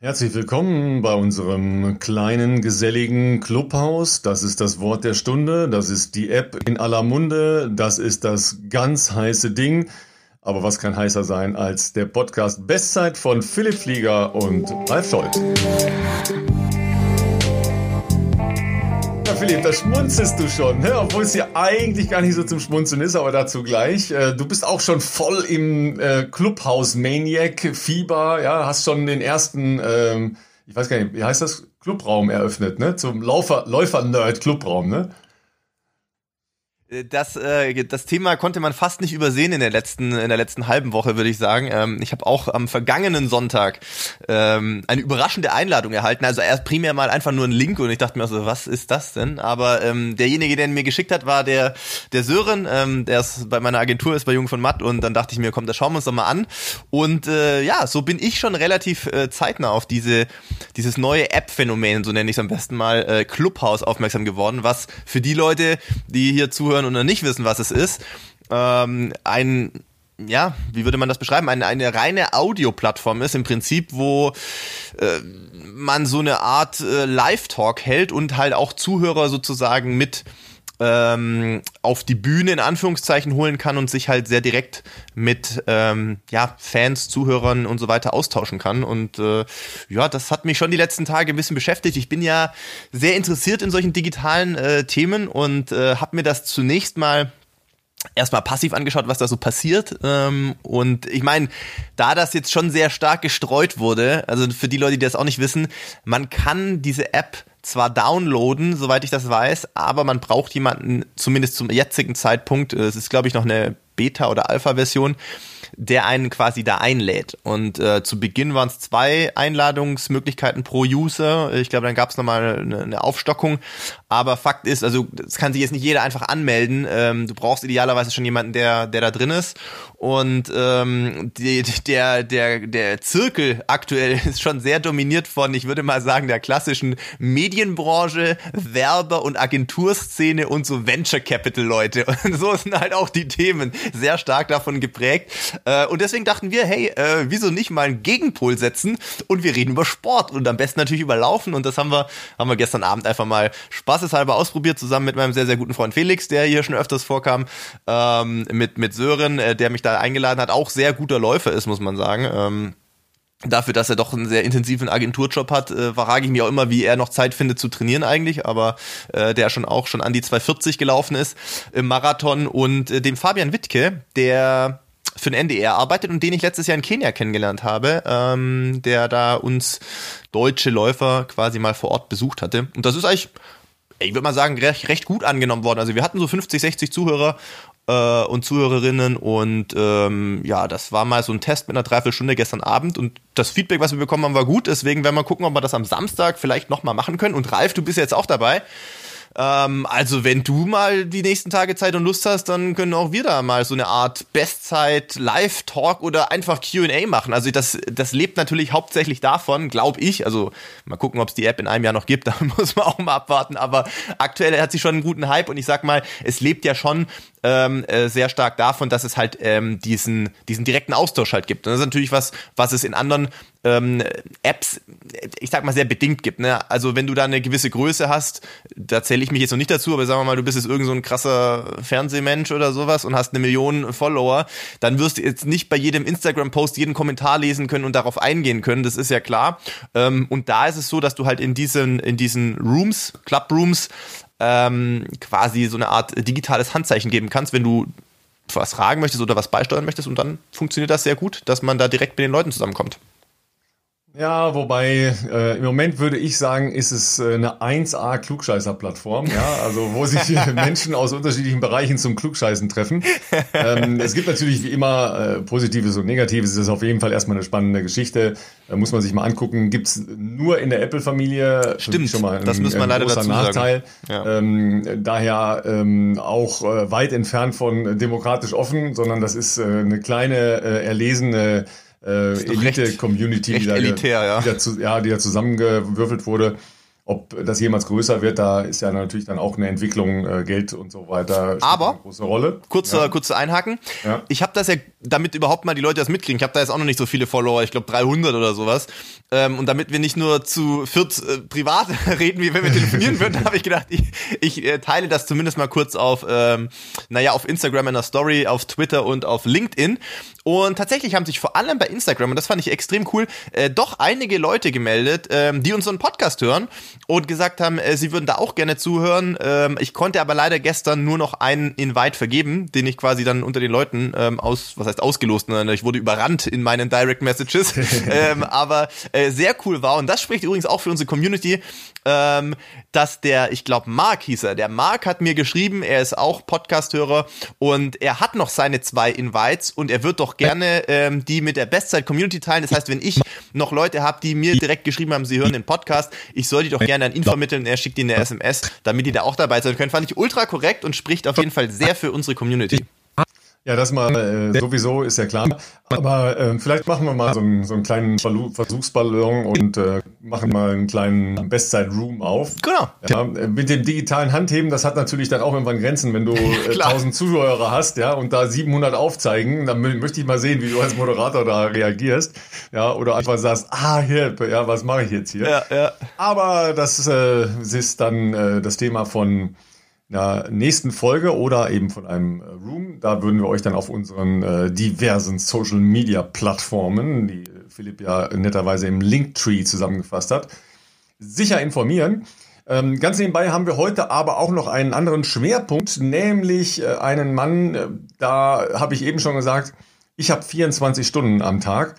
Herzlich willkommen bei unserem kleinen, geselligen Clubhaus. Das ist das Wort der Stunde. Das ist die App in aller Munde. Das ist das ganz heiße Ding. Aber was kann heißer sein als der Podcast Bestzeit von Philipp Flieger und Ralf Scholz? Philipp, da schmunzelst du schon, ne? obwohl es ja eigentlich gar nicht so zum Schmunzeln ist, aber dazu gleich. Äh, du bist auch schon voll im äh, Clubhouse-Maniac-Fieber, ja, hast schon den ersten, ähm, ich weiß gar nicht, wie heißt das, Clubraum eröffnet, ne? Zum Läufer-Nerd-Clubraum, ne? Das, äh, das Thema konnte man fast nicht übersehen in der letzten, in der letzten halben Woche, würde ich sagen. Ähm, ich habe auch am vergangenen Sonntag ähm, eine überraschende Einladung erhalten. Also erst primär mal einfach nur ein Link und ich dachte mir so, was ist das denn? Aber ähm, derjenige, der ihn mir geschickt hat, war der, der Sören, ähm, der ist bei meiner Agentur ist bei Jung von Matt und dann dachte ich mir, komm, das schauen wir uns doch mal an. Und äh, ja, so bin ich schon relativ äh, zeitnah auf diese, dieses neue App-Phänomen, so nenne ich es am besten mal, äh, Clubhouse aufmerksam geworden, was für die Leute, die hier zuhören, zuhören und nicht wissen, was es ist, ähm, ein ja, wie würde man das beschreiben? Eine, eine reine Audioplattform ist im Prinzip, wo äh, man so eine Art äh, Live-Talk hält und halt auch Zuhörer sozusagen mit ähm, auf die Bühne in Anführungszeichen holen kann und sich halt sehr direkt mit ähm, ja, Fans, Zuhörern und so weiter austauschen kann. Und äh, ja, das hat mich schon die letzten Tage ein bisschen beschäftigt. Ich bin ja sehr interessiert in solchen digitalen äh, Themen und äh, habe mir das zunächst mal erstmal passiv angeschaut, was da so passiert. Ähm, und ich meine, da das jetzt schon sehr stark gestreut wurde, also für die Leute, die das auch nicht wissen, man kann diese App zwar downloaden, soweit ich das weiß, aber man braucht jemanden, zumindest zum jetzigen Zeitpunkt, es ist glaube ich noch eine Beta- oder Alpha-Version, der einen quasi da einlädt. Und äh, zu Beginn waren es zwei Einladungsmöglichkeiten pro User. Ich glaube, dann gab es nochmal eine, eine Aufstockung. Aber Fakt ist, also das kann sich jetzt nicht jeder einfach anmelden. Ähm, du brauchst idealerweise schon jemanden, der, der da drin ist. Und ähm, die, der, der, der Zirkel aktuell ist schon sehr dominiert von, ich würde mal sagen, der klassischen Medienbranche, Werber- und Agenturszene und so Venture Capital Leute. Und so sind halt auch die Themen sehr stark davon geprägt. Äh, und deswegen dachten wir, hey, äh, wieso nicht mal einen Gegenpol setzen und wir reden über Sport und am besten natürlich über Laufen. Und das haben wir, haben wir gestern Abend einfach mal Spaß spaßeshalber ausprobiert, zusammen mit meinem sehr, sehr guten Freund Felix, der hier schon öfters vorkam, ähm, mit, mit Sören, äh, der mich da eingeladen hat, auch sehr guter Läufer ist, muss man sagen. Ähm, dafür, dass er doch einen sehr intensiven Agenturjob hat, äh, ich mich auch immer, wie er noch Zeit findet zu trainieren eigentlich, aber äh, der schon auch schon an die 240 gelaufen ist im Marathon und äh, dem Fabian Wittke, der für den NDR arbeitet und den ich letztes Jahr in Kenia kennengelernt habe, ähm, der da uns deutsche Läufer quasi mal vor Ort besucht hatte. Und das ist eigentlich ich würde mal sagen, recht, recht gut angenommen worden. Also wir hatten so 50, 60 Zuhörer äh, und Zuhörerinnen und ähm, ja, das war mal so ein Test mit einer Dreiviertelstunde gestern Abend und das Feedback, was wir bekommen haben, war gut. Deswegen werden wir gucken, ob wir das am Samstag vielleicht nochmal machen können. Und Ralf, du bist jetzt auch dabei. Ähm, also wenn du mal die nächsten Tage Zeit und Lust hast, dann können auch wir da mal so eine Art Bestzeit, Live-Talk oder einfach Q&A machen. Also das, das lebt natürlich hauptsächlich davon, glaube ich. Also mal gucken, ob es die App in einem Jahr noch gibt. Da muss man auch mal abwarten. Aber aktuell hat sie schon einen guten Hype und ich sag mal, es lebt ja schon ähm, äh, sehr stark davon, dass es halt ähm, diesen, diesen direkten Austausch halt gibt. Und das ist natürlich was, was es in anderen ähm, Apps, ich sag mal, sehr bedingt gibt. Ne? Also wenn du da eine gewisse Größe hast, da zähle ich mich jetzt noch nicht dazu, aber sagen wir mal, du bist jetzt irgend so ein krasser Fernsehmensch oder sowas und hast eine Million Follower, dann wirst du jetzt nicht bei jedem Instagram-Post jeden Kommentar lesen können und darauf eingehen können, das ist ja klar. Ähm, und da ist es so, dass du halt in diesen, in diesen Rooms, Club-Rooms, ähm, quasi so eine Art digitales Handzeichen geben kannst, wenn du was fragen möchtest oder was beisteuern möchtest und dann funktioniert das sehr gut, dass man da direkt mit den Leuten zusammenkommt. Ja, wobei äh, im Moment würde ich sagen, ist es äh, eine 1A Klugscheißer-Plattform, ja, also wo sich Menschen aus unterschiedlichen Bereichen zum Klugscheißen treffen. Ähm, es gibt natürlich wie immer äh, Positives und Negatives. Es ist auf jeden Fall erstmal eine spannende Geschichte. Da muss man sich mal angucken. Gibt's nur in der Apple-Familie. Stimmt, schon mal ein, das muss man leider dazu Nachteil. sagen. Ja. Ähm, daher ähm, auch äh, weit entfernt von demokratisch offen, sondern das ist äh, eine kleine, äh, erlesene äh, Elite-Community, die, da, elitär, ja. die, da zu, ja, die da zusammengewürfelt wurde. Ob das jemals größer wird, da ist ja natürlich dann auch eine Entwicklung, äh, Geld und so weiter. Aber eine große Rolle. Kurze, ja. kurze Einhaken. Ja. Ich habe das ja, damit überhaupt mal die Leute das mitkriegen. Ich habe da jetzt auch noch nicht so viele Follower, ich glaube 300 oder sowas. Ähm, und damit wir nicht nur zu viert äh, privat reden, wie wenn wir telefonieren würden, habe ich gedacht, ich, ich äh, teile das zumindest mal kurz auf, ähm, naja, auf Instagram in der Story, auf Twitter und auf LinkedIn. Und tatsächlich haben sich vor allem bei Instagram, und das fand ich extrem cool, äh, doch einige Leute gemeldet, ähm, die unseren Podcast hören und gesagt haben, äh, sie würden da auch gerne zuhören. Ähm, ich konnte aber leider gestern nur noch einen Invite vergeben, den ich quasi dann unter den Leuten ähm, aus, was heißt ausgelost, ne? ich wurde überrannt in meinen Direct Messages, ähm, aber äh, sehr cool war und das spricht übrigens auch für unsere Community, ähm, dass der, ich glaube Mark hieß er, der Mark hat mir geschrieben, er ist auch Podcast-Hörer und er hat noch seine zwei Invites und er wird doch gerne ähm, die mit der Bestzeit Community teilen. Das heißt, wenn ich noch Leute habe, die mir direkt geschrieben haben, sie hören den Podcast, ich soll die doch gerne an ihn vermitteln. Er schickt ihnen eine SMS, damit die da auch dabei sein können. Fand ich ultra korrekt und spricht auf jeden Fall sehr für unsere Community. Ja, das mal äh, sowieso ist ja klar. Aber äh, vielleicht machen wir mal so einen, so einen kleinen Versuchsballon und äh, machen mal einen kleinen Bestzeit-Room auf. Genau. Ja, mit dem digitalen Handheben, das hat natürlich dann auch irgendwann Grenzen, wenn du äh, 1000 Zuhörer hast, ja, und da 700 aufzeigen, dann möchte ich mal sehen, wie du als Moderator da reagierst, ja, oder einfach sagst, ah, hier, ja, was mache ich jetzt hier? Ja, ja. Aber das äh, ist dann äh, das Thema von einer nächsten Folge oder eben von einem äh, Room. Da würden wir euch dann auf unseren äh, diversen Social Media Plattformen, die Philipp ja netterweise im Linktree zusammengefasst hat, sicher informieren. Ähm, ganz nebenbei haben wir heute aber auch noch einen anderen Schwerpunkt, nämlich äh, einen Mann, äh, da habe ich eben schon gesagt, ich habe 24 Stunden am Tag.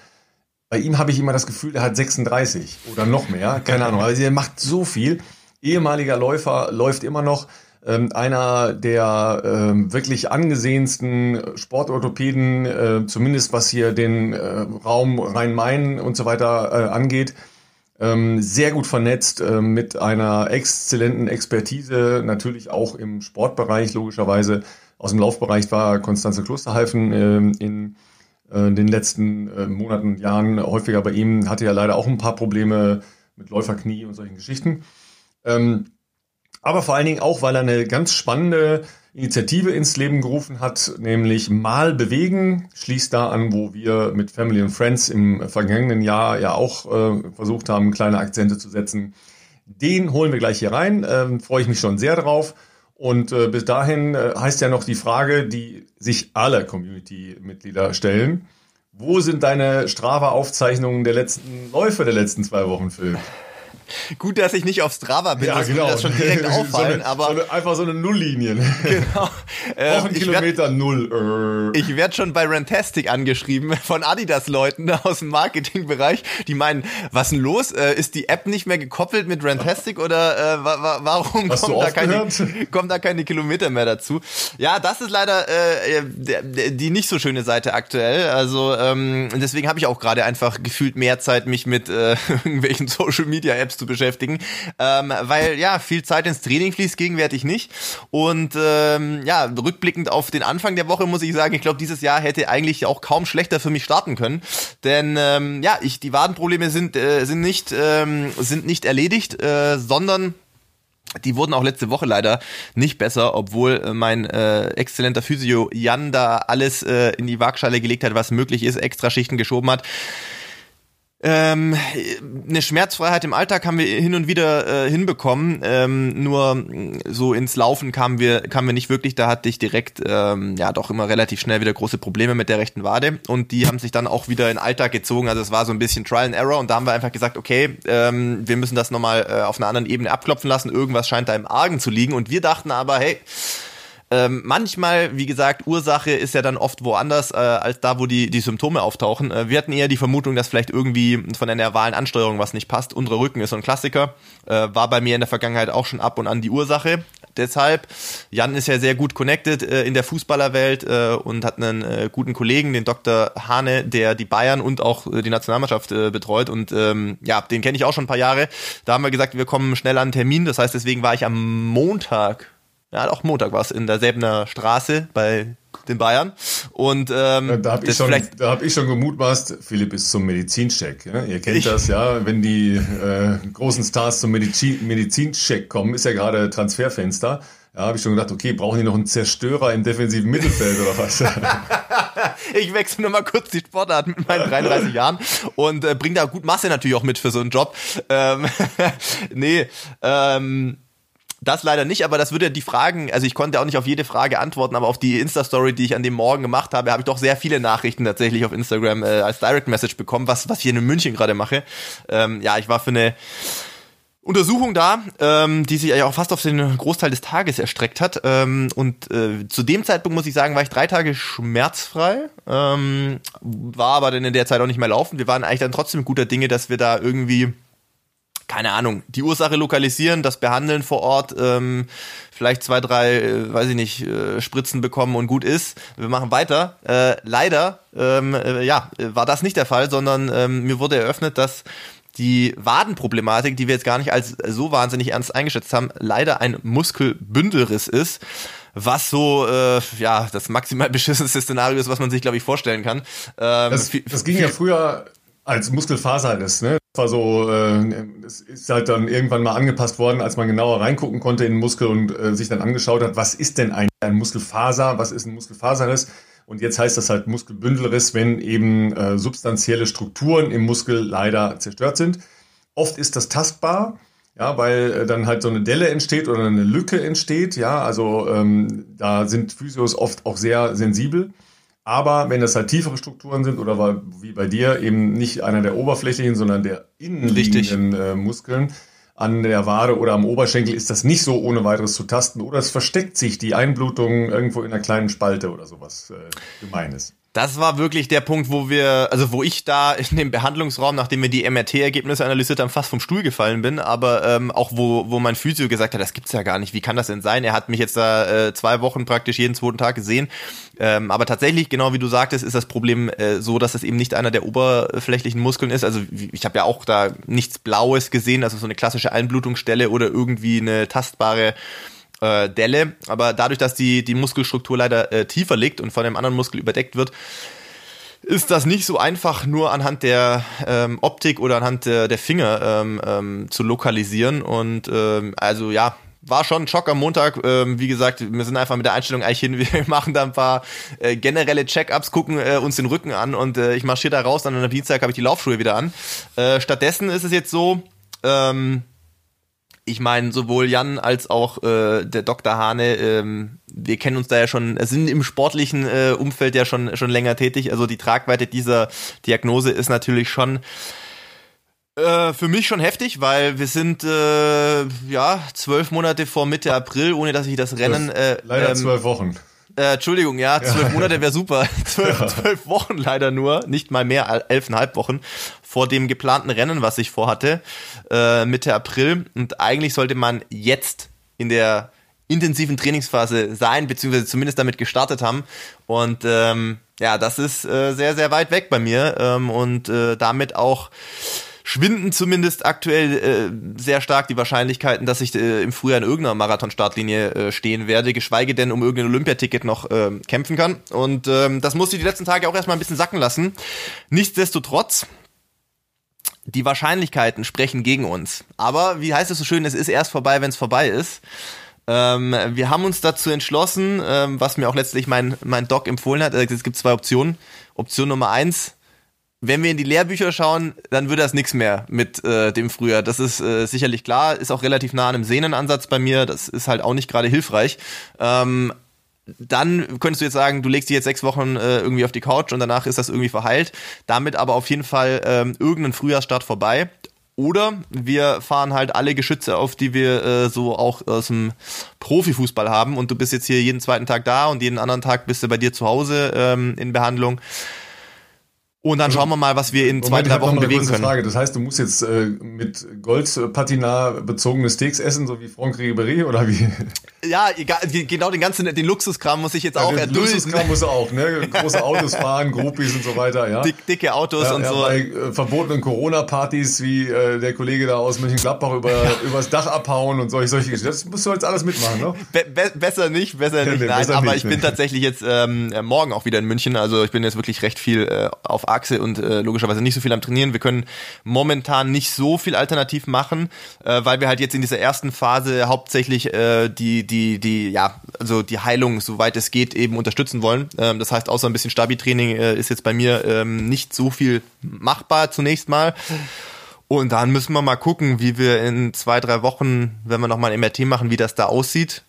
Bei ihm habe ich immer das Gefühl, er hat 36 oder noch mehr, keine Ahnung. Also er macht so viel. Ehemaliger Läufer läuft immer noch ähm, einer der ähm, wirklich angesehensten Sportorthopäden, äh, zumindest was hier den äh, Raum Rhein-Main und so weiter äh, angeht. Ähm, sehr gut vernetzt äh, mit einer exzellenten Expertise, natürlich auch im Sportbereich logischerweise. Aus dem Laufbereich war Konstanze Klosterhalfen äh, in äh, den letzten äh, Monaten, Jahren häufiger bei ihm, hatte ja leider auch ein paar Probleme mit Läuferknie und solchen Geschichten. Ähm, aber vor allen Dingen auch, weil er eine ganz spannende Initiative ins Leben gerufen hat, nämlich Mal bewegen, schließt da an, wo wir mit Family and Friends im vergangenen Jahr ja auch äh, versucht haben, kleine Akzente zu setzen. Den holen wir gleich hier rein, ähm, freue ich mich schon sehr drauf. Und äh, bis dahin äh, heißt ja noch die Frage, die sich alle Community-Mitglieder stellen. Wo sind deine Strava-Aufzeichnungen der letzten Läufe der letzten zwei Wochen, Phil? Gut, dass ich nicht auf Strava bin, ja, genau. das schon direkt auffallen, so eine, aber. So eine, einfach so eine Nulllinie. Genau. Ähm, Auch ein Kilometer werd, null. Äh. Ich werde schon bei Rantastic angeschrieben von Adidas-Leuten aus dem Marketingbereich, die meinen, was denn los? Äh, ist die App nicht mehr gekoppelt mit Rantastic oder äh, wa warum kommen da, keine, kommen da keine Kilometer mehr dazu? Ja, das ist leider äh, die nicht so schöne Seite aktuell. Also ähm, deswegen habe ich auch gerade einfach gefühlt mehr Zeit, mich mit äh, irgendwelchen Social Media Apps zu beschäftigen, ähm, weil ja, viel Zeit ins Training fließt gegenwärtig nicht. Und ähm, ja, rückblickend auf den Anfang der Woche muss ich sagen, ich glaube, dieses Jahr hätte eigentlich auch kaum schlechter für mich starten können. Denn ähm, ja, ich, die Wadenprobleme sind, äh, sind, nicht, ähm, sind nicht erledigt, äh, sondern die wurden auch letzte Woche leider nicht besser, obwohl äh, mein äh, exzellenter Physio Jan da alles äh, in die Waagschale gelegt hat, was möglich ist, extra Schichten geschoben hat. Ähm, eine Schmerzfreiheit im Alltag haben wir hin und wieder äh, hinbekommen, ähm, nur mm, so ins Laufen kamen wir, kamen wir nicht wirklich. Da hatte ich direkt ähm, ja doch immer relativ schnell wieder große Probleme mit der rechten Wade und die haben sich dann auch wieder in Alltag gezogen. Also es war so ein bisschen Trial and Error und da haben wir einfach gesagt, okay, ähm, wir müssen das nochmal äh, auf einer anderen Ebene abklopfen lassen. Irgendwas scheint da im Argen zu liegen und wir dachten aber, hey, ähm, manchmal, wie gesagt, Ursache ist ja dann oft woanders äh, als da, wo die, die Symptome auftauchen. Äh, wir hatten eher die Vermutung, dass vielleicht irgendwie von der nervalen Ansteuerung was nicht passt. Untere Rücken ist so ein Klassiker. Äh, war bei mir in der Vergangenheit auch schon ab und an die Ursache. Deshalb, Jan ist ja sehr gut connected äh, in der Fußballerwelt äh, und hat einen äh, guten Kollegen, den Dr. Hane, der die Bayern und auch die Nationalmannschaft betreut. Und ähm, ja, den kenne ich auch schon ein paar Jahre. Da haben wir gesagt, wir kommen schnell an einen Termin. Das heißt, deswegen war ich am Montag ja, auch Montag war es in derselben Straße bei den Bayern. Und ähm, da habe ich, schon, da hab ich schon gemutmaßt, Philipp ist zum Medizincheck. Ja? Ihr kennt ich, das ja, wenn die äh, großen Stars zum Medizin, Medizincheck kommen, ist ja gerade Transferfenster. Ja, habe ich schon gedacht, okay, brauchen die noch einen Zerstörer im defensiven Mittelfeld oder was? ich wechsle nur mal kurz die Sportart mit meinen 33 Jahren und äh, bringe da gut Masse natürlich auch mit für so einen Job. Ähm, nee, ähm, das leider nicht, aber das würde die Fragen, also ich konnte auch nicht auf jede Frage antworten, aber auf die Insta-Story, die ich an dem Morgen gemacht habe, habe ich doch sehr viele Nachrichten tatsächlich auf Instagram äh, als Direct Message bekommen, was, was ich in München gerade mache. Ähm, ja, ich war für eine Untersuchung da, ähm, die sich ja auch fast auf den Großteil des Tages erstreckt hat. Ähm, und äh, zu dem Zeitpunkt muss ich sagen, war ich drei Tage schmerzfrei, ähm, war aber dann in der Zeit auch nicht mehr laufen. Wir waren eigentlich dann trotzdem guter Dinge, dass wir da irgendwie keine Ahnung, die Ursache lokalisieren, das behandeln vor Ort, ähm, vielleicht zwei, drei, äh, weiß ich nicht, äh, Spritzen bekommen und gut ist. Wir machen weiter. Äh, leider, ähm, äh, ja, war das nicht der Fall, sondern ähm, mir wurde eröffnet, dass die Wadenproblematik, die wir jetzt gar nicht als so wahnsinnig ernst eingeschätzt haben, leider ein Muskelbündelriss ist was so äh, ja das maximal beschissenste Szenario ist, was man sich glaube ich vorstellen kann. Ähm, das, das ging ja früher als Muskelfaserriss, ne? War so, äh, es ist halt dann irgendwann mal angepasst worden, als man genauer reingucken konnte in den Muskel und äh, sich dann angeschaut hat, was ist denn ein, ein Muskelfaser, was ist ein Muskelfaserriss? Und jetzt heißt das halt Muskelbündelriss, wenn eben äh, substanzielle Strukturen im Muskel leider zerstört sind. Oft ist das tastbar, ja, weil äh, dann halt so eine Delle entsteht oder eine Lücke entsteht. Ja, also ähm, da sind Physios oft auch sehr sensibel. Aber wenn das halt tiefere Strukturen sind oder war, wie bei dir eben nicht einer der oberflächlichen, sondern der innenliegenden äh, Muskeln an der Wade oder am Oberschenkel, ist das nicht so ohne weiteres zu tasten. Oder es versteckt sich die Einblutung irgendwo in einer kleinen Spalte oder sowas äh, Gemeines. Das war wirklich der Punkt, wo wir, also wo ich da in dem Behandlungsraum, nachdem wir die MRT-Ergebnisse analysiert haben, fast vom Stuhl gefallen bin, aber ähm, auch wo, wo mein Physio gesagt hat, das gibt's ja gar nicht, wie kann das denn sein? Er hat mich jetzt da äh, zwei Wochen praktisch jeden zweiten Tag gesehen. Ähm, aber tatsächlich, genau wie du sagtest, ist das Problem äh, so, dass es eben nicht einer der oberflächlichen Muskeln ist. Also ich habe ja auch da nichts Blaues gesehen, also so eine klassische Einblutungsstelle oder irgendwie eine tastbare äh, Delle, aber dadurch, dass die, die Muskelstruktur leider äh, tiefer liegt und von dem anderen Muskel überdeckt wird, ist das nicht so einfach nur anhand der ähm, Optik oder anhand der, der Finger ähm, ähm, zu lokalisieren. Und ähm, also ja, war schon ein Schock am Montag. Ähm, wie gesagt, wir sind einfach mit der Einstellung eigentlich hin. Wir machen da ein paar äh, generelle Check-ups, gucken äh, uns den Rücken an und äh, ich marschiere da raus. Dann am Dienstag habe ich die Laufschuhe wieder an. Äh, stattdessen ist es jetzt so, ähm, ich meine, sowohl Jan als auch äh, der Dr. Hane, ähm, wir kennen uns da ja schon, sind im sportlichen äh, Umfeld ja schon, schon länger tätig. Also die Tragweite dieser Diagnose ist natürlich schon äh, für mich schon heftig, weil wir sind äh, ja zwölf Monate vor Mitte April, ohne dass ich das Rennen. Äh, Leider ähm, zwölf Wochen. Äh, Entschuldigung, ja, zwölf. Monate wäre super. Zwölf Wochen leider nur, nicht mal mehr, elfeinhalb Wochen vor dem geplanten Rennen, was ich vorhatte, äh, Mitte April. Und eigentlich sollte man jetzt in der intensiven Trainingsphase sein, beziehungsweise zumindest damit gestartet haben. Und ähm, ja, das ist äh, sehr, sehr weit weg bei mir ähm, und äh, damit auch schwinden zumindest aktuell äh, sehr stark die Wahrscheinlichkeiten, dass ich äh, im Frühjahr in irgendeiner Marathon-Startlinie äh, stehen werde, geschweige denn um irgendein Olympiaticket noch äh, kämpfen kann. Und ähm, das musste ich die letzten Tage auch erstmal ein bisschen sacken lassen. Nichtsdestotrotz, die Wahrscheinlichkeiten sprechen gegen uns. Aber wie heißt es so schön, es ist erst vorbei, wenn es vorbei ist. Ähm, wir haben uns dazu entschlossen, ähm, was mir auch letztlich mein, mein Doc empfohlen hat. Es gibt zwei Optionen. Option Nummer eins, wenn wir in die Lehrbücher schauen, dann wird das nichts mehr mit äh, dem Frühjahr. Das ist äh, sicherlich klar, ist auch relativ nah an einem Sehnenansatz bei mir. Das ist halt auch nicht gerade hilfreich. Ähm, dann könntest du jetzt sagen, du legst dich jetzt sechs Wochen äh, irgendwie auf die Couch und danach ist das irgendwie verheilt. Damit aber auf jeden Fall ähm, irgendein Frühjahrsstart vorbei. Oder wir fahren halt alle Geschütze auf, die wir äh, so auch aus dem Profifußball haben und du bist jetzt hier jeden zweiten Tag da und jeden anderen Tag bist du bei dir zu Hause ähm, in Behandlung. Und dann also, schauen wir mal, was wir in zwei, drei Wochen bewegen können. Frage. Das heißt, du musst jetzt äh, mit Goldpatina bezogene Steaks essen, so wie Franck Ribéry oder wie? Ja, egal, genau den ganzen, den Luxuskram muss ich jetzt ja, auch den erdulden. Luxuskram muss auch, ne? Große Autos fahren, Groupies und so weiter, ja. Dick, dicke Autos ja, und ja, so. Bei äh, verbotenen Corona-Partys, wie äh, der Kollege da aus Mönchengladbach über, übers Dach abhauen und solche, solche Geschichten. Das musst du jetzt alles mitmachen, ne? Be be besser nicht, besser nicht, nee, nein, besser aber nicht, ich bin tatsächlich jetzt ähm, morgen auch wieder in München, also ich bin jetzt wirklich recht viel äh, auf Achse und äh, logischerweise nicht so viel am Trainieren. Wir können momentan nicht so viel alternativ machen, äh, weil wir halt jetzt in dieser ersten Phase hauptsächlich äh, die, die, die, ja, also die Heilung, soweit es geht, eben unterstützen wollen. Ähm, das heißt, außer ein bisschen Stabi-Training äh, ist jetzt bei mir ähm, nicht so viel machbar zunächst mal. Und dann müssen wir mal gucken, wie wir in zwei, drei Wochen, wenn wir nochmal ein MRT machen, wie das da aussieht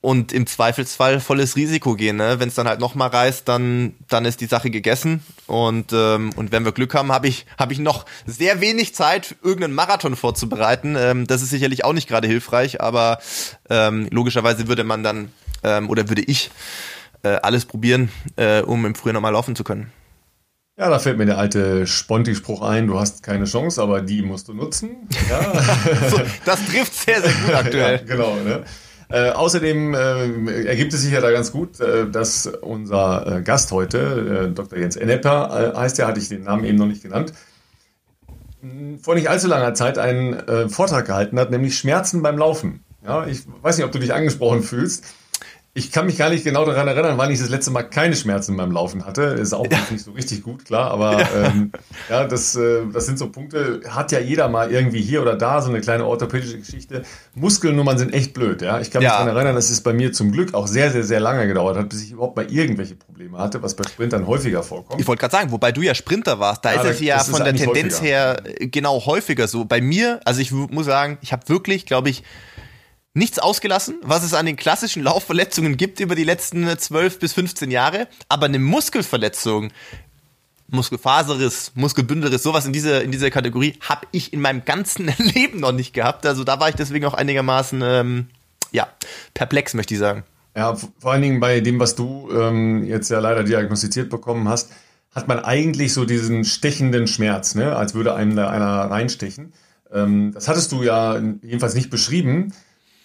und im Zweifelsfall volles Risiko gehen. Ne? Wenn es dann halt nochmal reißt, dann, dann ist die Sache gegessen. Und, ähm, und wenn wir Glück haben, habe ich, hab ich noch sehr wenig Zeit, irgendeinen Marathon vorzubereiten. Ähm, das ist sicherlich auch nicht gerade hilfreich, aber ähm, logischerweise würde man dann ähm, oder würde ich äh, alles probieren, äh, um im Frühjahr nochmal laufen zu können. Ja, da fällt mir der alte Sponti-Spruch ein, du hast keine Chance, aber die musst du nutzen. Ja. so, das trifft sehr, sehr gut aktuell. ja, genau, ne? Äh, außerdem äh, ergibt es sich ja da ganz gut, äh, dass unser äh, Gast heute, äh, Dr. Jens Enneper, äh, heißt er, hatte ich den Namen eben noch nicht genannt, vor nicht allzu langer Zeit einen Vortrag gehalten hat, nämlich Schmerzen beim Laufen. Ja, ich weiß nicht, ob du dich angesprochen fühlst. Ich kann mich gar nicht genau daran erinnern, wann ich das letzte Mal keine Schmerzen beim Laufen hatte. Ist auch ja. nicht so richtig gut, klar, aber ähm, ja, das, äh, das sind so Punkte. Hat ja jeder mal irgendwie hier oder da so eine kleine orthopädische Geschichte. Muskelnummern sind echt blöd, ja. Ich kann mich ja. daran erinnern, dass es bei mir zum Glück auch sehr, sehr, sehr lange gedauert hat, bis ich überhaupt mal irgendwelche Probleme hatte, was bei Sprintern häufiger vorkommt. Ich wollte gerade sagen, wobei du ja Sprinter warst, da ist es ja von der Tendenz häufiger. her genau häufiger so. Bei mir, also ich muss sagen, ich habe wirklich, glaube ich, nichts ausgelassen, was es an den klassischen Laufverletzungen gibt über die letzten 12 bis 15 Jahre, aber eine Muskelverletzung, Muskelfaserriss, Muskelbündelriss, sowas in dieser in dieser Kategorie habe ich in meinem ganzen Leben noch nicht gehabt. Also da war ich deswegen auch einigermaßen ähm, ja perplex, möchte ich sagen. Ja, vor allen Dingen bei dem, was du ähm, jetzt ja leider diagnostiziert bekommen hast, hat man eigentlich so diesen stechenden Schmerz, ne? als würde einem da einer reinstechen. Ähm, das hattest du ja jedenfalls nicht beschrieben.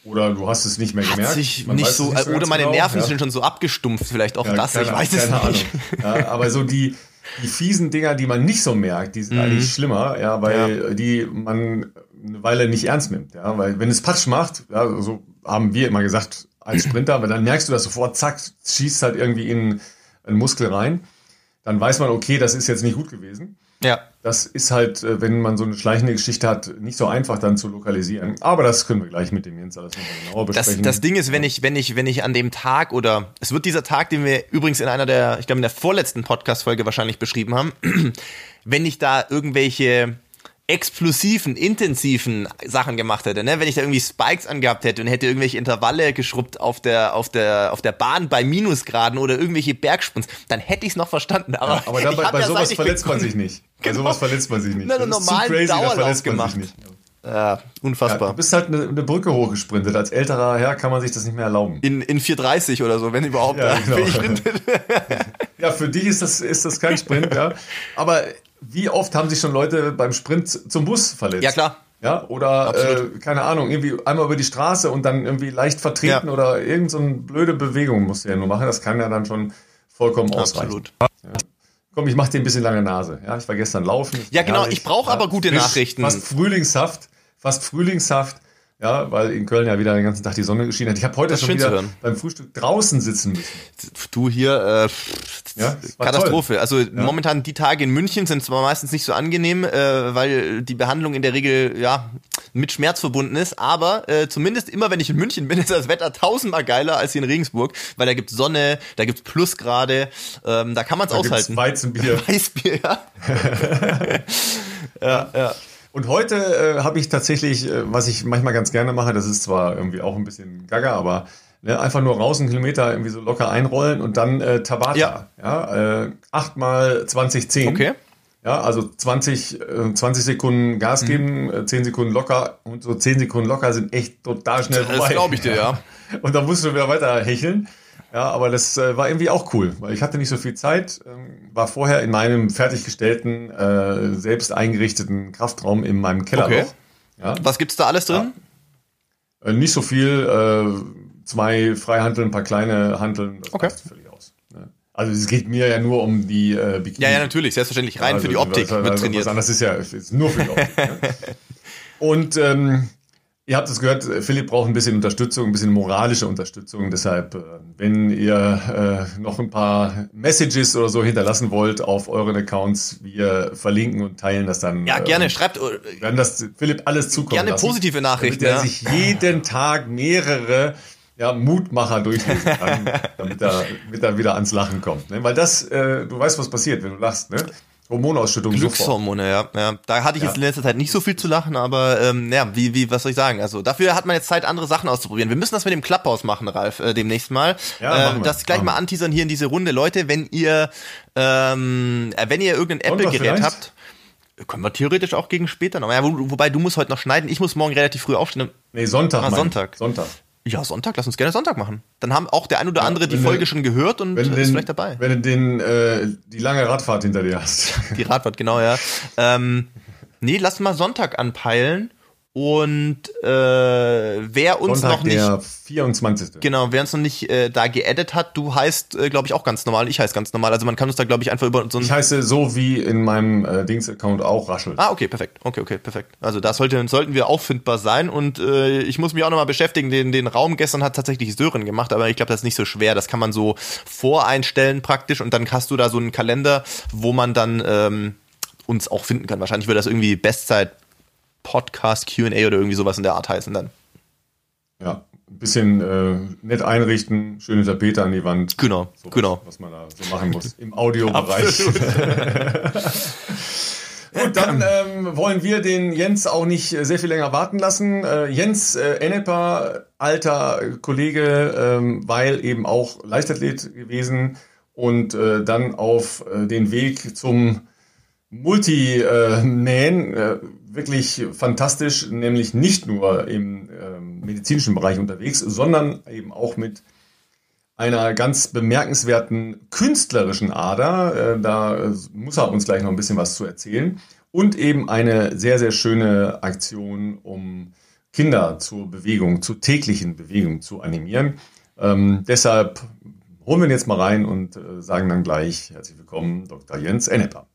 Oder du hast es nicht mehr gemerkt. Hat sich nicht so, nicht so oder meine genau. Nerven ja. sind schon so abgestumpft, vielleicht auch ja, das, keine, ich weiß es nicht. Ja, aber so die, die fiesen Dinger, die man nicht so merkt, die sind mhm. eigentlich schlimmer, ja, weil die man eine Weile nicht ernst nimmt, ja, weil wenn es Patsch macht, ja, so haben wir immer gesagt als Sprinter, aber dann merkst du das sofort, zack, schießt halt irgendwie in einen Muskel rein, dann weiß man, okay, das ist jetzt nicht gut gewesen. Ja. Das ist halt, äh, wenn man so eine schleichende Geschichte hat, nicht so einfach dann zu lokalisieren. Aber das können wir gleich mit dem Jens alles nochmal genauer besprechen. Das, das Ding ist, wenn ich, wenn ich, wenn ich an dem Tag oder es wird dieser Tag, den wir übrigens in einer der, ich glaube in der vorletzten Podcast-Folge wahrscheinlich beschrieben haben, wenn ich da irgendwelche explosiven, intensiven Sachen gemacht hätte, ne? Wenn ich da irgendwie Spikes angehabt hätte und hätte irgendwelche Intervalle geschrubbt auf der, auf der, auf der Bahn bei Minusgraden oder irgendwelche Bergsprints, dann hätte ich es noch verstanden. Aber, ja, aber dann, bei, bei ja sowas verletzt man sich nicht. Bei genau. sowas verletzt man sich nicht. Na, das normalen crazy, Dauerlauf gemacht. Ja, unfassbar. Ja, du bist halt eine, eine, Brücke hochgesprintet. Als älterer Herr kann man sich das nicht mehr erlauben. In, in 4,30 oder so, wenn überhaupt. Ja, genau. ja, für dich ist das, ist das kein Sprint, ja. Aber wie oft haben sich schon Leute beim Sprint zum Bus verletzt? Ja, klar. Ja, oder äh, keine Ahnung, irgendwie einmal über die Straße und dann irgendwie leicht vertreten ja. oder irgend so blöde Bewegung musst du ja nur machen. Das kann ja dann schon vollkommen ausreichen. Absolut. Ja. Komm, ich mach dir ein bisschen lange Nase. Ja, ich war gestern laufen. Ja, genau, herrlich. ich brauche aber gute Frisch, Nachrichten. Fast Frühlingshaft, fast Frühlingshaft. Ja, weil in Köln ja wieder den ganzen Tag die Sonne geschienen hat. Ich habe heute schon wieder beim Frühstück draußen sitzen müssen. Du hier, äh, ja, Katastrophe. Toll. Also ja. momentan die Tage in München sind zwar meistens nicht so angenehm, äh, weil die Behandlung in der Regel ja mit Schmerz verbunden ist, aber äh, zumindest immer, wenn ich in München bin, ist das Wetter tausendmal geiler als hier in Regensburg, weil da gibt's Sonne, da gibt's Plusgrade, ähm, da kann man es aushalten. Gibt's Weizenbier. Weißbier, ja. ja, ja. Und heute äh, habe ich tatsächlich, äh, was ich manchmal ganz gerne mache, das ist zwar irgendwie auch ein bisschen gaga, aber ne, einfach nur raus einen Kilometer irgendwie so locker einrollen und dann äh, Tabata. Ja. ja äh, 8 mal 20, 10. Okay. Ja, also 20, äh, 20 Sekunden Gas mhm. geben, mhm. 10 Sekunden locker und so 10 Sekunden locker sind echt total schnell vorbei. Das glaube ich dir, ja. Und dann musst du wieder weiter hecheln. Ja, aber das äh, war irgendwie auch cool, weil ich hatte nicht so viel Zeit, ähm, war vorher in meinem fertiggestellten, äh, selbst eingerichteten Kraftraum in meinem Keller. Okay. Ja. Was gibt's da alles drin? Ja. Äh, nicht so viel, äh, zwei Freihandeln, ein paar kleine Handeln, das okay. passt völlig aus. Ne? Also es geht mir ja nur um die äh, Bikini. Ja, ja, natürlich, selbstverständlich, rein also, für die Optik was, wird trainiert. Anderes ist ja ist nur für die Optik. ne? Und ähm, Ihr habt es gehört, Philipp braucht ein bisschen Unterstützung, ein bisschen moralische Unterstützung. Deshalb, äh, wenn ihr äh, noch ein paar Messages oder so hinterlassen wollt auf euren Accounts, wir verlinken und teilen das dann. Ja, gerne. Äh, Schreibt. Werden das Philipp alles zukommen Gerne lassen, positive Nachrichten. Damit er ja. sich jeden Tag mehrere ja, Mutmacher durchlesen kann, damit er, damit er wieder ans Lachen kommt. Ne? Weil das, äh, du weißt, was passiert, wenn du lachst. Ne? Hormonausschüttung. Glückshormone, ja, ja. Da hatte ich ja. jetzt in letzter Zeit nicht so viel zu lachen, aber ähm, ja, wie, wie, was soll ich sagen? Also dafür hat man jetzt Zeit, andere Sachen auszuprobieren. Wir müssen das mit dem Clubhouse machen, Ralf, äh, demnächst mal. Ja, äh, das gleich mal anteasern hier in diese Runde. Leute, wenn ihr ähm, äh, wenn ihr irgendein Apple-Gerät habt, können wir theoretisch auch gegen später noch. Ja, wo, wobei du musst heute noch schneiden. Ich muss morgen relativ früh aufstehen. Nee, Sonntag. Ah, Sonntag. Sonntag. Ja, Sonntag, lass uns gerne Sonntag machen. Dann haben auch der ein oder andere ja, die Folge den, schon gehört und ist den, vielleicht dabei. Wenn du den, äh, die lange Radfahrt hinter dir hast. Die Radfahrt, genau, ja. Ähm, nee, lass mal Sonntag anpeilen. Und äh, wer uns Sonntag noch nicht. Der 24. Genau, wer uns noch nicht äh, da geedit hat, du heißt, äh, glaube ich, auch ganz normal. Ich heiße ganz normal. Also man kann uns da, glaube ich, einfach über so ein. Ich heiße so wie in meinem äh, Dings-Account auch Raschel. Ah, okay, perfekt. Okay, okay, perfekt. Also da sollte, sollten wir auffindbar sein. Und äh, ich muss mich auch nochmal beschäftigen. Den, den Raum gestern hat tatsächlich Sören gemacht, aber ich glaube, das ist nicht so schwer. Das kann man so voreinstellen praktisch und dann hast du da so einen Kalender, wo man dann ähm, uns auch finden kann. Wahrscheinlich wird das irgendwie Bestzeit Podcast QA oder irgendwie sowas in der Art heißen dann. Ja, ein bisschen äh, nett einrichten, schöne Tapete an die Wand. Genau, so genau. Was, was man da so machen muss im Audiobereich. Und dann ähm, wollen wir den Jens auch nicht sehr viel länger warten lassen. Äh, Jens äh, Enneper, alter Kollege, ähm, weil eben auch Leichtathlet gewesen und äh, dann auf äh, den Weg zum Multi-Man, äh, wirklich fantastisch, nämlich nicht nur im äh, medizinischen Bereich unterwegs, sondern eben auch mit einer ganz bemerkenswerten künstlerischen Ader. Äh, da muss er uns gleich noch ein bisschen was zu erzählen. Und eben eine sehr, sehr schöne Aktion, um Kinder zur Bewegung, zur täglichen Bewegung zu animieren. Ähm, deshalb holen wir ihn jetzt mal rein und äh, sagen dann gleich herzlich willkommen, Dr. Jens Enneper.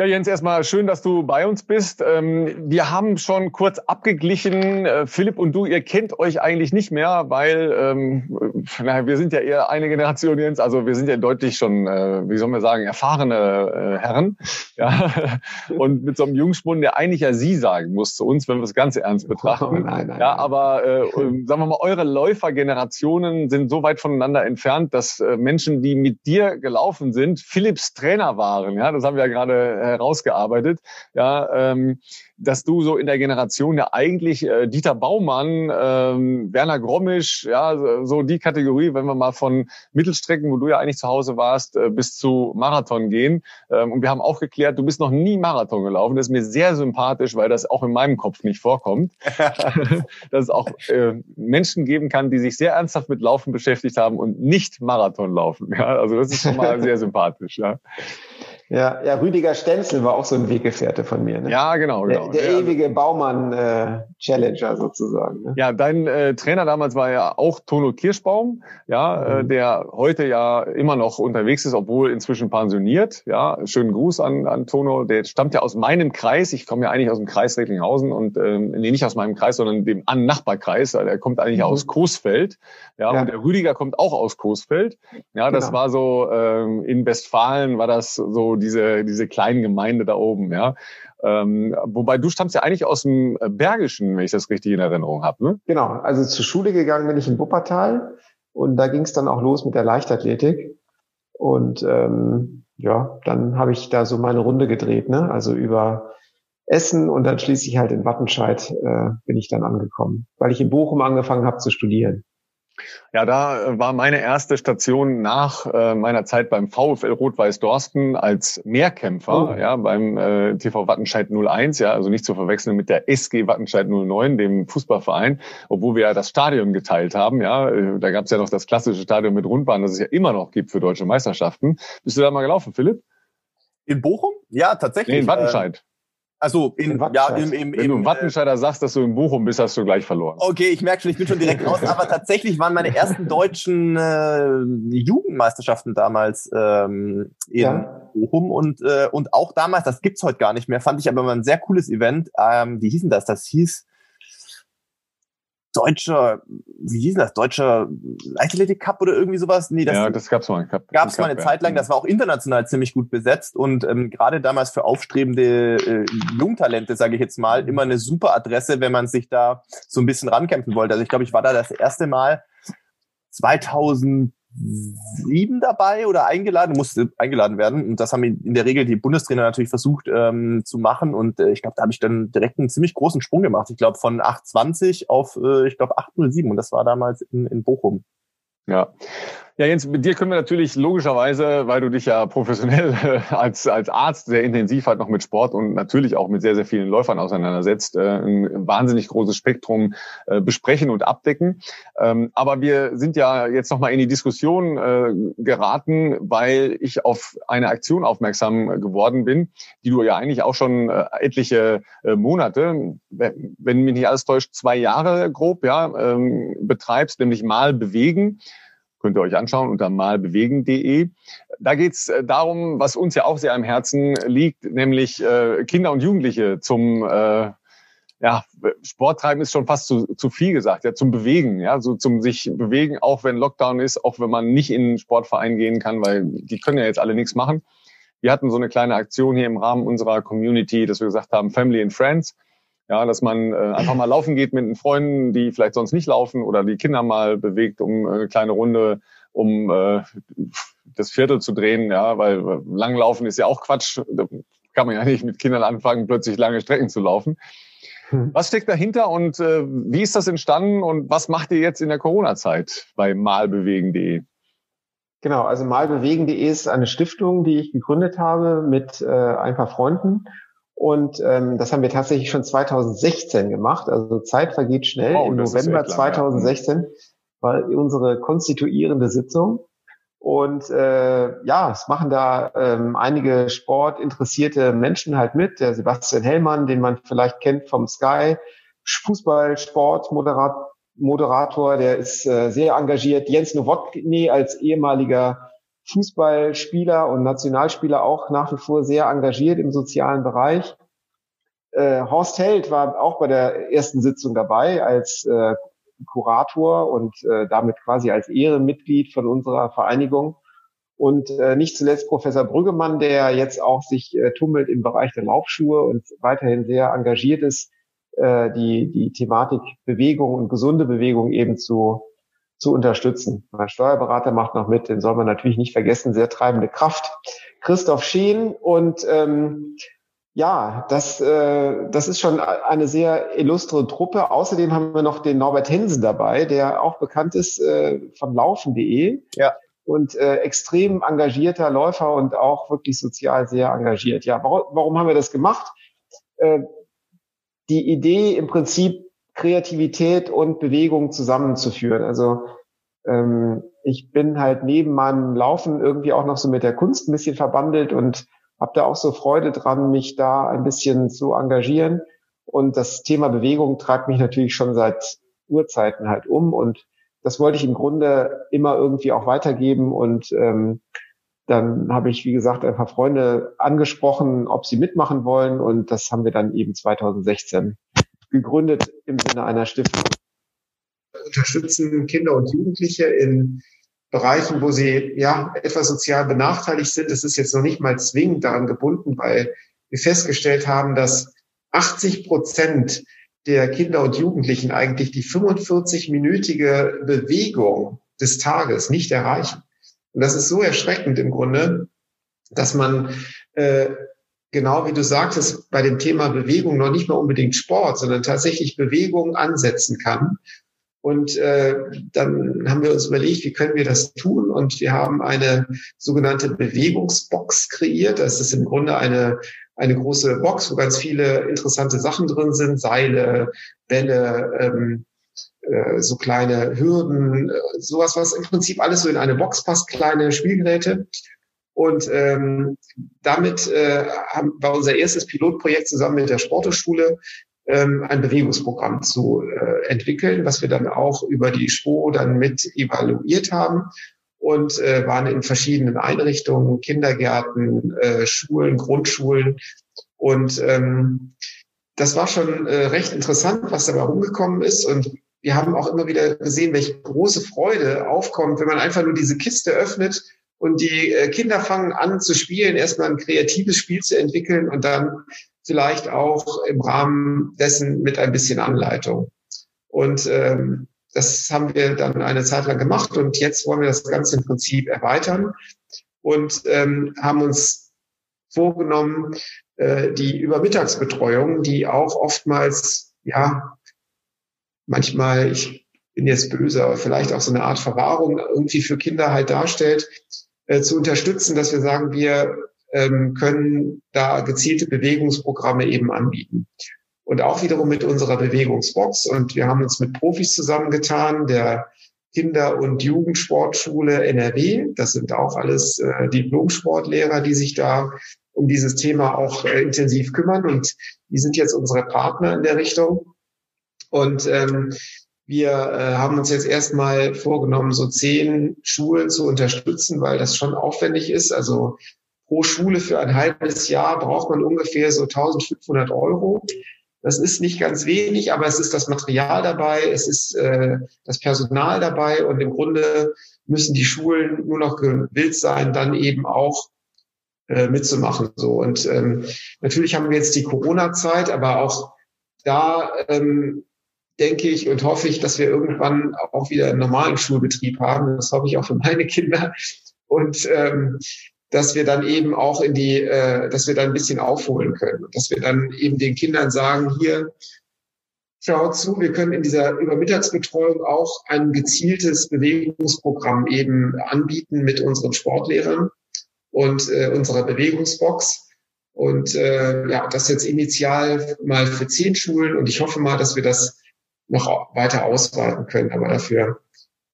Ja, Jens, erstmal schön, dass du bei uns bist. Ähm, wir haben schon kurz abgeglichen. Äh, Philipp und du, ihr kennt euch eigentlich nicht mehr, weil ähm, naja, wir sind ja eher eine Generation, Jens. Also wir sind ja deutlich schon, äh, wie soll man sagen, erfahrene äh, Herren. Ja. Und mit so einem Jungspund, der eigentlich ja Sie sagen muss zu uns, wenn wir es ganz ernst betrachten. Oh, nein, nein, ja, aber äh, sagen wir mal, eure Läufergenerationen sind so weit voneinander entfernt, dass Menschen, die mit dir gelaufen sind, Philipps Trainer waren. Ja, das haben wir ja gerade herausgearbeitet, ja, ähm, dass du so in der Generation ja eigentlich äh, Dieter Baumann, ähm, Werner Grommisch, ja, so die Kategorie, wenn wir mal von Mittelstrecken, wo du ja eigentlich zu Hause warst, äh, bis zu Marathon gehen. Ähm, und wir haben auch geklärt, du bist noch nie Marathon gelaufen. Das ist mir sehr sympathisch, weil das auch in meinem Kopf nicht vorkommt. dass es auch äh, Menschen geben kann, die sich sehr ernsthaft mit Laufen beschäftigt haben und nicht Marathon laufen. Ja, also das ist schon mal sehr sympathisch. Ja. Ja, ja, Rüdiger Stenzel war auch so ein Weggefährte von mir. Ne? Ja, genau, genau. Der, der ja. ewige Baumann-Challenger äh, sozusagen. Ne? Ja, dein äh, Trainer damals war ja auch Tono Kirschbaum, ja, äh, mhm. äh, der heute ja immer noch unterwegs ist, obwohl inzwischen pensioniert. Ja, schönen Gruß an, an Tono. Der stammt ja aus meinem Kreis. Ich komme ja eigentlich aus dem Kreis Recklinghausen und ähm, nee, nicht aus meinem Kreis, sondern dem an Nachbarkreis. Der kommt eigentlich mhm. aus Coesfeld. Ja, ja, und der Rüdiger kommt auch aus Coesfeld. Ja, das genau. war so ähm, in Westfalen war das so diese, diese kleinen Gemeinde da oben, ja. Ähm, wobei du stammst ja eigentlich aus dem Bergischen, wenn ich das richtig in Erinnerung habe, ne? Genau, also zur Schule gegangen bin ich in Wuppertal und da ging es dann auch los mit der Leichtathletik. Und ähm, ja, dann habe ich da so meine Runde gedreht, ne? Also über Essen und dann schließlich halt in Wattenscheid äh, bin ich dann angekommen, weil ich in Bochum angefangen habe zu studieren. Ja, da äh, war meine erste Station nach äh, meiner Zeit beim VfL Rot-Weiß Dorsten als Mehrkämpfer, oh. ja, beim äh, TV Wattenscheid 01, ja, also nicht zu verwechseln mit der SG Wattenscheid 09, dem Fußballverein, obwohl wir ja das Stadion geteilt haben, ja, äh, da gab es ja noch das klassische Stadion mit Rundbahn, das es ja immer noch gibt für deutsche Meisterschaften. Bist du da mal gelaufen, Philipp? In Bochum? Ja, tatsächlich. Nee, in Wattenscheid. Also in, in ja, im, im, Wenn du im Wattenscheider sagst, dass du in Bochum bist, hast du gleich verloren. Okay, ich merke schon, ich bin schon direkt raus. Aber tatsächlich waren meine ersten deutschen äh, Jugendmeisterschaften damals ähm, in ja. Bochum und äh, und auch damals, das gibt's heute gar nicht mehr, fand ich aber mal ein sehr cooles Event. Ähm, wie hießen das? Das hieß deutscher, wie hieß das, deutscher Leichtathletik Cup oder irgendwie sowas? Nee, das, ja, das gab's mal. Cup, gab's mal eine Cup, Zeit lang. Das war auch international ziemlich gut besetzt und ähm, gerade damals für aufstrebende äh, Jungtalente, sage ich jetzt mal, immer eine super Adresse, wenn man sich da so ein bisschen rankämpfen wollte. Also ich glaube, ich war da das erste Mal 2000 sieben dabei oder eingeladen, musste eingeladen werden. Und das haben in der Regel die Bundestrainer natürlich versucht ähm, zu machen. Und äh, ich glaube, da habe ich dann direkt einen ziemlich großen Sprung gemacht. Ich glaube, von 820 auf, äh, ich glaube, 807. Und das war damals in, in Bochum. Ja. Ja, Jens, mit dir können wir natürlich logischerweise, weil du dich ja professionell äh, als, als Arzt sehr intensiv halt noch mit Sport und natürlich auch mit sehr, sehr vielen Läufern auseinandersetzt, äh, ein wahnsinnig großes Spektrum äh, besprechen und abdecken. Ähm, aber wir sind ja jetzt nochmal in die Diskussion geraten, weil ich auf eine Aktion aufmerksam geworden bin, die du ja eigentlich auch schon etliche Monate, wenn mich nicht alles täuscht, zwei Jahre grob, ja, ähm, betreibst, nämlich mal bewegen könnt ihr euch anschauen unter malbewegen.de. Da geht es äh, darum, was uns ja auch sehr am Herzen liegt, nämlich äh, Kinder und Jugendliche zum äh, ja, Sport treiben ist schon fast zu, zu viel gesagt, ja, zum Bewegen, ja, so zum sich bewegen, auch wenn Lockdown ist, auch wenn man nicht in einen Sportverein gehen kann, weil die können ja jetzt alle nichts machen. Wir hatten so eine kleine Aktion hier im Rahmen unserer Community, dass wir gesagt haben, Family and Friends. Ja, dass man äh, einfach mal laufen geht mit den Freunden, die vielleicht sonst nicht laufen oder die Kinder mal bewegt, um äh, eine kleine Runde, um äh, das Viertel zu drehen, ja, weil langlaufen ist ja auch Quatsch. Da kann man ja nicht mit Kindern anfangen, plötzlich lange Strecken zu laufen. Hm. Was steckt dahinter und äh, wie ist das entstanden und was macht ihr jetzt in der Corona-Zeit bei malbewegen.de? Genau, also malbewegen.de ist eine Stiftung, die ich gegründet habe mit äh, ein paar Freunden und ähm, das haben wir tatsächlich schon 2016 gemacht. Also Zeit vergeht schnell. Oh, Im November 2016 war unsere konstituierende Sitzung. Und äh, ja, es machen da ähm, einige sportinteressierte Menschen halt mit. Der Sebastian Hellmann, den man vielleicht kennt vom Sky, Fußball, Sport, Moderat Moderator, der ist äh, sehr engagiert. Jens Nowotny als ehemaliger Fußballspieler und Nationalspieler auch nach wie vor sehr engagiert im sozialen Bereich. Äh, Horst Held war auch bei der ersten Sitzung dabei als äh, Kurator und äh, damit quasi als Ehrenmitglied von unserer Vereinigung. Und äh, nicht zuletzt Professor Brüggemann, der jetzt auch sich äh, tummelt im Bereich der Laufschuhe und weiterhin sehr engagiert ist, äh, die, die Thematik Bewegung und gesunde Bewegung eben zu zu unterstützen. Mein Steuerberater macht noch mit, den soll man natürlich nicht vergessen, sehr treibende Kraft. Christoph Scheen und ähm, ja, das, äh, das ist schon eine sehr illustre Truppe. Außerdem haben wir noch den Norbert Hensen dabei, der auch bekannt ist äh, von laufen.de. Ja. Und äh, extrem engagierter Läufer und auch wirklich sozial sehr engagiert. Ja, warum, warum haben wir das gemacht? Äh, die Idee im Prinzip Kreativität und Bewegung zusammenzuführen. Also ähm, ich bin halt neben meinem Laufen irgendwie auch noch so mit der Kunst ein bisschen verbandelt und habe da auch so Freude dran, mich da ein bisschen zu engagieren. Und das Thema Bewegung treibt mich natürlich schon seit Urzeiten halt um. Und das wollte ich im Grunde immer irgendwie auch weitergeben. Und ähm, dann habe ich, wie gesagt, ein paar Freunde angesprochen, ob sie mitmachen wollen. Und das haben wir dann eben 2016 gegründet im Sinne einer Stiftung. Wir unterstützen Kinder und Jugendliche in Bereichen, wo sie ja etwas sozial benachteiligt sind. Es ist jetzt noch nicht mal zwingend daran gebunden, weil wir festgestellt haben, dass 80 Prozent der Kinder und Jugendlichen eigentlich die 45-minütige Bewegung des Tages nicht erreichen. Und das ist so erschreckend im Grunde, dass man äh, genau wie du sagtest, bei dem Thema Bewegung noch nicht mal unbedingt Sport, sondern tatsächlich Bewegung ansetzen kann. Und äh, dann haben wir uns überlegt, wie können wir das tun? Und wir haben eine sogenannte Bewegungsbox kreiert. Das ist im Grunde eine, eine große Box, wo ganz viele interessante Sachen drin sind. Seile, Bälle, ähm, äh, so kleine Hürden, äh, sowas, was im Prinzip alles so in eine Box passt, kleine Spielgeräte. Und ähm, damit äh, haben, war unser erstes Pilotprojekt zusammen mit der Sporteschule ähm, ein Bewegungsprogramm zu äh, entwickeln, was wir dann auch über die SPO dann mit evaluiert haben und äh, waren in verschiedenen Einrichtungen, Kindergärten, äh, Schulen, Grundschulen. Und ähm, das war schon äh, recht interessant, was dabei rumgekommen ist. Und wir haben auch immer wieder gesehen, welche große Freude aufkommt, wenn man einfach nur diese Kiste öffnet und die äh, Kinder fangen an zu spielen, erstmal ein kreatives Spiel zu entwickeln und dann vielleicht auch im Rahmen dessen mit ein bisschen Anleitung. Und ähm, das haben wir dann eine Zeit lang gemacht und jetzt wollen wir das Ganze im Prinzip erweitern und ähm, haben uns vorgenommen, äh, die Übermittagsbetreuung, die auch oftmals, ja, manchmal, ich bin jetzt böse, aber vielleicht auch so eine Art Verwahrung irgendwie für Kinder halt darstellt, äh, zu unterstützen, dass wir sagen, wir ähm, können da gezielte Bewegungsprogramme eben anbieten. Und auch wiederum mit unserer Bewegungsbox. Und wir haben uns mit Profis zusammengetan, der Kinder- und Jugendsportschule NRW. Das sind auch alles äh, Diplom-Sportlehrer, die sich da um dieses Thema auch äh, intensiv kümmern. Und die sind jetzt unsere Partner in der Richtung. Und ähm, wir äh, haben uns jetzt erstmal vorgenommen, so zehn Schulen zu unterstützen, weil das schon aufwendig ist. Also pro Schule für ein halbes Jahr braucht man ungefähr so 1500 Euro. Das ist nicht ganz wenig, aber es ist das Material dabei, es ist äh, das Personal dabei und im Grunde müssen die Schulen nur noch gewillt sein, dann eben auch äh, mitzumachen. So und ähm, natürlich haben wir jetzt die Corona-Zeit, aber auch da ähm, denke ich und hoffe ich, dass wir irgendwann auch wieder einen normalen Schulbetrieb haben. Das hoffe ich auch für meine Kinder. Und ähm, dass wir dann eben auch in die, äh, dass wir dann ein bisschen aufholen können. Dass wir dann eben den Kindern sagen, hier, schaut zu, wir können in dieser Übermittagsbetreuung auch ein gezieltes Bewegungsprogramm eben anbieten mit unseren Sportlehrern und äh, unserer Bewegungsbox. Und äh, ja, das jetzt initial mal für zehn Schulen und ich hoffe mal, dass wir das noch weiter ausweiten können. Aber dafür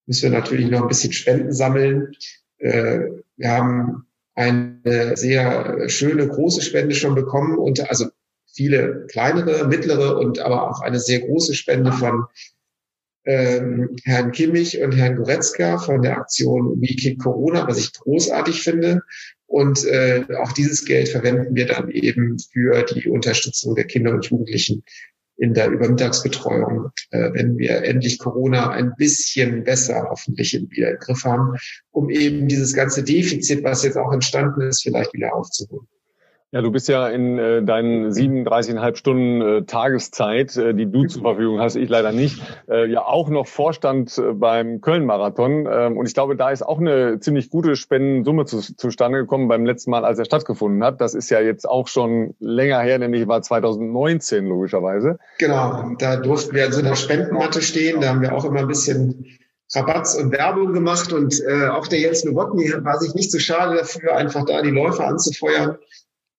müssen wir natürlich noch ein bisschen Spenden sammeln. Äh, wir haben eine sehr schöne große Spende schon bekommen und also viele kleinere, mittlere und aber auch eine sehr große Spende von ähm, Herrn Kimmich und Herrn Goretzka von der Aktion We Kick Corona, was ich großartig finde. Und äh, auch dieses Geld verwenden wir dann eben für die Unterstützung der Kinder und Jugendlichen in der Übermittagsbetreuung, äh, wenn wir endlich Corona ein bisschen besser hoffentlich wieder im Griff haben, um eben dieses ganze Defizit, was jetzt auch entstanden ist, vielleicht wieder aufzuholen. Ja, du bist ja in äh, deinen 37,5 Stunden äh, Tageszeit, äh, die du zur Verfügung hast, ich leider nicht, äh, ja auch noch Vorstand äh, beim Köln-Marathon. Ähm, und ich glaube, da ist auch eine ziemlich gute Spendensumme zu, zustande gekommen beim letzten Mal, als er stattgefunden hat. Das ist ja jetzt auch schon länger her, nämlich war 2019 logischerweise. Genau, da durften wir in so einer Spendenmatte stehen. Da haben wir auch immer ein bisschen Rabatz und Werbung gemacht. Und äh, auch der Jens Nowotny war sich nicht so schade dafür, einfach da die Läufer anzufeuern.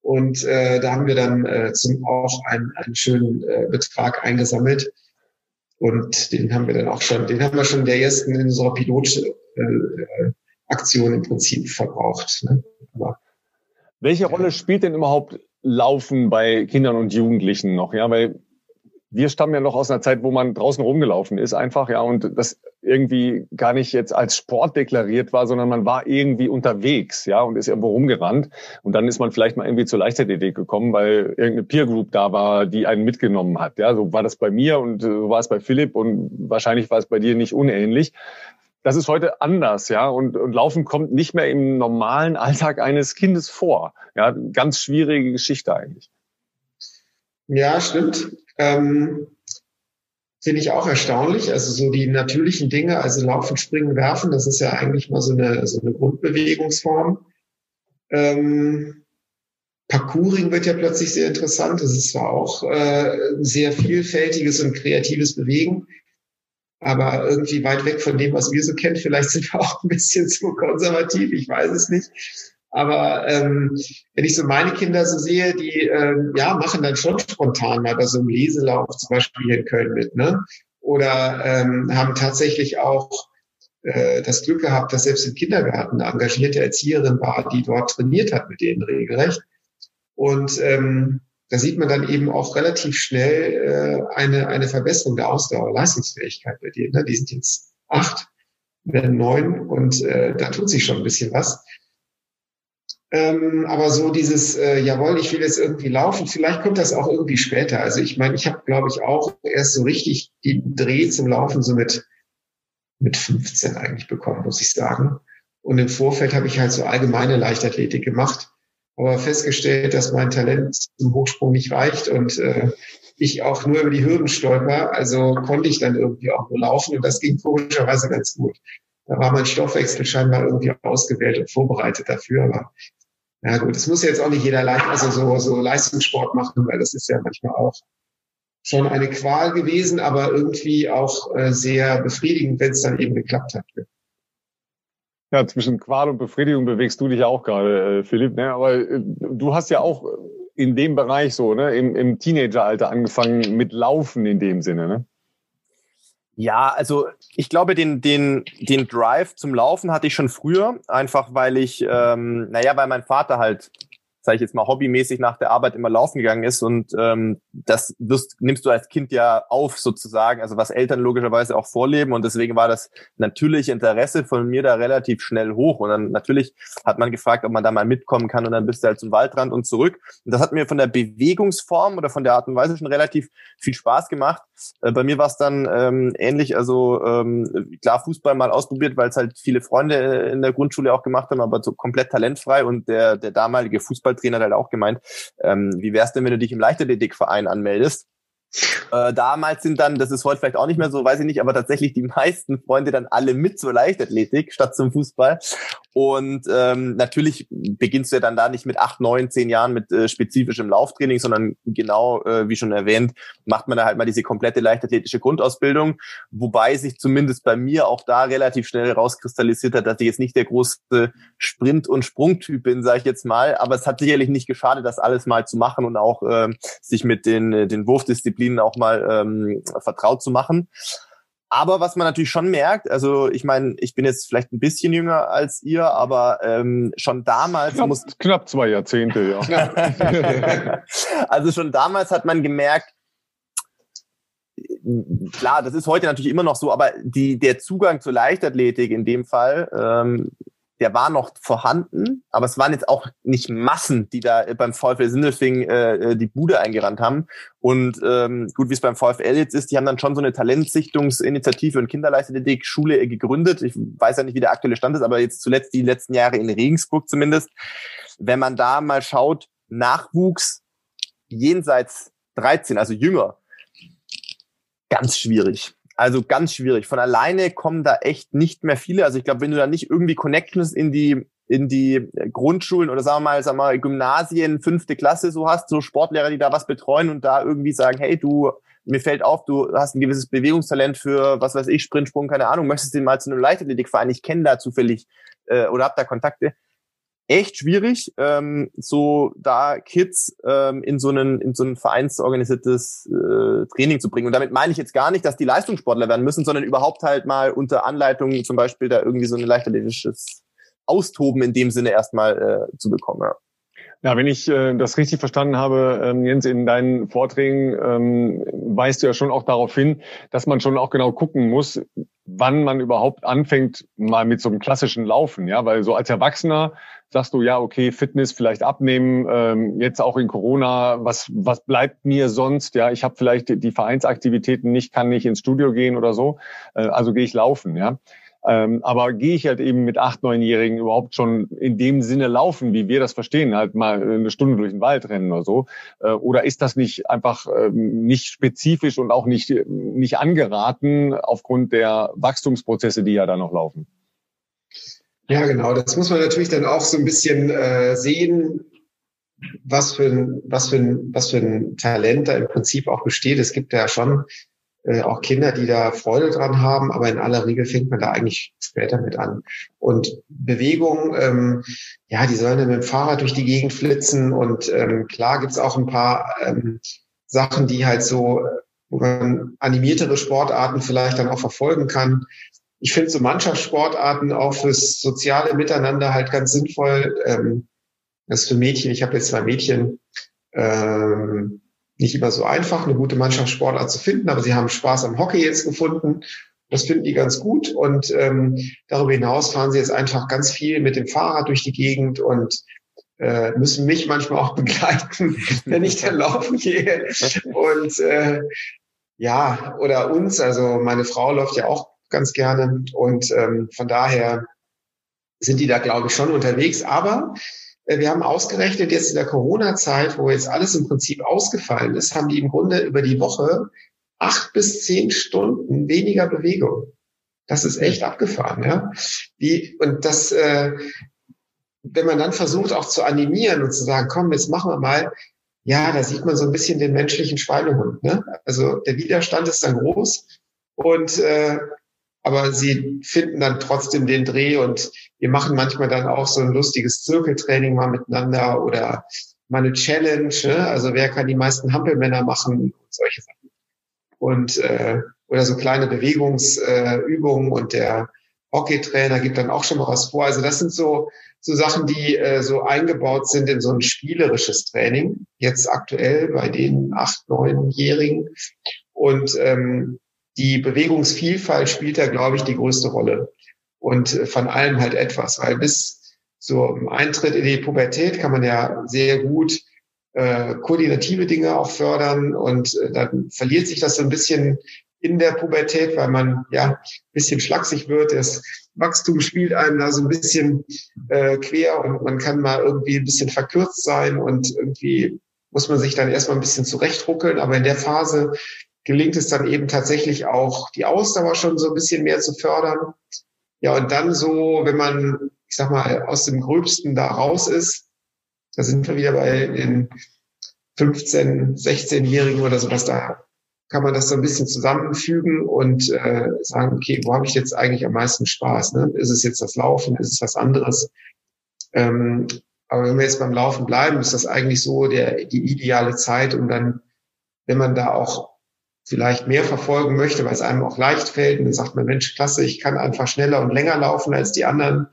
Und äh, da haben wir dann äh, zum, auch einen, einen schönen äh, Betrag eingesammelt. Und den haben wir dann auch schon, den haben wir schon in der ersten in unserer Pilotaktion äh, im Prinzip verbraucht. Ne? Aber, Welche Rolle spielt denn überhaupt Laufen bei Kindern und Jugendlichen noch? Ja, weil wir stammen ja noch aus einer Zeit, wo man draußen rumgelaufen ist, einfach, ja, und das irgendwie gar nicht jetzt als Sport deklariert war, sondern man war irgendwie unterwegs, ja, und ist irgendwo rumgerannt. Und dann ist man vielleicht mal irgendwie zur Leichtathletik gekommen, weil irgendeine Peer Group da war, die einen mitgenommen hat. Ja, so war das bei mir und so war es bei Philipp und wahrscheinlich war es bei dir nicht unähnlich. Das ist heute anders, ja, und, und Laufen kommt nicht mehr im normalen Alltag eines Kindes vor. Ja, ganz schwierige Geschichte eigentlich. Ja, stimmt. Ähm, Finde ich auch erstaunlich. Also so die natürlichen Dinge, also Laufen, Springen, Werfen, das ist ja eigentlich mal so eine, so eine Grundbewegungsform. Ähm, Parkouring wird ja plötzlich sehr interessant. Das ist zwar auch äh, sehr vielfältiges und kreatives Bewegen. aber irgendwie weit weg von dem, was wir so kennen. Vielleicht sind wir auch ein bisschen zu konservativ, ich weiß es nicht. Aber ähm, wenn ich so meine Kinder so sehe, die ähm, ja machen dann schon spontan mal bei so einem Leselauf zum Beispiel hier in Köln mit, ne? Oder ähm, haben tatsächlich auch äh, das Glück gehabt, dass selbst im Kindergarten eine engagierte Erzieherin war, die dort trainiert hat mit denen regelrecht. Und ähm, da sieht man dann eben auch relativ schnell äh, eine, eine Verbesserung der Ausdauer, Leistungsfähigkeit bei denen. Ne? Die sind jetzt acht, werden neun und äh, da tut sich schon ein bisschen was. Ähm, aber so dieses, äh, jawohl, ich will jetzt irgendwie laufen, vielleicht kommt das auch irgendwie später. Also ich meine, ich habe, glaube ich, auch erst so richtig die Dreh zum Laufen so mit, mit 15 eigentlich bekommen, muss ich sagen. Und im Vorfeld habe ich halt so allgemeine Leichtathletik gemacht, aber festgestellt, dass mein Talent zum Hochsprung nicht reicht und äh, ich auch nur über die Hürden stolper. Also konnte ich dann irgendwie auch nur laufen und das ging komischerweise ganz gut. Da war mein Stoffwechsel scheinbar irgendwie ausgewählt und vorbereitet dafür. Aber ja gut, es muss jetzt auch nicht jeder leicht, also so, so Leistungssport machen, weil das ist ja manchmal auch schon eine Qual gewesen, aber irgendwie auch äh, sehr befriedigend, wenn es dann eben geklappt hat. Ja, zwischen Qual und Befriedigung bewegst du dich auch gerade, äh, Philipp. Ne? Aber äh, du hast ja auch in dem Bereich so, ne, im, im Teenageralter angefangen mit Laufen in dem Sinne, ne? Ja, also ich glaube, den, den, den Drive zum Laufen hatte ich schon früher, einfach weil ich, ähm, naja, weil mein Vater halt sage ich jetzt mal, hobbymäßig nach der Arbeit immer laufen gegangen ist. Und ähm, das wirst, nimmst du als Kind ja auf sozusagen, also was Eltern logischerweise auch vorleben. Und deswegen war das natürliche Interesse von mir da relativ schnell hoch. Und dann natürlich hat man gefragt, ob man da mal mitkommen kann. Und dann bist du halt zum Waldrand und zurück. Und das hat mir von der Bewegungsform oder von der Art und Weise schon relativ viel Spaß gemacht. Äh, bei mir war es dann ähm, ähnlich, also ähm, klar Fußball mal ausprobiert, weil es halt viele Freunde in der Grundschule auch gemacht haben, aber so komplett talentfrei. Und der, der damalige Fußball Fußballtrainer hat halt auch gemeint, ähm, wie wär's denn, wenn du dich im Leichtathletikverein anmeldest? Äh, damals sind dann, das ist heute vielleicht auch nicht mehr so, weiß ich nicht, aber tatsächlich die meisten Freunde dann alle mit zur Leichtathletik statt zum Fußball. Und ähm, natürlich beginnst du ja dann da nicht mit acht, neun, zehn Jahren mit äh, spezifischem Lauftraining, sondern genau, äh, wie schon erwähnt, macht man da halt mal diese komplette leichtathletische Grundausbildung. Wobei sich zumindest bei mir auch da relativ schnell rauskristallisiert hat, dass ich jetzt nicht der große Sprint- und Sprungtyp bin, sage ich jetzt mal. Aber es hat sicherlich nicht geschadet, das alles mal zu machen und auch äh, sich mit den, äh, den Wurfdisziplinen auch mal ähm, vertraut zu machen. Aber was man natürlich schon merkt, also ich meine, ich bin jetzt vielleicht ein bisschen jünger als ihr, aber ähm, schon damals knapp, muss knapp zwei Jahrzehnte, ja. also schon damals hat man gemerkt, klar, das ist heute natürlich immer noch so, aber die, der Zugang zur Leichtathletik in dem Fall ähm, der war noch vorhanden, aber es waren jetzt auch nicht Massen, die da beim VfL Sindelfing äh, äh, die Bude eingerannt haben. Und ähm, gut, wie es beim VfL jetzt ist, die haben dann schon so eine Talentsichtungsinitiative und Kinderleichtathletik Schule gegründet. Ich weiß ja nicht, wie der aktuelle Stand ist, aber jetzt zuletzt die letzten Jahre in Regensburg zumindest. Wenn man da mal schaut, Nachwuchs jenseits 13, also jünger, ganz schwierig. Also ganz schwierig. Von alleine kommen da echt nicht mehr viele. Also ich glaube, wenn du da nicht irgendwie Connections in die in die Grundschulen oder sagen wir mal, sagen wir mal Gymnasien, fünfte Klasse so hast, so Sportlehrer, die da was betreuen und da irgendwie sagen, hey, du, mir fällt auf, du hast ein gewisses Bewegungstalent für, was weiß ich, Sprintsprung, keine Ahnung, möchtest du mal zu einem Leichtathletikverein, ich kenne da zufällig äh, oder hab da Kontakte echt schwierig, ähm, so da Kids ähm, in so einen in so ein vereinsorganisiertes äh, Training zu bringen. Und damit meine ich jetzt gar nicht, dass die Leistungssportler werden müssen, sondern überhaupt halt mal unter Anleitung zum Beispiel da irgendwie so ein leichtathletisches Austoben in dem Sinne erstmal äh, zu bekommen. Ja. Ja, wenn ich äh, das richtig verstanden habe, ähm, Jens, in deinen Vorträgen ähm, weist du ja schon auch darauf hin, dass man schon auch genau gucken muss, wann man überhaupt anfängt, mal mit so einem klassischen Laufen, ja, weil so als Erwachsener sagst du, ja, okay, Fitness vielleicht abnehmen, ähm, jetzt auch in Corona, was, was bleibt mir sonst? Ja, ich habe vielleicht die Vereinsaktivitäten nicht, kann nicht ins Studio gehen oder so, äh, also gehe ich laufen, ja. Ähm, aber gehe ich halt eben mit acht, neunjährigen überhaupt schon in dem Sinne laufen, wie wir das verstehen, halt mal eine Stunde durch den Wald rennen oder so? Äh, oder ist das nicht einfach äh, nicht spezifisch und auch nicht, nicht angeraten aufgrund der Wachstumsprozesse, die ja da noch laufen? Ja, genau. Das muss man natürlich dann auch so ein bisschen äh, sehen, was für, ein, was, für ein, was für ein Talent da im Prinzip auch besteht. Es gibt ja schon äh, auch Kinder, die da Freude dran haben, aber in aller Regel fängt man da eigentlich später mit an. Und Bewegung, ähm, ja, die sollen dann mit dem Fahrrad durch die Gegend flitzen und ähm, klar gibt's auch ein paar ähm, Sachen, die halt so, wo man animiertere Sportarten vielleicht dann auch verfolgen kann. Ich finde so Mannschaftssportarten auch fürs soziale Miteinander halt ganz sinnvoll. Ähm, das ist für Mädchen, ich habe jetzt zwei Mädchen, ähm, nicht immer so einfach, eine gute Mannschaftssportart zu finden, aber sie haben Spaß am Hockey jetzt gefunden. Das finden die ganz gut und ähm, darüber hinaus fahren sie jetzt einfach ganz viel mit dem Fahrrad durch die Gegend und äh, müssen mich manchmal auch begleiten, wenn ich dann laufen gehe. Und äh, ja, oder uns, also meine Frau läuft ja auch ganz gerne und ähm, von daher sind die da, glaube ich, schon unterwegs. Aber wir haben ausgerechnet, jetzt in der Corona-Zeit, wo jetzt alles im Prinzip ausgefallen ist, haben die im Grunde über die Woche acht bis zehn Stunden weniger Bewegung. Das ist echt abgefahren, ja. Die, und das, äh, wenn man dann versucht auch zu animieren und zu sagen, komm, jetzt machen wir mal, ja, da sieht man so ein bisschen den menschlichen Schweinehund. Ne? Also der Widerstand ist dann groß und äh, aber sie finden dann trotzdem den Dreh und wir machen manchmal dann auch so ein lustiges Zirkeltraining mal miteinander oder mal eine Challenge, ne? also wer kann die meisten Hampelmänner machen und solche Sachen. Und äh, oder so kleine Bewegungsübungen äh, und der Hockeytrainer gibt dann auch schon mal was vor. Also das sind so so Sachen, die äh, so eingebaut sind in so ein spielerisches Training. Jetzt aktuell bei den acht, neunjährigen und ähm, die Bewegungsvielfalt spielt da, glaube ich, die größte Rolle. Und äh, von allem halt etwas, weil bis zum Eintritt in die Pubertät kann man ja sehr gut äh, koordinative Dinge auch fördern und äh, dann verliert sich das so ein bisschen in der Pubertät, weil man ja ein bisschen schlaksig wird. Das Wachstum spielt einem da so ein bisschen äh, quer und man kann mal irgendwie ein bisschen verkürzt sein und irgendwie muss man sich dann erstmal ein bisschen zurechtruckeln. Aber in der Phase gelingt es dann eben tatsächlich auch, die Ausdauer schon so ein bisschen mehr zu fördern. Ja, und dann so, wenn man, ich sag mal, aus dem Gröbsten da raus ist, da sind wir wieder bei den 15, 16-Jährigen oder sowas, da kann man das so ein bisschen zusammenfügen und äh, sagen, okay, wo habe ich jetzt eigentlich am meisten Spaß? Ne? Ist es jetzt das Laufen? Ist es was anderes? Ähm, aber wenn wir jetzt beim Laufen bleiben, ist das eigentlich so der, die ideale Zeit, um dann, wenn man da auch vielleicht mehr verfolgen möchte, weil es einem auch leicht fällt. Und dann sagt man, Mensch, klasse, ich kann einfach schneller und länger laufen als die anderen.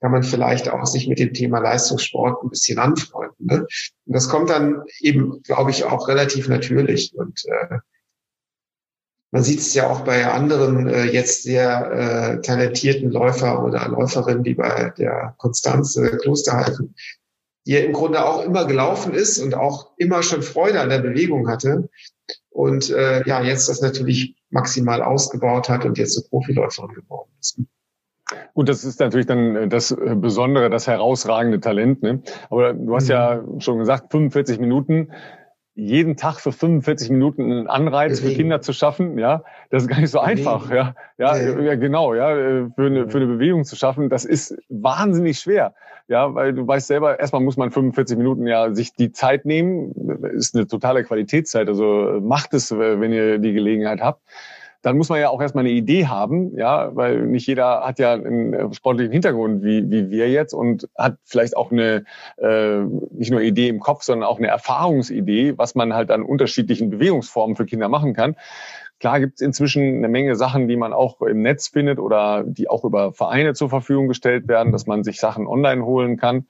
Kann man vielleicht auch sich mit dem Thema Leistungssport ein bisschen anfreunden. Ne? Und das kommt dann eben, glaube ich, auch relativ natürlich. Und äh, man sieht es ja auch bei anderen äh, jetzt sehr äh, talentierten Läufer oder Läuferinnen, die bei der Konstanze Klosterhalten, die ja im Grunde auch immer gelaufen ist und auch immer schon Freude an der Bewegung hatte, und äh, ja, jetzt das natürlich maximal ausgebaut hat und jetzt eine Profiläuferin geworden ist. Gut, das ist natürlich dann äh, das äh, Besondere, das herausragende Talent. Ne? Aber du hast mhm. ja schon gesagt, 45 Minuten jeden Tag für 45 Minuten einen Anreiz für Kinder zu schaffen, ja, das ist gar nicht so einfach, ja, ja, ja, genau, ja, für eine, für eine Bewegung zu schaffen, das ist wahnsinnig schwer, ja, weil du weißt selber, erstmal muss man 45 Minuten ja sich die Zeit nehmen, ist eine totale Qualitätszeit, also macht es, wenn ihr die Gelegenheit habt dann muss man ja auch erstmal eine Idee haben, ja, weil nicht jeder hat ja einen äh, sportlichen Hintergrund wie, wie wir jetzt und hat vielleicht auch eine äh, nicht nur Idee im Kopf, sondern auch eine Erfahrungsidee, was man halt an unterschiedlichen Bewegungsformen für Kinder machen kann. Klar gibt es inzwischen eine Menge Sachen, die man auch im Netz findet oder die auch über Vereine zur Verfügung gestellt werden, dass man sich Sachen online holen kann.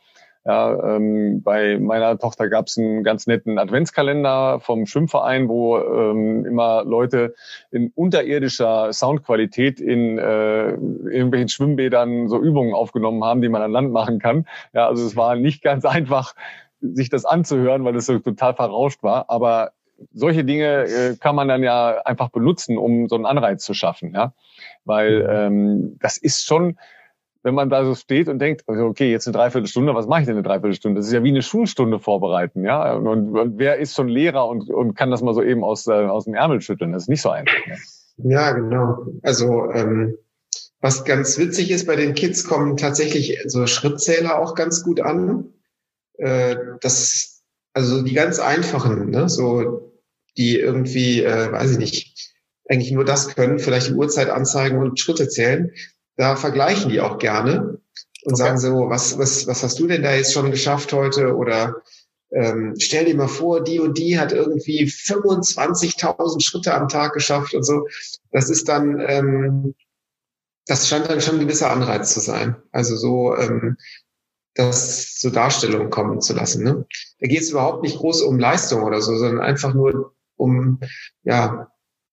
Ja, ähm, bei meiner Tochter gab es einen ganz netten Adventskalender vom Schwimmverein, wo ähm, immer Leute in unterirdischer Soundqualität in äh, irgendwelchen Schwimmbädern so Übungen aufgenommen haben, die man an Land machen kann. Ja, also es war nicht ganz einfach, sich das anzuhören, weil es so total verrauscht war. Aber solche Dinge äh, kann man dann ja einfach benutzen, um so einen Anreiz zu schaffen. Ja, weil mhm. ähm, das ist schon wenn man da so steht und denkt, also okay, jetzt eine Dreiviertelstunde, was mache ich denn eine Dreiviertelstunde? Das ist ja wie eine Schulstunde vorbereiten, ja. Und, und wer ist schon Lehrer und, und kann das mal so eben aus, äh, aus dem Ärmel schütteln? Das ist nicht so einfach. Ne? Ja, genau. Also ähm, was ganz witzig ist, bei den Kids kommen tatsächlich so Schrittzähler auch ganz gut an. Äh, das, also die ganz einfachen, ne? so die irgendwie, äh, weiß ich nicht, eigentlich nur das können, vielleicht die Uhrzeit anzeigen und Schritte zählen. Da vergleichen die auch gerne und okay. sagen so, was, was, was hast du denn da jetzt schon geschafft heute? Oder ähm, stell dir mal vor, die und die hat irgendwie 25.000 Schritte am Tag geschafft und so. Das ist dann, ähm, das scheint dann schon ein gewisser Anreiz zu sein. Also so, ähm, das zur Darstellung kommen zu lassen. Ne? Da geht es überhaupt nicht groß um Leistung oder so, sondern einfach nur um ja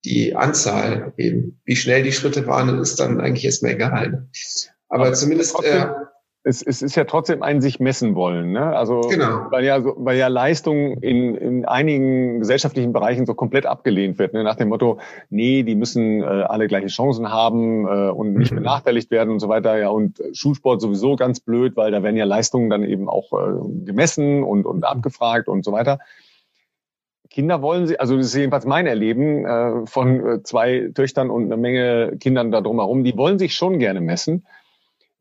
die Anzahl eben. Wie schnell die Schritte waren, ist dann eigentlich erstmal egal. Ne? Aber, Aber zumindest äh, es, es ist ja trotzdem ein sich messen wollen, ne? Also genau. weil ja so, weil ja Leistung in, in einigen gesellschaftlichen Bereichen so komplett abgelehnt wird, ne? nach dem Motto, nee, die müssen äh, alle gleiche Chancen haben äh, und nicht mhm. benachteiligt werden und so weiter. Ja, und Schulsport sowieso ganz blöd, weil da werden ja Leistungen dann eben auch äh, gemessen und, und abgefragt und so weiter. Kinder wollen sie, also das ist jedenfalls mein Erleben äh, von äh, zwei Töchtern und eine Menge Kindern da drumherum, die wollen sich schon gerne messen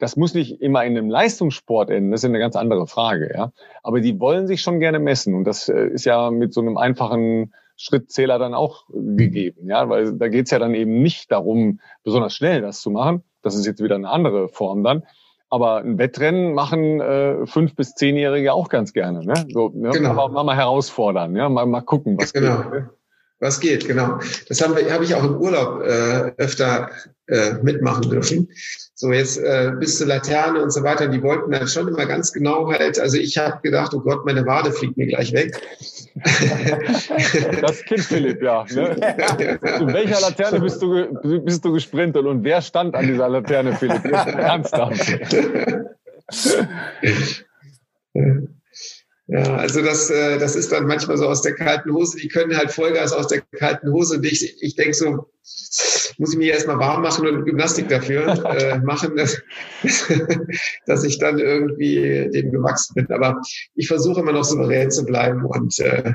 das muss nicht immer in einem Leistungssport enden, das ist eine ganz andere Frage, ja. Aber die wollen sich schon gerne messen und das äh, ist ja mit so einem einfachen Schrittzähler dann auch gegeben, ja, weil da geht's ja dann eben nicht darum, besonders schnell das zu machen. Das ist jetzt wieder eine andere Form dann. Aber ein Wettrennen machen äh, fünf bis zehnjährige auch ganz gerne, ne? So, ne? Genau. Mal, mal, mal herausfordern, ja, mal, mal gucken, was genau. geht. Ne? Was geht, genau. Das haben wir, habe ich auch im Urlaub äh, öfter äh, mitmachen dürfen. So jetzt äh, bis zur Laterne und so weiter. Die wollten dann schon immer ganz genau halt. Also ich habe gedacht, oh Gott, meine Wade fliegt mir gleich weg. Das Kind Philipp, ja. Ne? In welcher Laterne bist du, bist du gesprintet und wer stand an dieser Laterne, Philipp? Ernsthaft. Ja, also das, äh, das ist dann manchmal so aus der kalten Hose. Die können halt Vollgas aus der kalten Hose. Und ich, ich denke so, muss ich mich erstmal warm machen und Gymnastik dafür äh, machen, dass, dass ich dann irgendwie dem gewachsen bin. Aber ich versuche immer noch souverän zu bleiben und äh,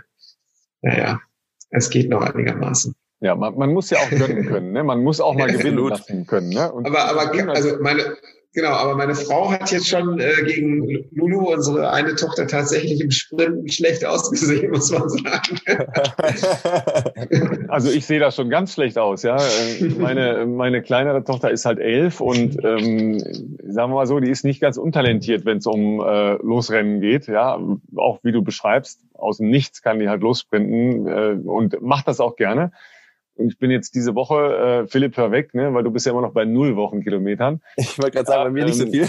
naja, es geht noch einigermaßen. Ja, man, man muss ja auch gönnen können, ne? Man muss auch mal gewinnen lassen können, ne? Und aber aber also meine Genau, aber meine Frau hat jetzt schon äh, gegen Lulu, unsere eine Tochter, tatsächlich im Sprint schlecht ausgesehen, muss man sagen. Also ich sehe das schon ganz schlecht aus, ja. Äh, meine, meine kleinere Tochter ist halt elf und ähm, sagen wir mal so, die ist nicht ganz untalentiert, wenn es um äh, Losrennen geht, ja. Auch wie du beschreibst, aus dem Nichts kann die halt lossprinten äh, und macht das auch gerne. Ich bin jetzt diese Woche, äh, Philipp, hör weg, ne, weil du bist ja immer noch bei null Wochenkilometern. Ich wollte gerade sagen, bei mir ähm, nicht so viel.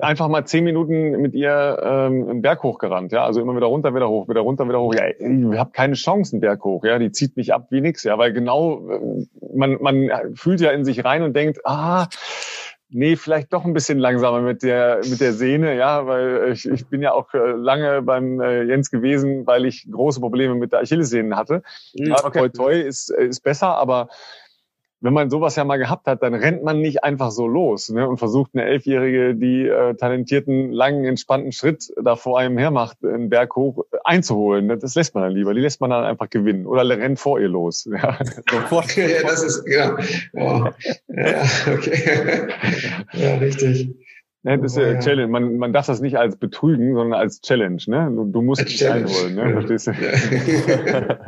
einfach mal zehn Minuten mit ihr ähm, einen Berg hochgerannt, ja. Also immer wieder runter, wieder hoch, wieder runter, wieder hoch. Ja, ich habe keine Chance, einen Berg hoch, ja. Die zieht mich ab wie nix, ja, weil genau, äh, man, man fühlt ja in sich rein und denkt, ah, nee, vielleicht doch ein bisschen langsamer mit der, mit der Sehne, ja, weil ich, ich bin ja auch lange beim äh, Jens gewesen, weil ich große Probleme mit der Achillessehne hatte. Mhm, okay. Toi, toi ist, ist besser, aber wenn man sowas ja mal gehabt hat, dann rennt man nicht einfach so los ne, und versucht eine Elfjährige, die äh, talentierten, langen, entspannten Schritt da vor einem her macht, einen Berg hoch einzuholen. Ne? Das lässt man dann lieber. Die lässt man dann einfach gewinnen oder rennt vor ihr los. Ja, ja das ist, genau. Oh. Ja, okay. ja, richtig. Ne, das ist ja, Challenge. Man, man darf das nicht als betrügen, sondern als Challenge. Ne? Du, du musst dich einholen. Ne? Ja. Verstehst du? Ja.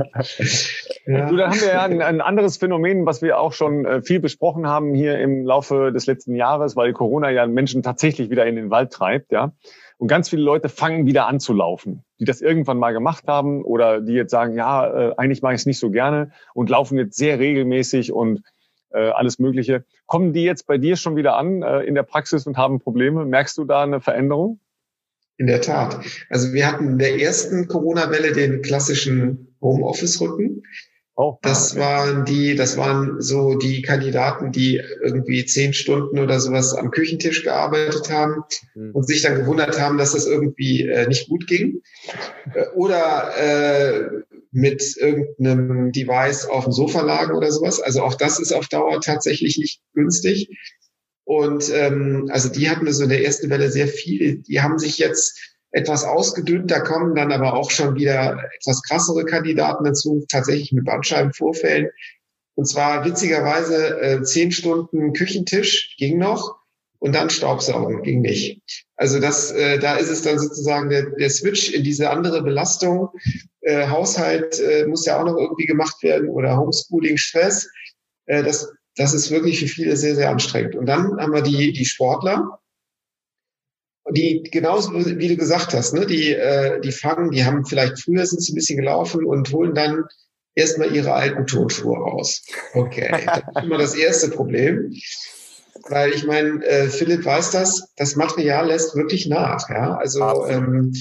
Du, dann haben wir ja ein, ein, anderes Phänomen, was wir auch schon äh, viel besprochen haben hier im Laufe des letzten Jahres, weil Corona ja Menschen tatsächlich wieder in den Wald treibt. ja. Und ganz viele Leute fangen wieder an zu laufen, die das irgendwann mal gemacht haben oder die jetzt sagen, ja, äh, eigentlich mache ich es nicht so gerne und laufen jetzt sehr regelmäßig und äh, alles Mögliche. Kommen die jetzt bei dir schon wieder an äh, in der Praxis und haben Probleme? Merkst du da eine Veränderung? In der Tat. Also wir hatten in der ersten Corona-Welle den klassischen Homeoffice-Rücken. Oh, das okay. waren die, das waren so die Kandidaten, die irgendwie zehn Stunden oder sowas am Küchentisch gearbeitet haben mhm. und sich dann gewundert haben, dass das irgendwie äh, nicht gut ging. Äh, oder äh, mit irgendeinem Device auf dem Sofa lagen oder sowas. Also auch das ist auf Dauer tatsächlich nicht günstig. Und ähm, also die hatten so in der ersten Welle sehr viel. Die haben sich jetzt etwas ausgedünnt. Da kommen dann aber auch schon wieder etwas krassere Kandidaten dazu, tatsächlich mit Bandscheibenvorfällen. Und zwar witzigerweise äh, zehn Stunden Küchentisch ging noch und dann Staubsaugen ging nicht. Also das, äh, da ist es dann sozusagen der, der Switch in diese andere Belastung. Äh, Haushalt äh, muss ja auch noch irgendwie gemacht werden oder Homeschooling, Stress. äh, das, das ist wirklich für viele sehr, sehr anstrengend. Und dann haben wir die, die Sportler, die genauso wie du gesagt hast, ne, die, äh, die fangen, die haben vielleicht früher sind sie ein bisschen gelaufen und holen dann erstmal ihre alten Turnschuhe raus. Okay, das ist immer das erste Problem. Weil ich meine, äh, Philipp weiß das, das Material lässt wirklich nach. Ja? Also ähm,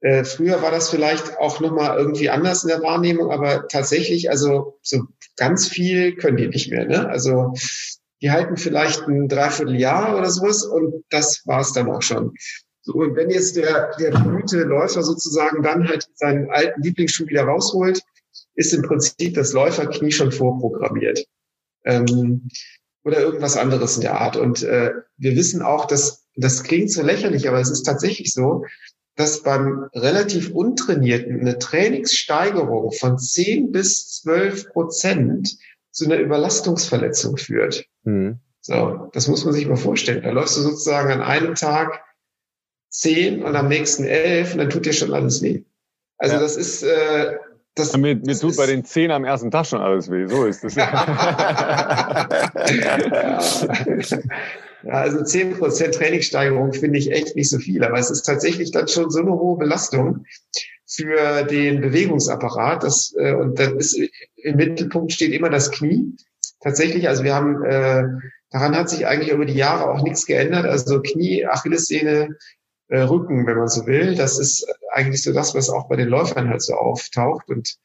äh, früher war das vielleicht auch nochmal irgendwie anders in der Wahrnehmung, aber tatsächlich, also so ganz viel können die nicht mehr. Ne? Also die halten vielleicht ein Dreivierteljahr oder sowas und das war's dann auch schon. So, und wenn jetzt der, der bemühte Läufer sozusagen dann halt seinen alten Lieblingsschuh wieder rausholt, ist im Prinzip das Läuferknie schon vorprogrammiert. Ähm, oder irgendwas anderes in der Art. Und äh, wir wissen auch, dass das klingt so lächerlich, aber es ist tatsächlich so, dass beim relativ untrainierten eine Trainingssteigerung von 10 bis 12 Prozent zu einer Überlastungsverletzung führt. Mhm. So, das muss man sich mal vorstellen. Da läufst du sozusagen an einem Tag 10 und am nächsten 11 und dann tut dir schon alles weh. Also ja. das ist, äh, das, mir, mir das tut bei den zehn am ersten Tag schon alles weh. So ist das. ja. Ja, also zehn Prozent Trainingssteigerung finde ich echt nicht so viel, aber es ist tatsächlich dann schon so eine hohe Belastung für den Bewegungsapparat. Das, äh, und dann ist im Mittelpunkt steht immer das Knie. Tatsächlich, also wir haben äh, daran hat sich eigentlich über die Jahre auch nichts geändert. Also Knie, Achillessehne, äh, Rücken, wenn man so will. Das ist eigentlich so das, was auch bei den Läufern halt so auftaucht und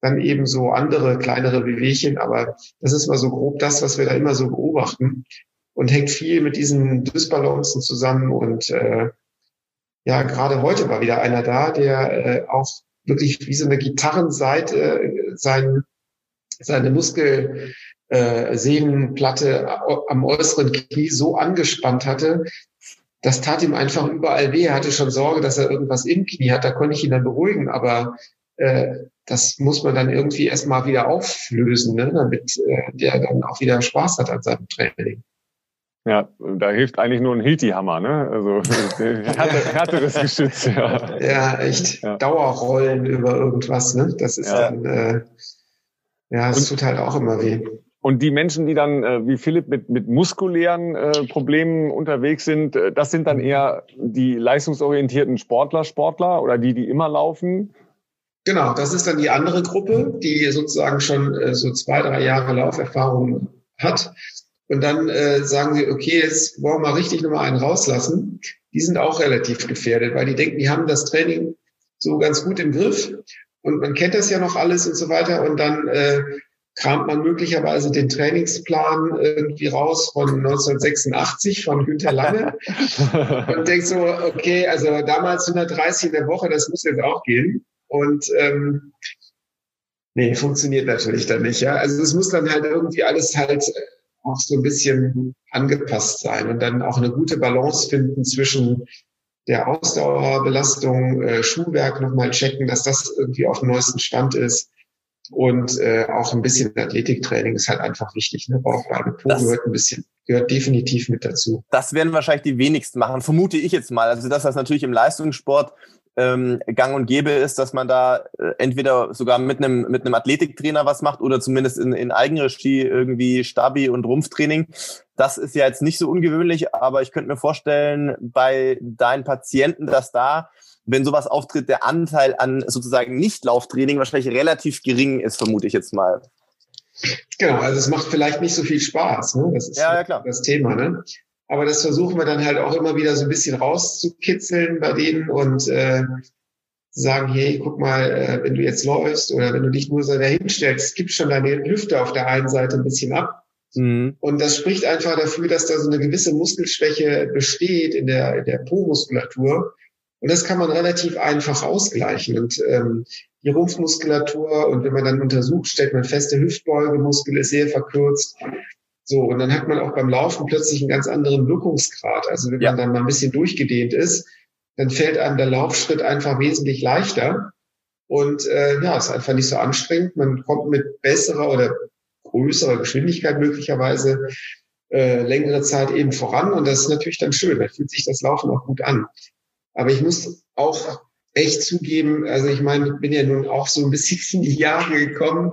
dann eben so andere kleinere Bewegchen. Aber das ist mal so grob das, was wir da immer so beobachten und hängt viel mit diesen Dysbalancen zusammen. Und äh, ja, gerade heute war wieder einer da, der äh, auch wirklich wie so eine Gitarrenseite äh, sein, seine Muskel äh, Sehnenplatte am äußeren Knie so angespannt hatte, das tat ihm einfach überall weh. Er hatte schon Sorge, dass er irgendwas im Knie hat. Da konnte ich ihn dann beruhigen. Aber äh, das muss man dann irgendwie erstmal wieder auflösen, ne? damit äh, der dann auch wieder Spaß hat an seinem Training. Ja, da hilft eigentlich nur ein Hilti-Hammer, ne? Also härter, härteres Geschütz, ja. Ja, echt. Ja. Dauerrollen über irgendwas, ne? Das ist ja. dann, äh, ja, es tut halt auch immer weh. Und die Menschen, die dann äh, wie Philipp mit, mit muskulären äh, Problemen unterwegs sind, äh, das sind dann eher die leistungsorientierten Sportler, Sportler oder die, die immer laufen? Genau, das ist dann die andere Gruppe, die sozusagen schon äh, so zwei, drei Jahre Lauferfahrung hat. Und dann äh, sagen sie, okay, jetzt wollen wir mal richtig nochmal einen rauslassen. Die sind auch relativ gefährdet, weil die denken, die haben das Training so ganz gut im Griff und man kennt das ja noch alles und so weiter. Und dann äh, kramt man möglicherweise den Trainingsplan irgendwie raus von 1986 von Günter Lange und denkt so, okay, also damals 130 in der Woche, das muss jetzt auch gehen. Und ähm, nee, funktioniert natürlich dann nicht. Ja, also es muss dann halt irgendwie alles halt auch so ein bisschen angepasst sein und dann auch eine gute Balance finden zwischen der Ausdauerbelastung, äh, Schuhwerk nochmal checken, dass das irgendwie auf dem neuesten Stand ist und äh, auch ein bisschen Athletiktraining ist halt einfach wichtig. Ne? Bauchbeine, Po das, gehört ein bisschen, gehört definitiv mit dazu. Das werden wahrscheinlich die wenigsten machen, vermute ich jetzt mal. Also dass das natürlich im Leistungssport ähm, gang und gäbe ist, dass man da äh, entweder sogar mit einem mit einem Athletiktrainer was macht oder zumindest in, in Eigenregie irgendwie Stabi und Rumpftraining. Das ist ja jetzt nicht so ungewöhnlich, aber ich könnte mir vorstellen, bei deinen Patienten, dass da wenn sowas auftritt, der Anteil an sozusagen Nicht-Lauftraining wahrscheinlich relativ gering ist, vermute ich jetzt mal. Genau, also es macht vielleicht nicht so viel Spaß, ne? Das ist ja, ja, klar. das Thema, ne? Aber das versuchen wir dann halt auch immer wieder so ein bisschen rauszukitzeln bei denen und äh, sagen, hey, guck mal, äh, wenn du jetzt läufst oder wenn du dich nur so dahin stellst, gib schon deine Hüfte auf der einen Seite ein bisschen ab. Mhm. Und das spricht einfach dafür, dass da so eine gewisse Muskelschwäche besteht in der, in der Po-Muskulatur. Und das kann man relativ einfach ausgleichen. Und ähm, die Rumpfmuskulatur und wenn man dann untersucht, stellt man fest, der Hüftbeugemuskel ist sehr verkürzt. So, und dann hat man auch beim Laufen plötzlich einen ganz anderen Wirkungsgrad. Also wenn ja. man dann mal ein bisschen durchgedehnt ist, dann fällt einem der Laufschritt einfach wesentlich leichter. Und äh, ja, ist einfach nicht so anstrengend. Man kommt mit besserer oder größerer Geschwindigkeit möglicherweise äh, längere Zeit eben voran. Und das ist natürlich dann schön. Da fühlt sich das Laufen auch gut an. Aber ich muss auch echt zugeben, also ich meine, ich bin ja nun auch so ein bisschen in die Jahre gekommen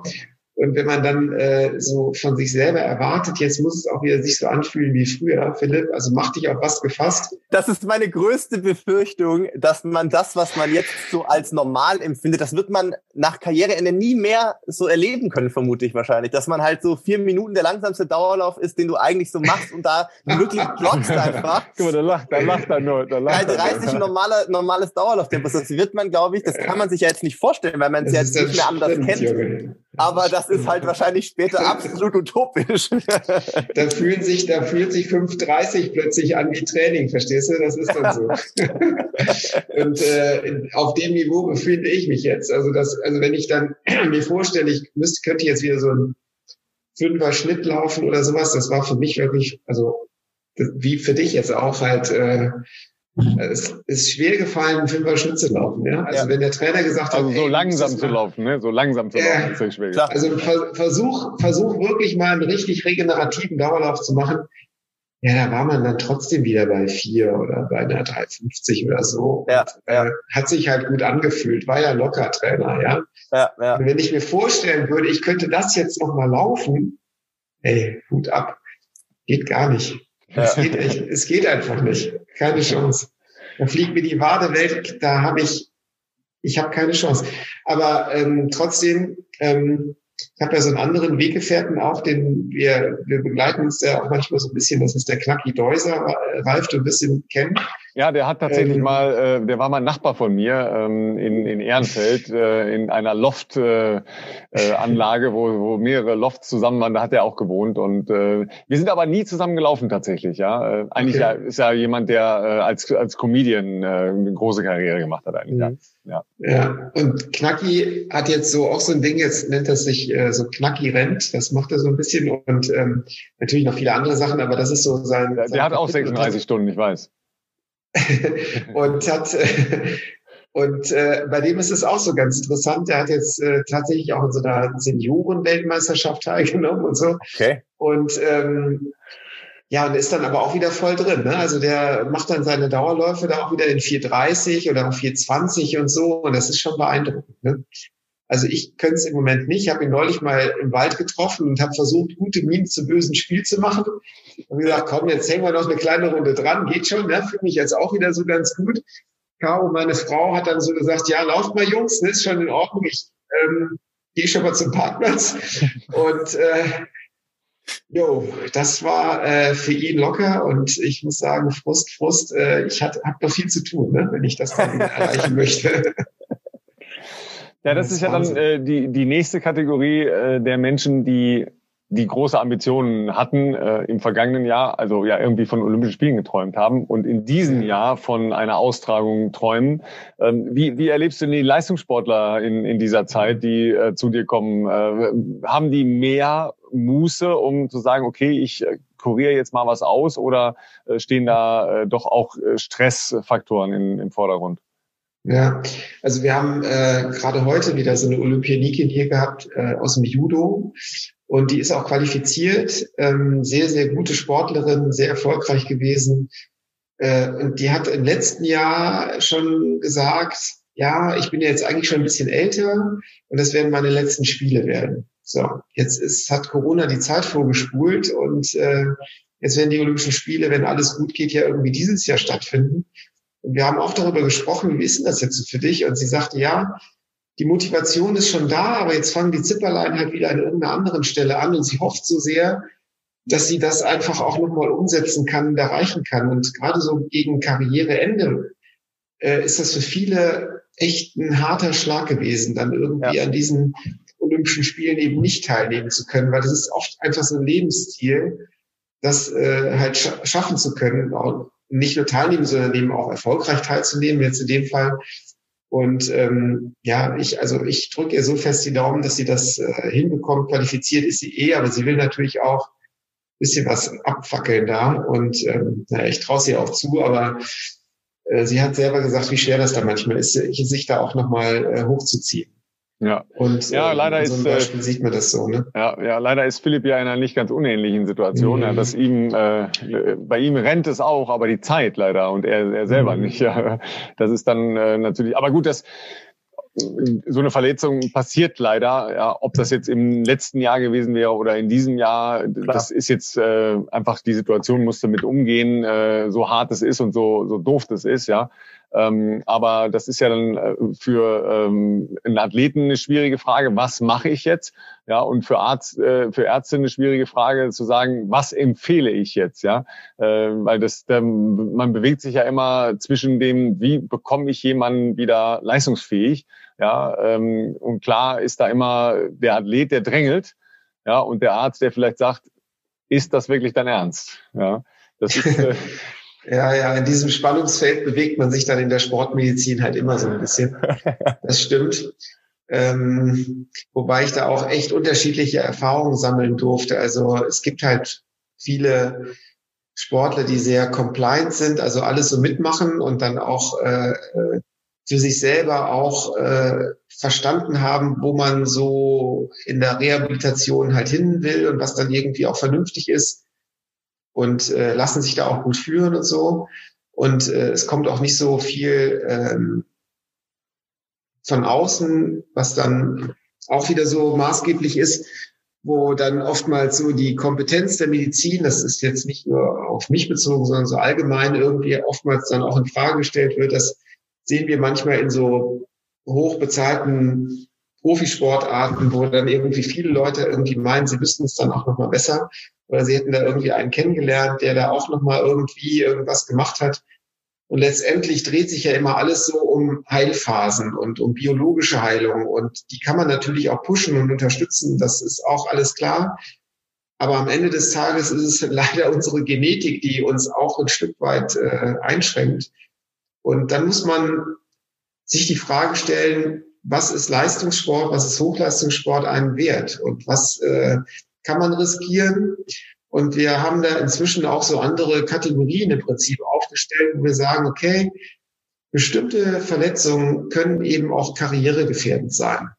Und wenn man dann äh, so von sich selber erwartet, jetzt muss es auch wieder sich so anfühlen wie früher, Philipp, also mach dich auf was gefasst. Das ist meine größte Befürchtung, dass man das, was man jetzt so als normal empfindet, das wird man nach Karriereende nie mehr so erleben können, vermute ich wahrscheinlich. Dass man halt so vier Minuten der langsamste Dauerlauf ist, den du eigentlich so machst und da wirklich glotzt einfach. Guck mal, da lacht, da lacht er nur. Da lacht Bei 30 normaler, normales Dauerlauftempo. Das wird man, glaube ich, das kann man sich ja jetzt nicht vorstellen, weil man es ja jetzt nicht mehr anders kennt. Junge. Aber das ist halt wahrscheinlich später absolut utopisch. da fühlen sich, da fühlt sich 5,30 plötzlich an wie Training, verstehst du? Das ist dann so. und äh, auf dem Niveau befinde ich mich jetzt. Also das, also wenn ich dann mir vorstelle, ich müsste, könnte jetzt wieder so ein Fünfer Schnitt laufen oder sowas, das war für mich wirklich, also wie für dich jetzt auch halt äh, es ist schwer gefallen, einen Fünfer Schnitt zu laufen. Ja? Also ja. wenn der Trainer gesagt also hat, so ey, langsam zu laufen, ne? so langsam zu laufen, ist schwer. Klar. Also versuch, versuch wirklich mal einen richtig regenerativen Dauerlauf zu machen. Ja, da war man dann trotzdem wieder bei vier oder bei einer 350 oder so. Ja, und, ja. Äh, hat sich halt gut angefühlt, war ja locker Trainer, ja. ja, ja. Und wenn ich mir vorstellen würde, ich könnte das jetzt noch mal laufen, ey, Hut ab, geht gar nicht. Ja. Es, geht echt, es geht einfach nicht. Keine Chance. Da fliegt mir die Wade weg, da habe ich, ich habe keine Chance. Aber ähm, trotzdem, ähm, ich habe ja so einen anderen Weggefährten auch, den wir, wir begleiten uns ja auch manchmal so ein bisschen, das ist der Knacki Deuser, Ralf, du wirst ihn kennen. Ja, der hat tatsächlich ähm, mal, äh, der war mal Nachbar von mir ähm, in, in Ehrenfeld, äh, in einer Loft-Anlage, äh, äh, wo, wo mehrere Lofts zusammen waren, da hat er auch gewohnt. Und äh, wir sind aber nie zusammen gelaufen tatsächlich, ja. Äh, eigentlich okay. ja, ist ja jemand, der äh, als, als Comedian äh, eine große Karriere gemacht hat eigentlich. Mhm. Ja. ja, und Knacki hat jetzt so auch so ein Ding, jetzt nennt er sich äh, so Knacki rennt, das macht er so ein bisschen und ähm, natürlich noch viele andere Sachen, aber das ist so sein. Der, sein hat auch 36 Stunden, ich weiß. und hat und äh, bei dem ist es auch so ganz interessant. Der hat jetzt äh, tatsächlich auch in so einer Senioren-Weltmeisterschaft teilgenommen und so. Okay. Und ähm, ja, und ist dann aber auch wieder voll drin. Ne? Also der macht dann seine Dauerläufe da auch wieder in 4,30 oder 4,20 und so. Und das ist schon beeindruckend. Ne? Also ich könnte es im Moment nicht. Ich habe ihn neulich mal im Wald getroffen und habe versucht, gute Mienen zu bösen Spiel zu machen. Und gesagt, komm, jetzt hängen wir noch eine kleine Runde dran. Geht schon, ne? Fühle mich jetzt auch wieder so ganz gut. Caro, meine Frau, hat dann so gesagt, ja, lauft mal Jungs, ne? ist schon in Ordnung. Ich ähm, gehe schon mal zum Parkplatz. Und äh, Jo, das war äh, für ihn locker und ich muss sagen, Frust, Frust, äh, ich habe noch viel zu tun, ne, wenn ich das dann erreichen möchte. Ja, das, das ist ja dann äh, die, die nächste Kategorie äh, der Menschen, die die große Ambitionen hatten äh, im vergangenen Jahr, also ja irgendwie von Olympischen Spielen geträumt haben und in diesem Jahr von einer Austragung träumen. Ähm, wie, wie erlebst du die Leistungssportler in, in dieser Zeit, die äh, zu dir kommen? Äh, haben die mehr Muße, um zu sagen, okay, ich äh, kuriere jetzt mal was aus oder äh, stehen da äh, doch auch äh, Stressfaktoren in, im Vordergrund? Ja, also wir haben äh, gerade heute wieder so eine Olympionikin hier gehabt äh, aus dem Judo und die ist auch qualifiziert, ähm, sehr, sehr gute Sportlerin, sehr erfolgreich gewesen. Äh, und die hat im letzten Jahr schon gesagt, ja, ich bin jetzt eigentlich schon ein bisschen älter und das werden meine letzten Spiele werden. So, jetzt ist, hat Corona die Zeit vorgespult und äh, jetzt werden die Olympischen Spiele, wenn alles gut geht, ja irgendwie dieses Jahr stattfinden. Und wir haben auch darüber gesprochen, wie ist denn das jetzt für dich? Und sie sagte, ja, die Motivation ist schon da, aber jetzt fangen die Zipperlein halt wieder an irgendeiner anderen Stelle an und sie hofft so sehr, dass sie das einfach auch nochmal umsetzen kann und erreichen kann. Und gerade so gegen Karriereende äh, ist das für viele echt ein harter Schlag gewesen, dann irgendwie ja. an diesen Olympischen Spielen eben nicht teilnehmen zu können, weil das ist oft einfach so ein Lebensstil, das äh, halt scha schaffen zu können, auch nicht nur teilnehmen, sondern eben auch erfolgreich teilzunehmen, jetzt in dem Fall und ähm, ja, ich, also ich drücke ihr so fest die Daumen, dass sie das äh, hinbekommt. Qualifiziert ist sie eh, aber sie will natürlich auch bisschen was abfackeln da. Und ähm, naja, ich traue sie auch zu, aber äh, sie hat selber gesagt, wie schwer das da manchmal ist, sich da auch nochmal äh, hochzuziehen. Ja. Und ja, äh, leider so ist, Beispiel sieht man das so, ne? Ja, ja, leider ist Philipp ja in einer nicht ganz unähnlichen Situation. Mhm. Ja, dass ihm, äh, bei ihm rennt es auch, aber die Zeit leider und er, er selber mhm. nicht. Ja, das ist dann äh, natürlich. Aber gut, das so eine Verletzung passiert leider. Ja, ob das jetzt im letzten Jahr gewesen wäre oder in diesem Jahr, Klar. das ist jetzt äh, einfach die Situation, musste mit umgehen, äh, so hart es ist und so so doof das ist, ja. Ähm, aber das ist ja dann äh, für ähm, einen Athleten eine schwierige Frage, was mache ich jetzt? Ja, und für Arzt, äh, für Ärzte eine schwierige Frage zu sagen, was empfehle ich jetzt? Ja, äh, weil das, der, man bewegt sich ja immer zwischen dem, wie bekomme ich jemanden wieder leistungsfähig? Ja, ähm, und klar ist da immer der Athlet, der drängelt, ja, und der Arzt, der vielleicht sagt, ist das wirklich dein Ernst? Ja, das ist äh, Ja, ja, in diesem Spannungsfeld bewegt man sich dann in der Sportmedizin halt immer so ein bisschen. Das stimmt. Ähm, wobei ich da auch echt unterschiedliche Erfahrungen sammeln durfte. Also es gibt halt viele Sportler, die sehr compliant sind, also alles so mitmachen und dann auch äh, äh für sich selber auch äh, verstanden haben, wo man so in der Rehabilitation halt hin will und was dann irgendwie auch vernünftig ist und äh, lassen sich da auch gut führen und so. Und äh, es kommt auch nicht so viel ähm, von außen, was dann auch wieder so maßgeblich ist, wo dann oftmals so die Kompetenz der Medizin, das ist jetzt nicht nur auf mich bezogen, sondern so allgemein irgendwie oftmals dann auch in Frage gestellt wird. Das sehen wir manchmal in so hochbezahlten Profisportarten, wo dann irgendwie viele Leute irgendwie meinen, sie wüssten es dann auch nochmal besser oder sie hätten da irgendwie einen kennengelernt, der da auch nochmal irgendwie irgendwas gemacht hat. Und letztendlich dreht sich ja immer alles so um Heilphasen und um biologische Heilung. Und die kann man natürlich auch pushen und unterstützen. Das ist auch alles klar. Aber am Ende des Tages ist es leider unsere Genetik, die uns auch ein Stück weit äh, einschränkt. Und dann muss man sich die Frage stellen, was ist Leistungssport, was ist Hochleistungssport einem wert und was äh, kann man riskieren. Und wir haben da inzwischen auch so andere Kategorien im Prinzip aufgestellt, wo wir sagen, okay, bestimmte Verletzungen können eben auch karrieregefährdend sein.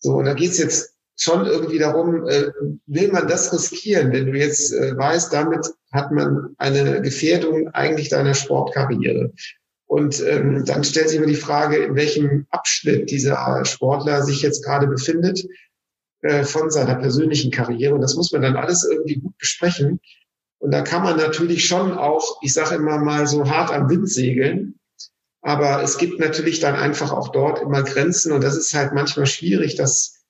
So, und da geht's jetzt schon irgendwie darum, äh, will man das riskieren, wenn du jetzt äh, weißt, damit hat man eine Gefährdung eigentlich deiner Sportkarriere. Und ähm, dann stellt sich immer die Frage, in welchem Abschnitt dieser Sportler sich jetzt gerade befindet äh, von seiner persönlichen Karriere. Und das muss man dann alles irgendwie gut besprechen. Und da kann man natürlich schon auch, ich sage immer mal, so hart am Wind segeln. Aber es gibt natürlich dann einfach auch dort immer Grenzen. Und das ist halt manchmal schwierig, das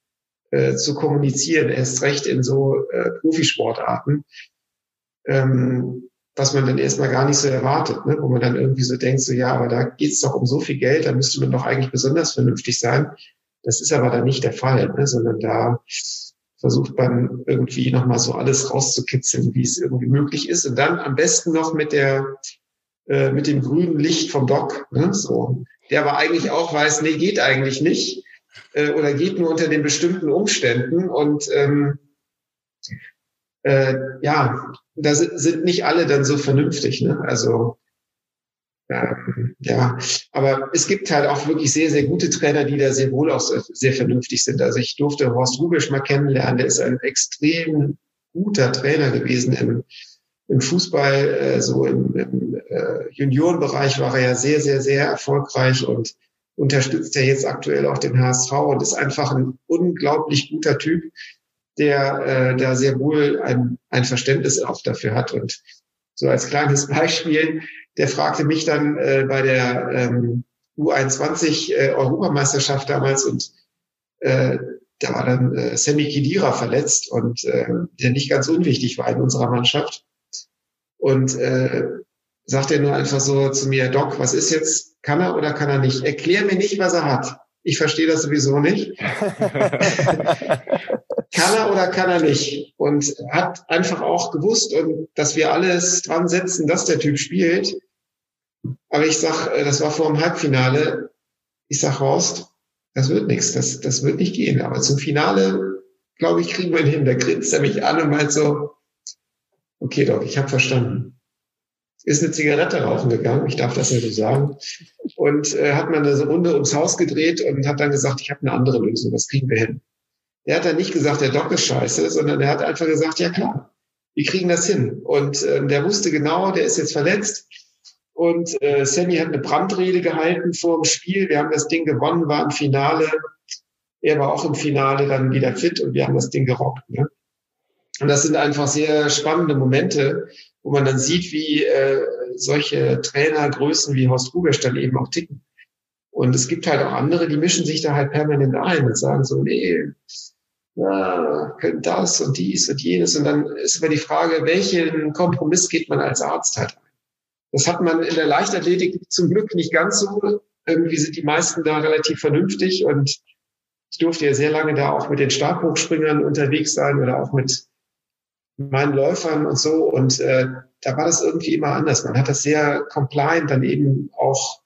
äh, zu kommunizieren, erst recht in so äh, Profisportarten. Ähm, was man dann erstmal gar nicht so erwartet, ne? wo man dann irgendwie so denkt, so ja, aber da geht's doch um so viel Geld, da müsste man doch eigentlich besonders vernünftig sein. Das ist aber dann nicht der Fall, ne? sondern da versucht man irgendwie nochmal so alles rauszukitzeln, wie es irgendwie möglich ist. Und dann am besten noch mit der, äh, mit dem grünen Licht vom Doc, ne? so, der aber eigentlich auch weiß, nee, geht eigentlich nicht äh, oder geht nur unter den bestimmten Umständen. Und ähm, äh, ja, da sind nicht alle dann so vernünftig. Ne? Also ähm, ja, aber es gibt halt auch wirklich sehr, sehr gute Trainer, die da sehr wohl auch sehr, sehr vernünftig sind. Also ich durfte Horst Rubisch mal kennenlernen, der ist ein extrem guter Trainer gewesen im, im Fußball, äh, so im, im äh, Juniorenbereich war er ja sehr, sehr, sehr erfolgreich und unterstützt ja jetzt aktuell auch den HSV und ist einfach ein unglaublich guter Typ, der äh, da sehr wohl ein, ein Verständnis auch dafür hat. Und so als kleines Beispiel, der fragte mich dann äh, bei der ähm, U21 äh, Europameisterschaft damals und äh, da war dann äh, Sammy Kidira verletzt und äh, der nicht ganz unwichtig war in unserer Mannschaft. Und äh, sagt er nur einfach so zu mir, Doc, was ist jetzt? Kann er oder kann er nicht? Erklär mir nicht, was er hat. Ich verstehe das sowieso nicht. kann er oder kann er nicht? Und hat einfach auch gewusst, und dass wir alles dran setzen, dass der Typ spielt. Aber ich sag, äh, das war vor dem Halbfinale. Ich sag, Horst, das wird nichts, das, das wird nicht gehen. Aber zum Finale, glaube ich, kriegen wir ihn hin. Da grinst er mich an und meint so, okay, doch, ich habe verstanden. Ist eine Zigarette rauchen gegangen, ich darf das ja so sagen. Und äh, hat man eine Runde ums Haus gedreht und hat dann gesagt, ich habe eine andere Lösung, das kriegen wir hin. Der hat dann nicht gesagt, der Doc ist scheiße, sondern der hat einfach gesagt, ja klar, wir kriegen das hin. Und ähm, der wusste genau, der ist jetzt verletzt. Und äh, Sammy hat eine Brandrede gehalten vor dem Spiel. Wir haben das Ding gewonnen, war im Finale. Er war auch im Finale dann wieder fit und wir haben das Ding gerockt. Ne? Und das sind einfach sehr spannende Momente, wo man dann sieht, wie äh, solche Trainergrößen wie Horst Rubesch dann eben auch ticken. Und es gibt halt auch andere, die mischen sich da halt permanent ein und sagen so, nee, ja, könnt das und dies und jenes. Und dann ist immer die Frage, welchen Kompromiss geht man als Arzt halt ein? Das hat man in der Leichtathletik zum Glück nicht ganz so. Irgendwie sind die meisten da relativ vernünftig und ich durfte ja sehr lange da auch mit den Stabhochspringern unterwegs sein oder auch mit meinen Läufern und so. Und äh, da war das irgendwie immer anders. Man hat das sehr compliant dann eben auch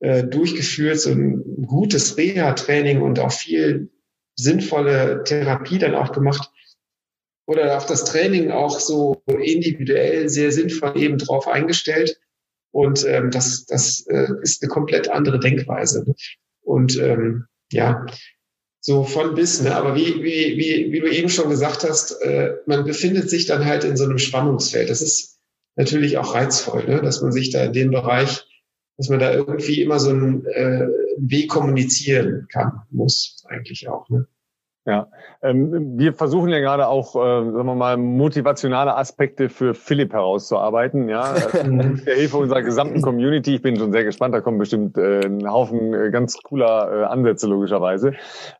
äh, durchgeführt, so ein gutes Reha-Training und auch viel sinnvolle Therapie dann auch gemacht. Oder auf das Training auch so individuell sehr sinnvoll eben drauf eingestellt. Und ähm, das, das äh, ist eine komplett andere Denkweise. Und ähm, ja, so von bis, ne? aber wie, wie, wie, wie du eben schon gesagt hast, äh, man befindet sich dann halt in so einem Spannungsfeld. Das ist natürlich auch reizvoll, ne? dass man sich da in dem Bereich, dass man da irgendwie immer so einen äh, Weg kommunizieren kann, muss eigentlich auch. Ne? Ja, ähm, wir versuchen ja gerade auch, äh, sagen wir mal, motivationale Aspekte für Philipp herauszuarbeiten, ja, mit der Hilfe unserer gesamten Community. Ich bin schon sehr gespannt, da kommen bestimmt äh, ein Haufen äh, ganz cooler äh, Ansätze logischerweise.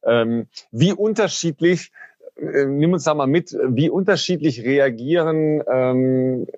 Ähm, wie unterschiedlich, äh, nimm uns da mal mit, wie unterschiedlich reagieren ähm,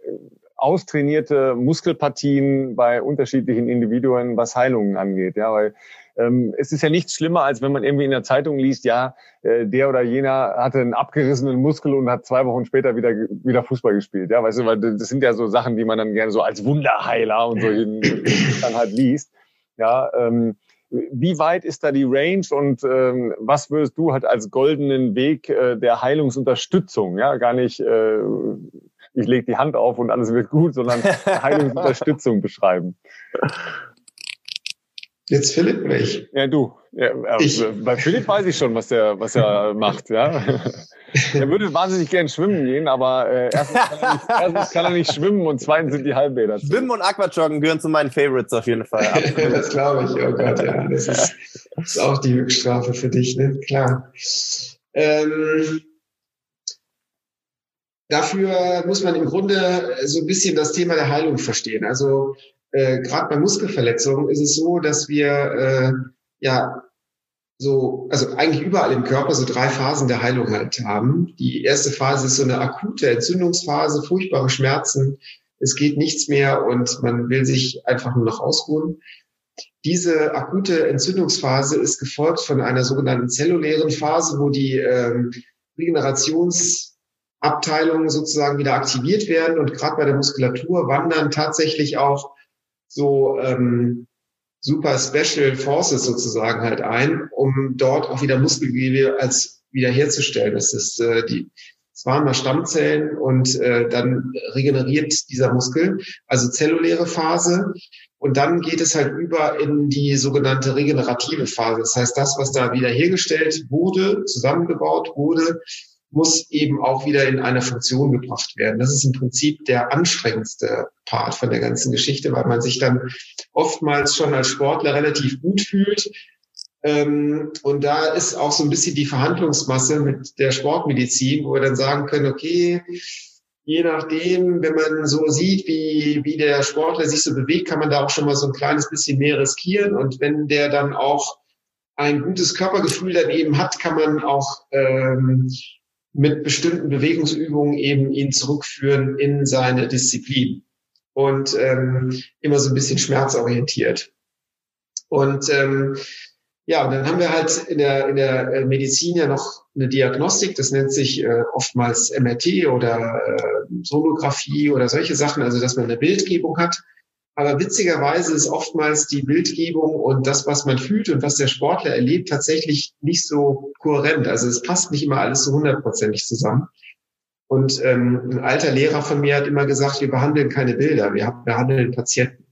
austrainierte Muskelpartien bei unterschiedlichen Individuen, was Heilungen angeht, ja, weil ähm, es ist ja nichts schlimmer, als wenn man irgendwie in der Zeitung liest, ja, äh, der oder jener hatte einen abgerissenen Muskel und hat zwei Wochen später wieder, wieder Fußball gespielt. Ja, weißt du, weil das sind ja so Sachen, die man dann gerne so als Wunderheiler und so in, dann halt liest. Ja, ähm, wie weit ist da die Range und ähm, was würdest du halt als goldenen Weg äh, der Heilungsunterstützung, ja, gar nicht, äh, ich lege die Hand auf und alles wird gut, sondern Heilungsunterstützung beschreiben? Jetzt Philipp nicht. Ja, du. Ja, ich. Bei Philipp weiß ich schon, was der, was er macht, ja. Er würde wahnsinnig gern schwimmen gehen, aber äh, erstens, kann er nicht, erstens kann er nicht schwimmen und zweitens sind die Halbbäder. Schwimmen und Aquajoggen gehören zu meinen Favorites auf jeden Fall. das glaube ich, oh Gott, ja. Das ist, ist auch die Höchststrafe für dich, ne? Klar. Ähm, dafür muss man im Grunde so ein bisschen das Thema der Heilung verstehen. Also äh, gerade bei Muskelverletzungen ist es so, dass wir äh, ja so, also eigentlich überall im Körper so drei Phasen der Heilung halt haben. Die erste Phase ist so eine akute Entzündungsphase, furchtbare Schmerzen, es geht nichts mehr und man will sich einfach nur noch ausruhen. Diese akute Entzündungsphase ist gefolgt von einer sogenannten zellulären Phase, wo die ähm, Regenerationsabteilungen sozusagen wieder aktiviert werden und gerade bei der Muskulatur wandern tatsächlich auch so ähm, super Special Forces sozusagen halt ein, um dort auch wieder Muskelgewebe als wiederherzustellen. Das ist äh, die es waren mal Stammzellen und äh, dann regeneriert dieser Muskel, also zelluläre Phase. Und dann geht es halt über in die sogenannte regenerative Phase. Das heißt, das, was da wiederhergestellt wurde, zusammengebaut wurde, muss eben auch wieder in eine Funktion gebracht werden. Das ist im Prinzip der anstrengendste Part von der ganzen Geschichte, weil man sich dann oftmals schon als Sportler relativ gut fühlt. Ähm, und da ist auch so ein bisschen die Verhandlungsmasse mit der Sportmedizin, wo wir dann sagen können, okay, je nachdem, wenn man so sieht, wie, wie der Sportler sich so bewegt, kann man da auch schon mal so ein kleines bisschen mehr riskieren. Und wenn der dann auch ein gutes Körpergefühl dann eben hat, kann man auch ähm, mit bestimmten Bewegungsübungen eben ihn zurückführen in seine Disziplin und ähm, immer so ein bisschen schmerzorientiert. Und ähm, ja, und dann haben wir halt in der, in der äh, Medizin ja noch eine Diagnostik, das nennt sich äh, oftmals MRT oder äh, Sonographie oder solche Sachen, also dass man eine Bildgebung hat. Aber witzigerweise ist oftmals die Bildgebung und das, was man fühlt und was der Sportler erlebt, tatsächlich nicht so kohärent. Also es passt nicht immer alles so hundertprozentig zusammen. Und ähm, ein alter Lehrer von mir hat immer gesagt, wir behandeln keine Bilder, wir behandeln Patienten.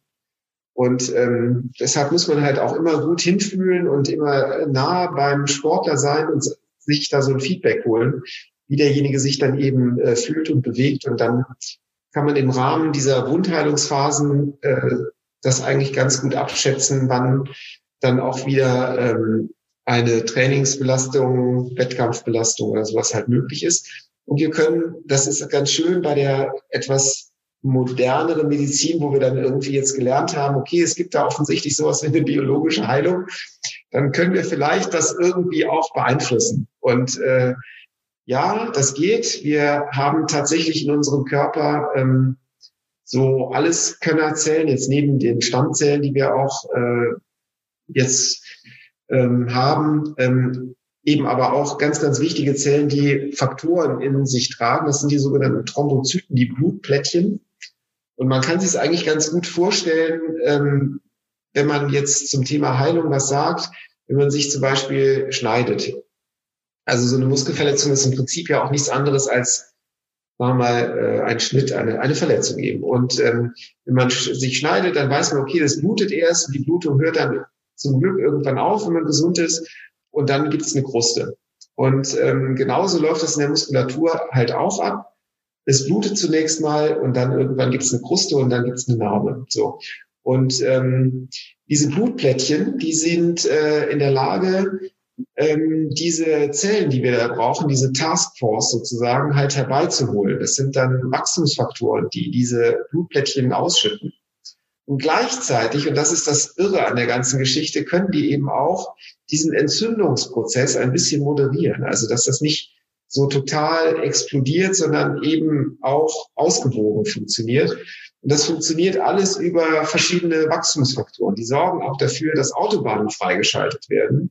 Und ähm, deshalb muss man halt auch immer gut hinfühlen und immer nah beim Sportler sein und sich da so ein Feedback holen, wie derjenige sich dann eben äh, fühlt und bewegt. Und dann kann man im Rahmen dieser Wundheilungsphasen äh, das eigentlich ganz gut abschätzen, wann dann auch wieder ähm, eine Trainingsbelastung, Wettkampfbelastung oder sowas halt möglich ist. Und wir können, das ist ganz schön bei der etwas moderneren Medizin, wo wir dann irgendwie jetzt gelernt haben, okay, es gibt da offensichtlich sowas wie eine biologische Heilung, dann können wir vielleicht das irgendwie auch beeinflussen. Und äh, ja, das geht. Wir haben tatsächlich in unserem Körper ähm, so alles Könnerzellen, jetzt neben den Stammzellen, die wir auch äh, jetzt ähm, haben, ähm, eben aber auch ganz, ganz wichtige Zellen, die Faktoren in sich tragen. Das sind die sogenannten Thrombozyten, die Blutplättchen. Und man kann sich es eigentlich ganz gut vorstellen, ähm, wenn man jetzt zum Thema Heilung was sagt, wenn man sich zum Beispiel schneidet. Also so eine Muskelverletzung ist im Prinzip ja auch nichts anderes als wir mal äh, ein Schnitt, eine, eine Verletzung eben. Und ähm, wenn man sich schneidet, dann weiß man, okay, das blutet erst, die Blutung hört dann zum Glück irgendwann auf, wenn man gesund ist, und dann gibt es eine Kruste. Und ähm, genauso läuft das in der Muskulatur halt auch ab. Es blutet zunächst mal und dann irgendwann gibt es eine Kruste und dann gibt es eine Narbe. So. Und ähm, diese Blutplättchen, die sind äh, in der Lage, ähm, diese Zellen, die wir da brauchen, diese Taskforce sozusagen halt herbeizuholen. Das sind dann Wachstumsfaktoren, die diese Blutplättchen ausschütten. Und gleichzeitig, und das ist das Irre an der ganzen Geschichte, können die eben auch diesen Entzündungsprozess ein bisschen moderieren. Also, dass das nicht so total explodiert, sondern eben auch ausgewogen funktioniert. Und das funktioniert alles über verschiedene Wachstumsfaktoren. Die sorgen auch dafür, dass Autobahnen freigeschaltet werden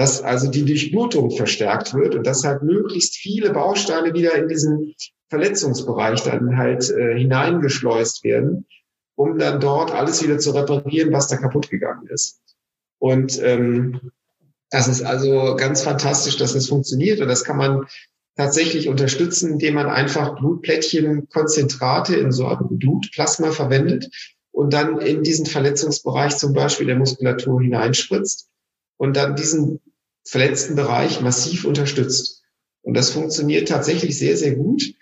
dass also die Durchblutung verstärkt wird und dass halt möglichst viele Bausteine wieder in diesen Verletzungsbereich dann halt äh, hineingeschleust werden, um dann dort alles wieder zu reparieren, was da kaputt gegangen ist. Und ähm, das ist also ganz fantastisch, dass das funktioniert und das kann man tatsächlich unterstützen, indem man einfach Blutplättchen, Konzentrate in so einem Blutplasma verwendet und dann in diesen Verletzungsbereich zum Beispiel der Muskulatur hineinspritzt und dann diesen verletzten Bereich massiv unterstützt. Und das funktioniert tatsächlich sehr, sehr gut.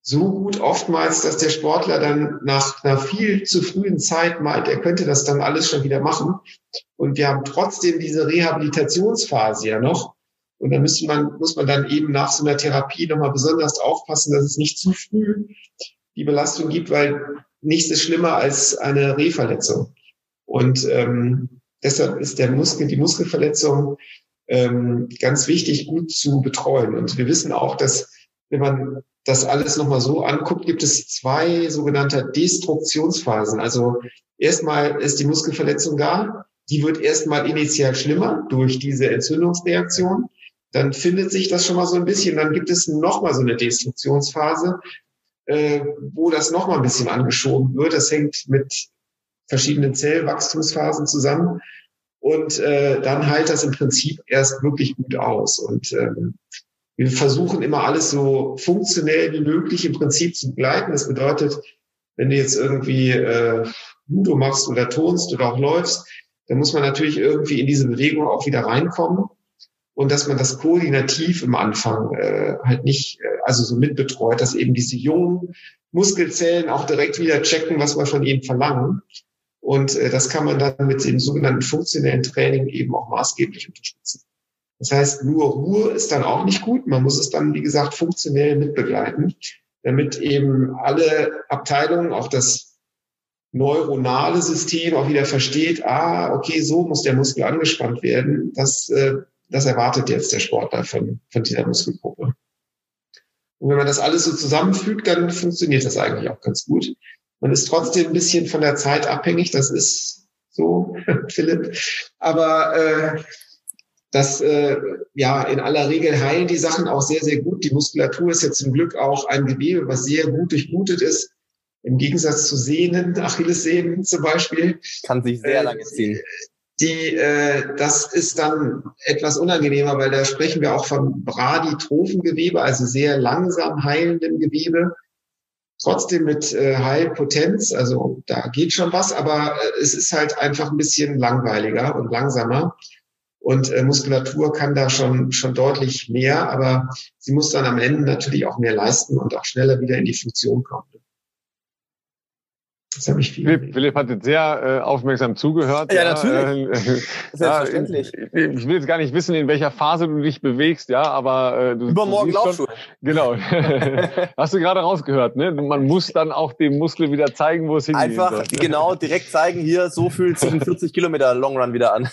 So gut oftmals, dass der Sportler dann nach einer viel zu frühen Zeit meint, er könnte das dann alles schon wieder machen. Und wir haben trotzdem diese Rehabilitationsphase ja noch. Und da muss man, muss man dann eben nach so einer Therapie nochmal besonders aufpassen, dass es nicht zu früh die Belastung gibt, weil nichts ist schlimmer als eine Rehverletzung. Und ähm, deshalb ist der Muskel, die Muskelverletzung ähm, ganz wichtig, gut zu betreuen. Und wir wissen auch, dass wenn man das alles nochmal so anguckt, gibt es zwei sogenannte Destruktionsphasen. Also erstmal ist die Muskelverletzung da, die wird erstmal initial schlimmer durch diese Entzündungsreaktion. Dann findet sich das schon mal so ein bisschen. Dann gibt es nochmal so eine Destruktionsphase, äh, wo das nochmal ein bisschen angeschoben wird. Das hängt mit verschiedenen Zellwachstumsphasen zusammen. Und äh, dann heilt das im Prinzip erst wirklich gut aus. Und ähm, wir versuchen immer alles so funktionell wie möglich im Prinzip zu begleiten. Das bedeutet, wenn du jetzt irgendwie äh, Judo machst oder tonst oder auch läufst, dann muss man natürlich irgendwie in diese Bewegung auch wieder reinkommen und dass man das koordinativ im Anfang äh, halt nicht, äh, also so mitbetreut, dass eben diese jungen Muskelzellen auch direkt wieder checken, was wir von ihnen verlangen. Und äh, das kann man dann mit dem sogenannten funktionellen Training eben auch maßgeblich unterstützen. Das heißt, nur Ruhe ist dann auch nicht gut. Man muss es dann, wie gesagt, funktionell mitbegleiten, damit eben alle Abteilungen, auch das neuronale System auch wieder versteht, ah, okay, so muss der Muskel angespannt werden. Das, äh, das erwartet jetzt der Sportler von, von dieser Muskelgruppe. Und wenn man das alles so zusammenfügt, dann funktioniert das eigentlich auch ganz gut. Man ist trotzdem ein bisschen von der Zeit abhängig, das ist so, Philipp. Aber äh, das, äh, ja, in aller Regel heilen die Sachen auch sehr, sehr gut. Die Muskulatur ist ja zum Glück auch ein Gewebe, was sehr gut durchblutet ist. Im Gegensatz zu Sehnen, Achillessehnen zum Beispiel. Kann sich sehr äh, lange ziehen. Die, äh, das ist dann etwas unangenehmer, weil da sprechen wir auch von Bradytrophengewebe, also sehr langsam heilendem Gewebe trotzdem mit äh, High Potenz, also da geht schon was, aber äh, es ist halt einfach ein bisschen langweiliger und langsamer. Und äh, Muskulatur kann da schon, schon deutlich mehr, aber sie muss dann am Ende natürlich auch mehr leisten und auch schneller wieder in die Funktion kommen. Das habe ich viel. Philipp, Philipp hat jetzt sehr äh, aufmerksam zugehört. Ja, ja natürlich. Äh, Selbstverständlich. Ja, ich will jetzt gar nicht wissen, in welcher Phase du dich bewegst, ja, aber äh, du übermorgen Laufschuhe. Genau. Hast du gerade rausgehört, ne? Man muss dann auch dem Muskel wieder zeigen, wo es hingeht. Einfach soll, ne? genau direkt zeigen. Hier so fühlt sich ein 40 Kilometer Long Run wieder an.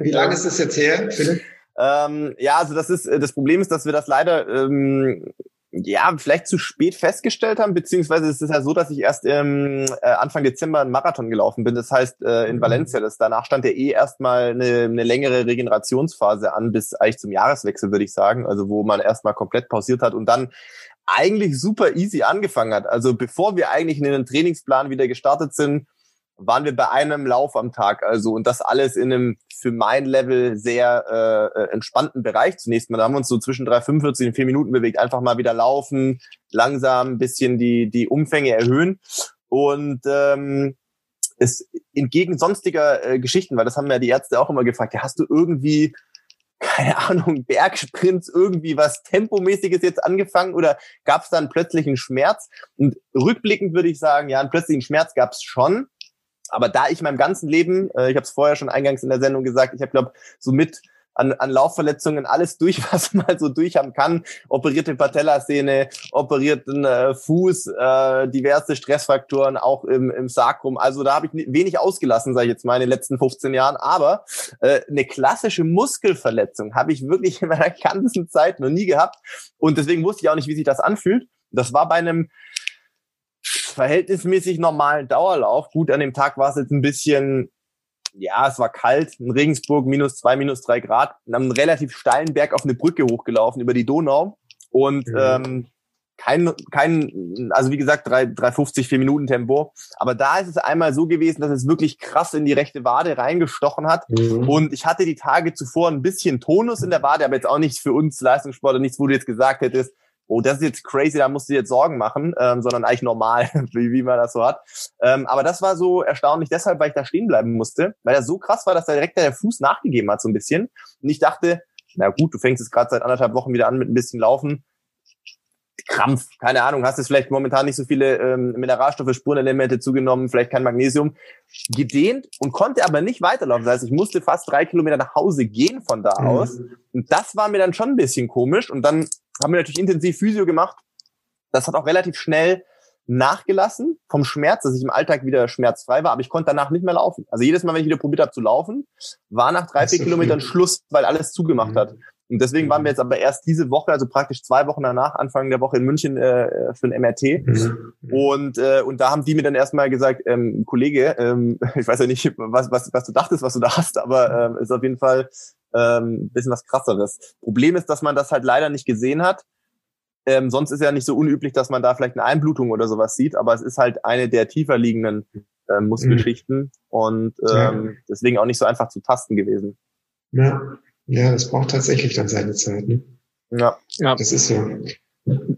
Wie lange ist das jetzt her, Philipp? Ähm, ja, also das ist das Problem ist, dass wir das leider ähm, ja, vielleicht zu spät festgestellt haben, beziehungsweise es ist ja so, dass ich erst ähm, äh, Anfang Dezember einen Marathon gelaufen bin. Das heißt äh, in mhm. Valencia. Das danach stand ja eh erstmal eine, eine längere Regenerationsphase an, bis eigentlich zum Jahreswechsel, würde ich sagen. Also wo man erstmal komplett pausiert hat und dann eigentlich super easy angefangen hat. Also bevor wir eigentlich in den Trainingsplan wieder gestartet sind, waren wir bei einem Lauf am Tag. Also und das alles in einem für mein Level sehr äh, äh entspannten Bereich zunächst mal. Da haben wir uns so zwischen 3,45 und 4 Minuten bewegt. Einfach mal wieder laufen, langsam ein bisschen die, die Umfänge erhöhen. Und ähm, es entgegen sonstiger äh, Geschichten, weil das haben ja die Ärzte auch immer gefragt, ja, hast du irgendwie keine Ahnung, Bergsprints, irgendwie was Tempomäßiges jetzt angefangen oder gab es dann plötzlich einen Schmerz? Und rückblickend würde ich sagen, ja, einen plötzlichen Schmerz gab es schon, aber da ich meinem ganzen Leben, äh, ich habe es vorher schon eingangs in der Sendung gesagt, ich habe glaube so mit an, an Laufverletzungen alles durch, was man so durch haben kann. Operierte Patellasehne, operierten äh, Fuß, äh, diverse Stressfaktoren auch im, im Sakrum. Also da habe ich wenig ausgelassen, sage ich jetzt mal, in den letzten 15 Jahren. Aber äh, eine klassische Muskelverletzung habe ich wirklich in meiner ganzen Zeit noch nie gehabt. Und deswegen wusste ich auch nicht, wie sich das anfühlt. Das war bei einem verhältnismäßig normalen Dauerlauf. Gut, an dem Tag war es jetzt ein bisschen, ja, es war kalt, in Regensburg minus zwei, minus drei Grad, und haben einen relativ steilen Berg auf eine Brücke hochgelaufen über die Donau und mhm. ähm, kein, kein, also wie gesagt, 3, 350, 4 Minuten Tempo. Aber da ist es einmal so gewesen, dass es wirklich krass in die rechte Wade reingestochen hat. Mhm. Und ich hatte die Tage zuvor ein bisschen Tonus in der Wade, aber jetzt auch nicht für uns Leistungssportler, nichts, wo du jetzt gesagt hättest, oh, das ist jetzt crazy, da musst du jetzt Sorgen machen, ähm, sondern eigentlich normal, wie, wie man das so hat. Ähm, aber das war so erstaunlich deshalb, weil ich da stehen bleiben musste, weil er so krass war, dass da direkt der Fuß nachgegeben hat so ein bisschen. Und ich dachte, na gut, du fängst jetzt gerade seit anderthalb Wochen wieder an mit ein bisschen Laufen. Krampf, keine Ahnung, hast jetzt vielleicht momentan nicht so viele ähm, Mineralstoffe, Spurenelemente zugenommen, vielleicht kein Magnesium, gedehnt und konnte aber nicht weiterlaufen. Das heißt, ich musste fast drei Kilometer nach Hause gehen von da mhm. aus. Und das war mir dann schon ein bisschen komisch. Und dann haben wir natürlich intensiv Physio gemacht. Das hat auch relativ schnell nachgelassen vom Schmerz, dass ich im Alltag wieder schmerzfrei war, aber ich konnte danach nicht mehr laufen. Also jedes Mal, wenn ich wieder probiert habe zu laufen, war nach drei, vier Kilometern Schluss, weil alles zugemacht mhm. hat. Und deswegen waren wir jetzt aber erst diese Woche, also praktisch zwei Wochen danach, Anfang der Woche in München äh, für ein MRT. Mhm. Und, äh, und da haben die mir dann erstmal gesagt, ähm, Kollege, ähm, ich weiß ja nicht, was, was, was du dachtest, was du da hast, aber ähm, ist auf jeden Fall ähm, bisschen was krasseres. Problem ist, dass man das halt leider nicht gesehen hat. Ähm, sonst ist ja nicht so unüblich, dass man da vielleicht eine Einblutung oder sowas sieht, aber es ist halt eine der tiefer liegenden äh, Muskelschichten mhm. und ähm, ja. deswegen auch nicht so einfach zu tasten gewesen. Ja. ja, das braucht tatsächlich dann seine Zeit. Ne? Ja. ja, das ist so.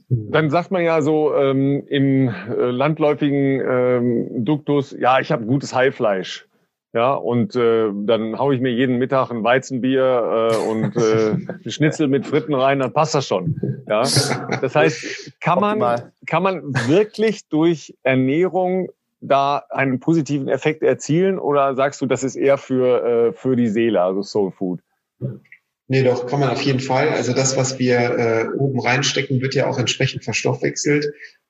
Dann sagt man ja so ähm, im äh, landläufigen ähm, Duktus, ja, ich habe gutes Heilfleisch. Ja, und äh, dann hau ich mir jeden Mittag ein Weizenbier äh, und äh, Schnitzel mit Fritten rein, dann passt das schon. Ja, das heißt, kann man, kann man wirklich durch Ernährung da einen positiven Effekt erzielen oder sagst du, das ist eher für, äh, für die Seele, also Soul Food? Nee, doch, kann man auf jeden Fall. Also das, was wir äh, oben reinstecken, wird ja auch entsprechend verstoffwechselt.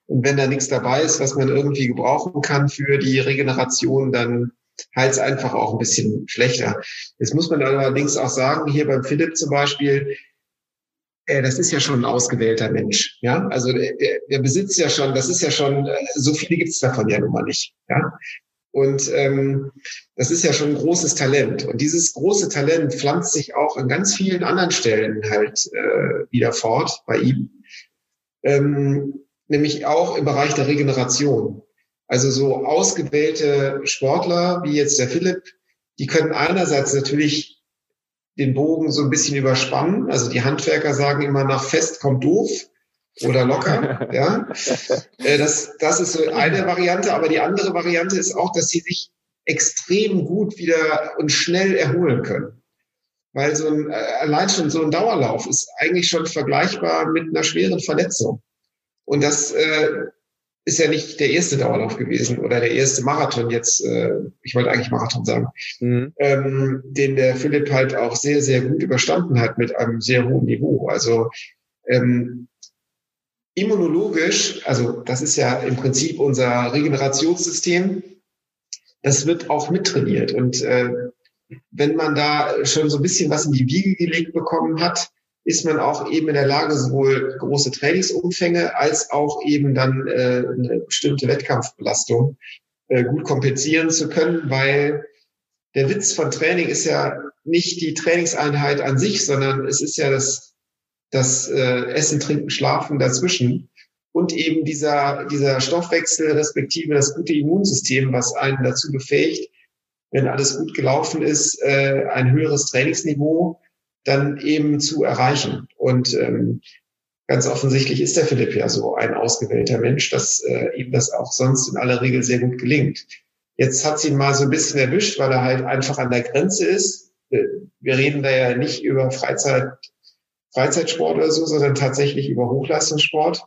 Und wenn da nichts dabei ist, was man irgendwie gebrauchen kann für die Regeneration, dann halt einfach auch ein bisschen schlechter. Jetzt muss man allerdings auch sagen, hier beim Philipp zum Beispiel, äh, das ist ja schon ein ausgewählter Mensch. Ja, also der, der besitzt ja schon, das ist ja schon, äh, so viele gibt es davon ja nun mal nicht. Ja, und ähm, das ist ja schon ein großes Talent. Und dieses große Talent pflanzt sich auch an ganz vielen anderen Stellen halt äh, wieder fort bei ihm. Ähm, nämlich auch im Bereich der Regeneration. Also so ausgewählte Sportler wie jetzt der Philipp, die können einerseits natürlich den Bogen so ein bisschen überspannen. Also die Handwerker sagen immer nach fest kommt doof oder locker. ja, äh, das, das ist so eine Variante. Aber die andere Variante ist auch, dass sie sich extrem gut wieder und schnell erholen können. Weil so ein, äh, allein schon so ein Dauerlauf ist eigentlich schon vergleichbar mit einer schweren Verletzung. Und das äh, ist ja nicht der erste Dauerlauf gewesen oder der erste Marathon jetzt, äh, ich wollte eigentlich Marathon sagen, mhm. ähm, den der Philipp halt auch sehr, sehr gut überstanden hat mit einem sehr hohen Niveau. Also ähm, immunologisch, also das ist ja im Prinzip unser Regenerationssystem, das wird auch mittrainiert. Und äh, wenn man da schon so ein bisschen was in die Wiege gelegt bekommen hat, ist man auch eben in der Lage, sowohl große Trainingsumfänge als auch eben dann äh, eine bestimmte Wettkampfbelastung äh, gut kompensieren zu können, weil der Witz von Training ist ja nicht die Trainingseinheit an sich, sondern es ist ja das, das äh, Essen, Trinken, Schlafen dazwischen und eben dieser, dieser Stoffwechsel respektive das gute Immunsystem, was einen dazu befähigt, wenn alles gut gelaufen ist, äh, ein höheres Trainingsniveau dann eben zu erreichen. Und ähm, ganz offensichtlich ist der Philipp ja so ein ausgewählter Mensch, dass äh, ihm das auch sonst in aller Regel sehr gut gelingt. Jetzt hat sie ihn mal so ein bisschen erwischt, weil er halt einfach an der Grenze ist. Wir reden da ja nicht über Freizeit, Freizeitsport oder so, sondern tatsächlich über Hochleistungssport.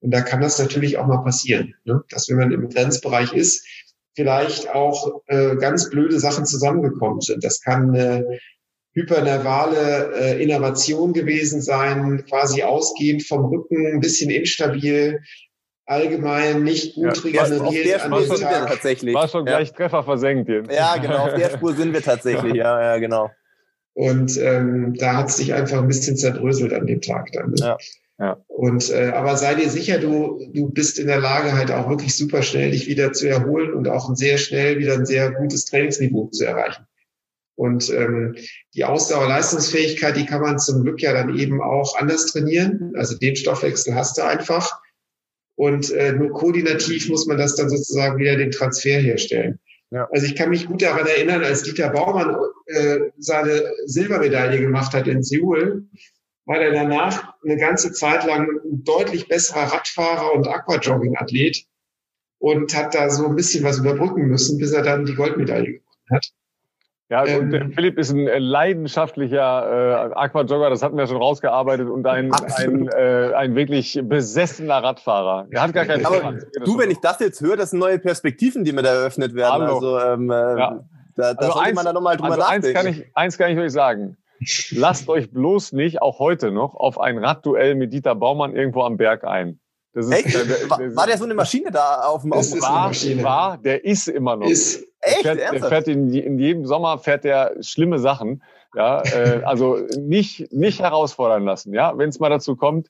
Und da kann das natürlich auch mal passieren, ne? dass wenn man im Grenzbereich ist, vielleicht auch äh, ganz blöde Sachen zusammengekommen sind. Das kann äh, hypernervale äh, Innovation gewesen sein, quasi ausgehend vom Rücken, ein bisschen instabil, allgemein nicht gut ja, regeneriert. Auf der Spur sind wir tatsächlich. War schon gleich ja. Treffer versenkt jetzt. Ja, genau, auf der Spur sind wir tatsächlich, ja, ja, genau. Und ähm, da hat es sich einfach ein bisschen zerdröselt an dem Tag dann. Ne? Ja. Ja. Und äh, aber sei dir sicher, du du bist in der Lage halt auch wirklich super schnell dich wieder zu erholen und auch sehr schnell wieder ein sehr gutes Trainingsniveau zu erreichen. Und ähm, die Ausdauerleistungsfähigkeit, die kann man zum Glück ja dann eben auch anders trainieren. Also den Stoffwechsel hast du einfach. Und äh, nur koordinativ muss man das dann sozusagen wieder den Transfer herstellen. Ja. Also ich kann mich gut daran erinnern, als Dieter Baumann äh, seine Silbermedaille gemacht hat in Seoul, war er danach eine ganze Zeit lang ein deutlich besserer Radfahrer und Aquajogging-Athlet und hat da so ein bisschen was überbrücken müssen, bis er dann die Goldmedaille gewonnen hat. Ja, also ähm, der Philipp ist ein äh, leidenschaftlicher äh, Aquajogger, das hatten wir schon rausgearbeitet, und ein, ein, äh, ein wirklich besessener Radfahrer. Er hat gar keinen Aber Du, wenn ich das jetzt höre, das sind neue Perspektiven, die mir da eröffnet werden. Hallo. Also, ähm, äh, ja. da, da also sollte eins, man da nochmal drüber also nachdenken. Eins kann, ich, eins kann ich euch sagen. Lasst euch bloß nicht, auch heute noch, auf ein Radduell mit Dieter Baumann irgendwo am Berg ein. Das ist, Echt? Der, der, war, war, der so eine Maschine da auf dem, auf dem war, war, der ist immer noch. Ist. Echt? Der fährt, der fährt in, in, jedem Sommer fährt der schlimme Sachen. Ja, äh, also nicht, nicht herausfordern lassen. Ja, wenn es mal dazu kommt,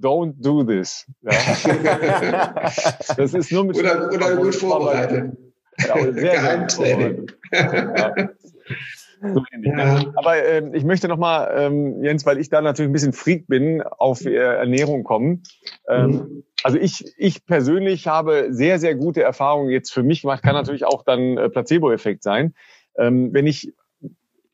don't do this. Ja. das ist nur mit oder, oder gut vorbereitet. Ja, sehr Geheimtraining. Ja. So ja. Aber äh, ich möchte nochmal, ähm, Jens, weil ich da natürlich ein bisschen Freak bin, auf äh, Ernährung kommen. Ähm, mhm. Also ich, ich persönlich habe sehr, sehr gute Erfahrungen jetzt für mich gemacht, kann natürlich auch dann äh, Placebo-Effekt sein. Ähm, wenn ich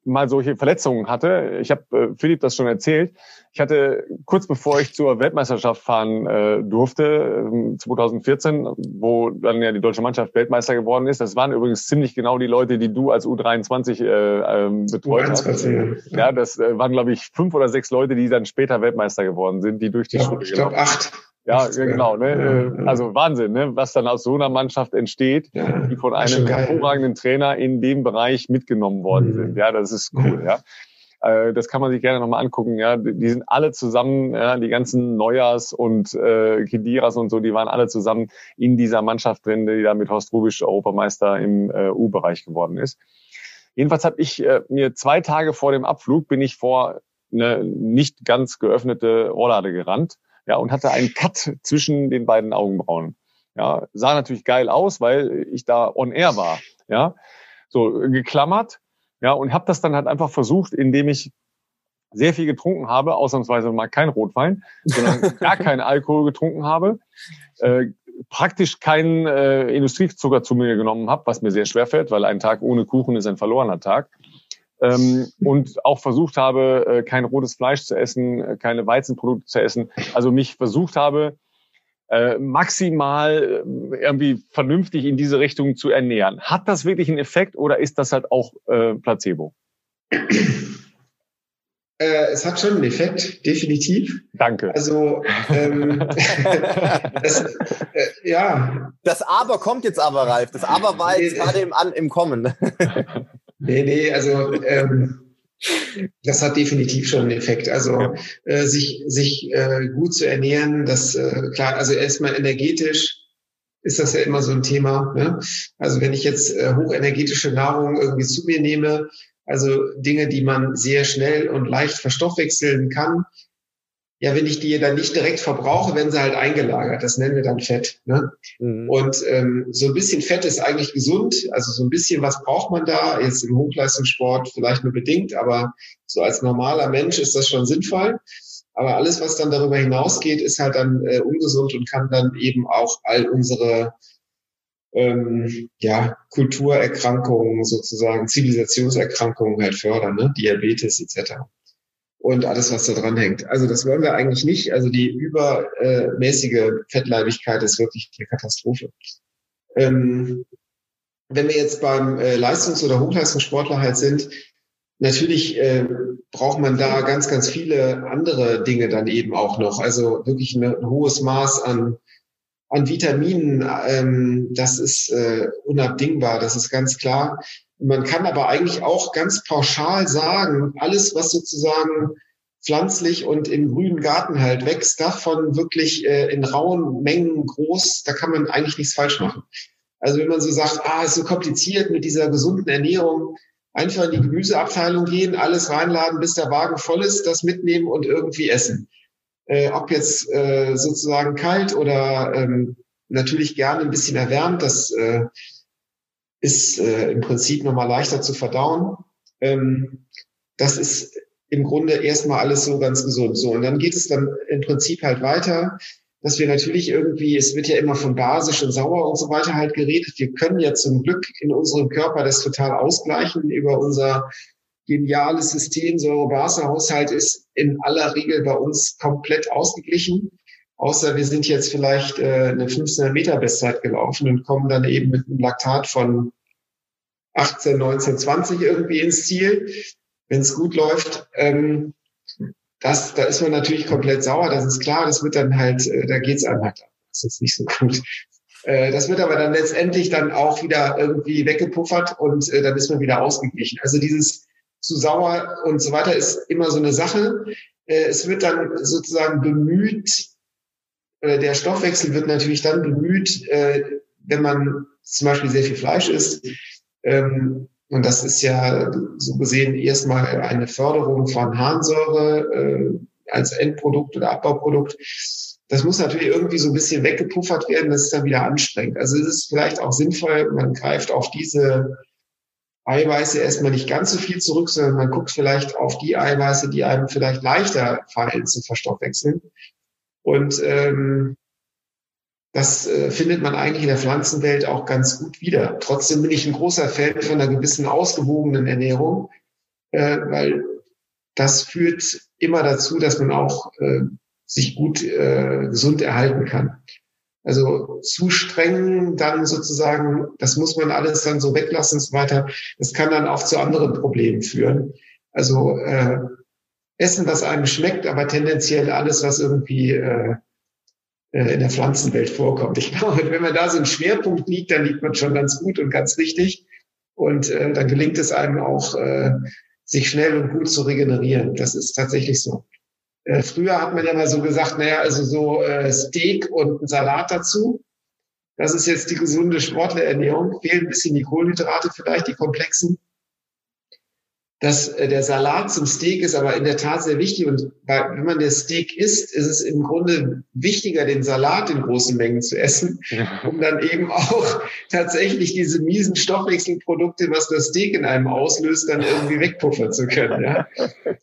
mal solche Verletzungen hatte. Ich habe äh, Philipp das schon erzählt. Ich hatte kurz bevor ich zur Weltmeisterschaft fahren äh, durfte, äh, 2014, wo dann ja die deutsche Mannschaft Weltmeister geworden ist. Das waren übrigens ziemlich genau die Leute, die du als U23 äh, äh, betreut hast. Ja, das äh, waren glaube ich fünf oder sechs Leute, die dann später Weltmeister geworden sind, die durch die ja, Schule Ich glaube acht. Ja, genau. Ne? Ja, Also Wahnsinn, ne? was dann aus so einer Mannschaft entsteht, ja, die von einem hervorragenden Trainer in dem Bereich mitgenommen worden mhm. sind. Ja, das ist cool. Ja. Äh, das kann man sich gerne nochmal angucken. Ja, die sind alle zusammen, ja, die ganzen Neujahrs und äh, Kidiras und so, die waren alle zusammen in dieser Mannschaft drin, die da mit Horst Rubisch Europameister im äh, U-Bereich geworden ist. Jedenfalls habe ich äh, mir zwei Tage vor dem Abflug bin ich vor eine nicht ganz geöffnete Rollade gerannt ja, und hatte einen Cut zwischen den beiden Augenbrauen. Ja, sah natürlich geil aus, weil ich da on air war. Ja, so geklammert. Ja, und habe das dann halt einfach versucht, indem ich sehr viel getrunken habe, ausnahmsweise mal kein Rotwein, sondern gar keinen Alkohol getrunken habe, äh, praktisch keinen äh, Industriezucker zu mir genommen habe, was mir sehr schwer fällt, weil ein Tag ohne Kuchen ist ein verlorener Tag ähm, und auch versucht habe, äh, kein rotes Fleisch zu essen, äh, keine Weizenprodukte zu essen. Also mich versucht habe, äh, maximal äh, irgendwie vernünftig in diese Richtung zu ernähren. Hat das wirklich einen Effekt oder ist das halt auch äh, Placebo? Äh, es hat schon einen Effekt, definitiv. Danke. Also ähm, das, äh, ja. Das Aber kommt jetzt aber, Ralf. Das Aber war jetzt gerade im, an, im Kommen. nee, nee, also ähm, das hat definitiv schon einen Effekt. Also äh, sich, sich äh, gut zu ernähren, das äh, klar, also erstmal energetisch ist das ja immer so ein Thema. Ne? Also wenn ich jetzt äh, hochenergetische Nahrung irgendwie zu mir nehme, also Dinge, die man sehr schnell und leicht verstoffwechseln kann, ja, wenn ich die dann nicht direkt verbrauche, werden sie halt eingelagert. Das nennen wir dann Fett. Ne? Mhm. Und ähm, so ein bisschen Fett ist eigentlich gesund. Also so ein bisschen was braucht man da. Jetzt im Hochleistungssport vielleicht nur bedingt, aber so als normaler Mensch ist das schon sinnvoll. Aber alles, was dann darüber hinausgeht, ist halt dann äh, ungesund und kann dann eben auch all unsere ähm, ja, Kulturerkrankungen sozusagen, Zivilisationserkrankungen halt fördern, ne? Diabetes etc. Und alles, was da dran hängt. Also das wollen wir eigentlich nicht. Also die übermäßige Fettleibigkeit ist wirklich eine Katastrophe. Ähm, wenn wir jetzt beim äh, Leistungs- oder Hochleistungssportler halt sind, Natürlich äh, braucht man da ganz, ganz viele andere Dinge dann eben auch noch. Also wirklich ein, ein hohes Maß an, an Vitaminen, ähm, das ist äh, unabdingbar, das ist ganz klar. Man kann aber eigentlich auch ganz pauschal sagen, alles, was sozusagen pflanzlich und im grünen Garten halt wächst, davon wirklich äh, in rauen Mengen groß, da kann man eigentlich nichts falsch machen. Also wenn man so sagt, ah, ist so kompliziert mit dieser gesunden Ernährung, einfach in die Gemüseabteilung gehen, alles reinladen, bis der Wagen voll ist, das mitnehmen und irgendwie essen. Äh, ob jetzt äh, sozusagen kalt oder ähm, natürlich gerne ein bisschen erwärmt, das äh, ist äh, im Prinzip nochmal leichter zu verdauen. Ähm, das ist im Grunde erstmal alles so ganz gesund. So, und dann geht es dann im Prinzip halt weiter dass wir natürlich irgendwie, es wird ja immer von basisch und sauer und so weiter halt geredet. Wir können ja zum Glück in unserem Körper das total ausgleichen über unser geniales System. Säure-Base-Haushalt ist in aller Regel bei uns komplett ausgeglichen. Außer wir sind jetzt vielleicht äh, eine 15er Meter Bestzeit gelaufen und kommen dann eben mit einem Laktat von 18, 19, 20 irgendwie ins Ziel, wenn es gut läuft. Ähm, das, da ist man natürlich komplett sauer, das ist klar, das wird dann halt, äh, da geht's einem halt, das ist nicht so gut. Äh, das wird aber dann letztendlich dann auch wieder irgendwie weggepuffert und äh, dann ist man wieder ausgeglichen. Also dieses zu sauer und so weiter ist immer so eine Sache. Es wird dann sozusagen bemüht, der Stoffwechsel wird natürlich dann bemüht, wenn man zum Beispiel sehr viel Fleisch isst, ähm, und das ist ja so gesehen erstmal eine Förderung von Harnsäure äh, als Endprodukt oder Abbauprodukt. Das muss natürlich irgendwie so ein bisschen weggepuffert werden, das ist dann wieder anstrengend. Also es ist vielleicht auch sinnvoll, man greift auf diese Eiweiße erstmal nicht ganz so viel zurück, sondern man guckt vielleicht auf die Eiweiße, die einem vielleicht leichter fallen zu verstoffwechseln. Und ähm, das äh, findet man eigentlich in der Pflanzenwelt auch ganz gut wieder. Trotzdem bin ich ein großer Fan von einer gewissen ausgewogenen Ernährung, äh, weil das führt immer dazu, dass man auch äh, sich gut äh, gesund erhalten kann. Also zu streng dann sozusagen, das muss man alles dann so weglassen und so weiter. Das kann dann auch zu anderen Problemen führen. Also äh, essen, was einem schmeckt, aber tendenziell alles, was irgendwie äh, äh, in der Pflanzenwelt vorkommt. Ich glaube, wenn man da so einen Schwerpunkt liegt, dann liegt man schon ganz gut und ganz richtig. Und äh, dann gelingt es einem auch, äh, sich schnell und gut zu regenerieren. Das ist tatsächlich so. Äh, früher hat man ja mal so gesagt, naja, also so äh, Steak und ein Salat dazu. Das ist jetzt die gesunde Sportlerernährung. Fehlen ein bisschen die Kohlenhydrate vielleicht, die komplexen. Das, äh, der Salat zum Steak ist aber in der Tat sehr wichtig. Und wenn man das Steak isst, ist es im Grunde wichtiger, den Salat in großen Mengen zu essen, um dann eben auch tatsächlich diese miesen Stoffwechselprodukte, was das Steak in einem auslöst, dann irgendwie wegpuffern zu können. Ja?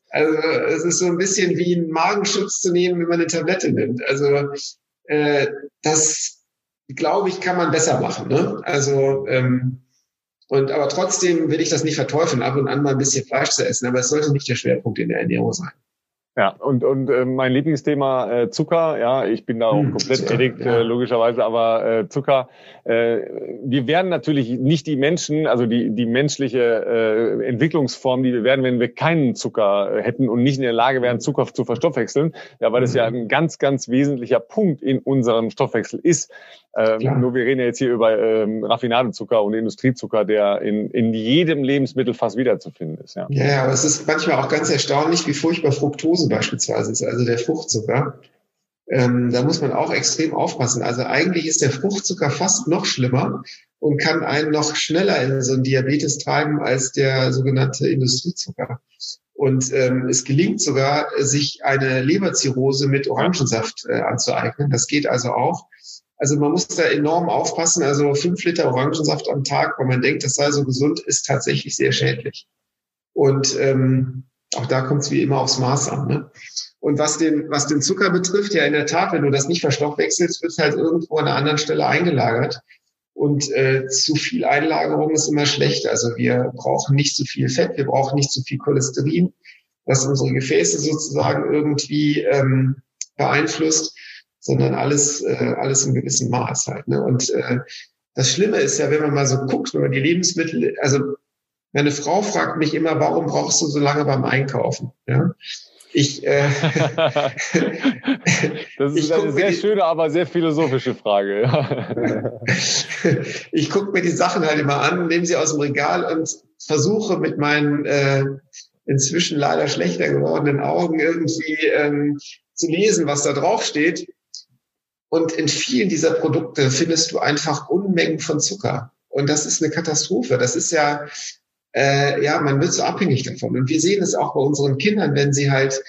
Also es ist so ein bisschen wie einen Magenschutz zu nehmen, wenn man eine Tablette nimmt. Also äh, das, glaube ich, kann man besser machen. Ne? Also ähm, und aber trotzdem will ich das nicht verteufeln, ab und an mal ein bisschen Fleisch zu essen, aber es sollte nicht der Schwerpunkt in der Ernährung sein. Ja, und, und äh, mein Lieblingsthema äh, Zucker, ja, ich bin da auch hm, komplett Zucker, addict, ja. äh, logischerweise, aber äh, Zucker, äh, wir werden natürlich nicht die Menschen, also die, die menschliche äh, Entwicklungsform, die wir werden, wenn wir keinen Zucker äh, hätten und nicht in der Lage wären, Zucker zu verstoffwechseln, ja, weil das ja ein ganz, ganz wesentlicher Punkt in unserem Stoffwechsel ist. Ähm, nur wir reden ja jetzt hier über ähm, Raffinadezucker und Industriezucker, der in, in jedem Lebensmittel fast wiederzufinden ist. Ja. ja, aber es ist manchmal auch ganz erstaunlich, wie furchtbar Fructose beispielsweise ist, also der Fruchtzucker. Ähm, da muss man auch extrem aufpassen. Also eigentlich ist der Fruchtzucker fast noch schlimmer und kann einen noch schneller in so einen Diabetes treiben als der sogenannte Industriezucker. Und ähm, es gelingt sogar, sich eine Leberzirrhose mit Orangensaft äh, anzueignen. Das geht also auch. Also man muss da enorm aufpassen. Also fünf Liter Orangensaft am Tag, weil man denkt, das sei so gesund, ist tatsächlich sehr schädlich. Und ähm, auch da kommt es wie immer aufs Maß an. Ne? Und was den, was den Zucker betrifft, ja in der Tat, wenn du das nicht verstoffwechselst, wird es halt irgendwo an einer anderen Stelle eingelagert. Und äh, zu viel Einlagerung ist immer schlecht. Also wir brauchen nicht zu viel Fett, wir brauchen nicht zu viel Cholesterin, was unsere Gefäße sozusagen irgendwie ähm, beeinflusst sondern alles, äh, alles im gewissen Maß halt. Ne? Und äh, das Schlimme ist ja, wenn man mal so guckt, wenn man die Lebensmittel, also meine Frau fragt mich immer, warum brauchst du so lange beim Einkaufen? Ja? Ich, äh, das ist eine sehr die, schöne, aber sehr philosophische Frage. Ich gucke mir die Sachen halt immer an, nehme sie aus dem Regal und versuche mit meinen äh, inzwischen leider schlechter gewordenen Augen irgendwie ähm, zu lesen, was da drauf steht. Und in vielen dieser Produkte findest du einfach Unmengen von Zucker. Und das ist eine Katastrophe. Das ist ja, äh, ja, man wird so abhängig davon. Und wir sehen es auch bei unseren Kindern, wenn sie halt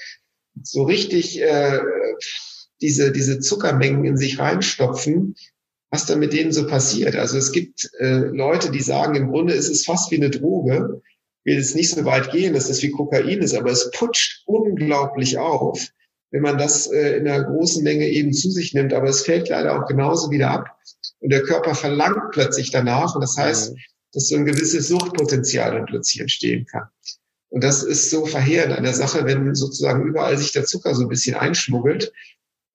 so richtig äh, diese, diese Zuckermengen in sich reinstopfen, was dann mit denen so passiert. Also es gibt äh, Leute, die sagen, im Grunde ist es fast wie eine Droge. Will es nicht so weit gehen, dass das wie Kokain ist, aber es putscht unglaublich auf wenn man das äh, in einer großen Menge eben zu sich nimmt. Aber es fällt leider auch genauso wieder ab. Und der Körper verlangt plötzlich danach. Und das heißt, dass so ein gewisses Suchtpotenzial dann plötzlich entstehen kann. Und das ist so verheerend an der Sache, wenn sozusagen überall sich der Zucker so ein bisschen einschmuggelt.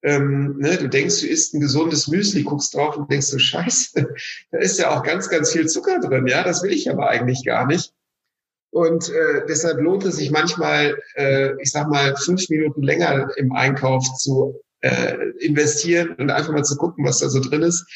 Ähm, ne, du denkst, du isst ein gesundes Müsli, guckst drauf und denkst so, scheiße, da ist ja auch ganz, ganz viel Zucker drin. Ja, das will ich aber eigentlich gar nicht. Und äh, deshalb lohnt es sich manchmal, äh, ich sag mal, fünf Minuten länger im Einkauf zu äh, investieren und einfach mal zu gucken, was da so drin ist.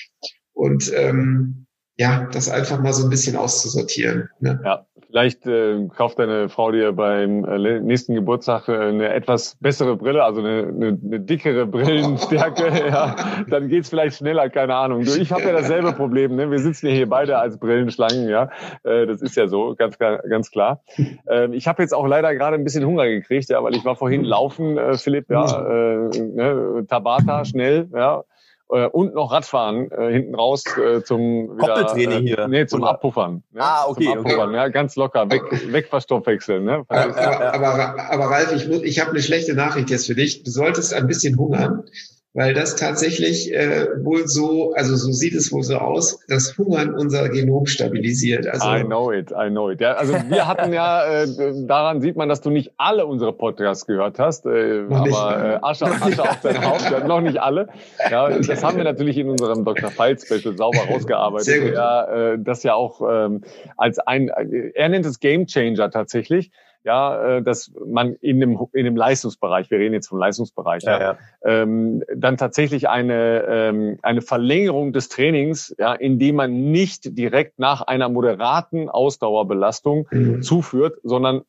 Und ähm, ja, das einfach mal so ein bisschen auszusortieren. Ne? Ja, vielleicht äh, kauft deine Frau dir beim äh, nächsten Geburtstag äh, eine etwas bessere Brille, also eine, eine, eine dickere Brillenstärke. ja, dann geht's vielleicht schneller, keine Ahnung. Du, ich habe ja dasselbe Problem. Ne? Wir sitzen ja hier beide als Brillenschlangen. Ja, äh, das ist ja so, ganz ganz klar. Äh, ich habe jetzt auch leider gerade ein bisschen Hunger gekriegt, ja, weil ich war vorhin laufen, äh, Philipp, ja, äh, ne, Tabata schnell, ja äh, und noch Radfahren äh, hinten raus äh, zum wieder, äh, hier. Nee, zum Oder? Abpuffern. Ne? Ah, okay. Zum Abpuffern, okay. ja, ganz locker, weg, weg verstoffwechseln. Ne? Aber, aber, aber, aber Ralf, ich, muss, ich habe eine schlechte Nachricht jetzt für dich. Du solltest ein bisschen hungern weil das tatsächlich äh, wohl so, also so sieht es wohl so aus, dass Hungern unser Genom stabilisiert. Also, I know it, I know it. Ja, also wir hatten ja, äh, daran sieht man, dass du nicht alle unsere Podcasts gehört hast, äh, aber nicht, äh, Asche, Asche auf dein Haupt, noch nicht alle. Ja, das haben wir natürlich in unserem Dr. File Special sauber rausgearbeitet. Sehr gut. Ja, äh, das ja auch ähm, als ein, er nennt es Game Changer tatsächlich ja, äh, dass man in dem, in dem Leistungsbereich, wir reden jetzt vom Leistungsbereich, ja, ja. Ähm, dann tatsächlich eine, ähm, eine Verlängerung des Trainings, ja, indem man nicht direkt nach einer moderaten Ausdauerbelastung mhm. zuführt, sondern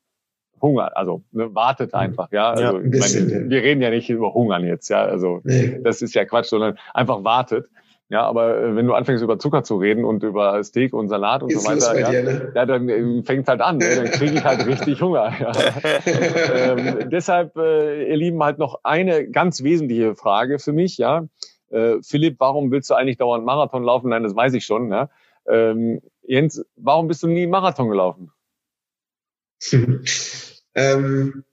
Hunger, also ne, wartet mhm. einfach, ja. Also, ja, meine, wir reden ja nicht über Hungern jetzt, ja. Also nee. das ist ja Quatsch, sondern einfach wartet. Ja, aber äh, wenn du anfängst über Zucker zu reden und über Steak und Salat und ist so weiter, ja, dir, ne? ja, dann äh, fängt halt an, ne? dann kriege ich halt richtig Hunger. Ja. ähm, deshalb, äh, ihr Lieben, halt noch eine ganz wesentliche Frage für mich, ja. Äh, Philipp, warum willst du eigentlich dauernd Marathon laufen? Nein, das weiß ich schon. Ja. Ähm, Jens, warum bist du nie Marathon gelaufen? ähm,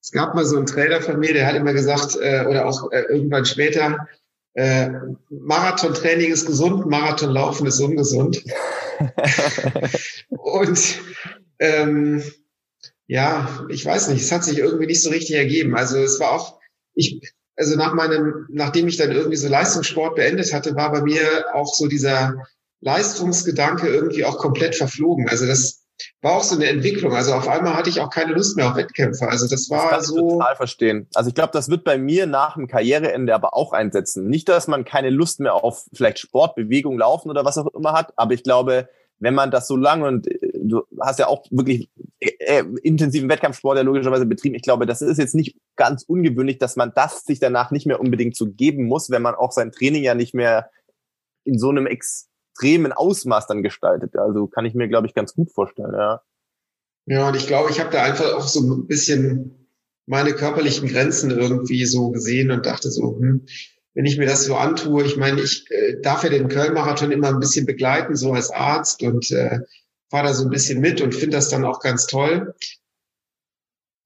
es gab mal so einen Trainer von mir, der hat immer gesagt, äh, oder auch äh, irgendwann später, äh, Marathontraining ist gesund, Marathonlaufen ist ungesund. und ähm, ja, ich weiß nicht, es hat sich irgendwie nicht so richtig ergeben. Also es war auch, ich, also nach meinem, nachdem ich dann irgendwie so Leistungssport beendet hatte, war bei mir auch so dieser Leistungsgedanke irgendwie auch komplett verflogen. Also das war auch so eine Entwicklung. Also auf einmal hatte ich auch keine Lust mehr auf Wettkämpfe. Also das war das kann so. Ich total verstehen. Also ich glaube, das wird bei mir nach dem Karriereende aber auch einsetzen. Nicht, dass man keine Lust mehr auf vielleicht Sport, Bewegung, Laufen oder was auch immer hat, aber ich glaube, wenn man das so lange und äh, du hast ja auch wirklich äh, intensiven Wettkampfsport ja logischerweise betrieben, ich glaube, das ist jetzt nicht ganz ungewöhnlich, dass man das sich danach nicht mehr unbedingt so geben muss, wenn man auch sein Training ja nicht mehr in so einem extremen Ausmaß dann gestaltet. Also kann ich mir, glaube ich, ganz gut vorstellen, ja. Ja, und ich glaube, ich habe da einfach auch so ein bisschen meine körperlichen Grenzen irgendwie so gesehen und dachte so, hm, wenn ich mir das so antue, ich meine, ich äh, darf ja den Köln-Marathon immer ein bisschen begleiten, so als Arzt und äh, fahre da so ein bisschen mit und finde das dann auch ganz toll.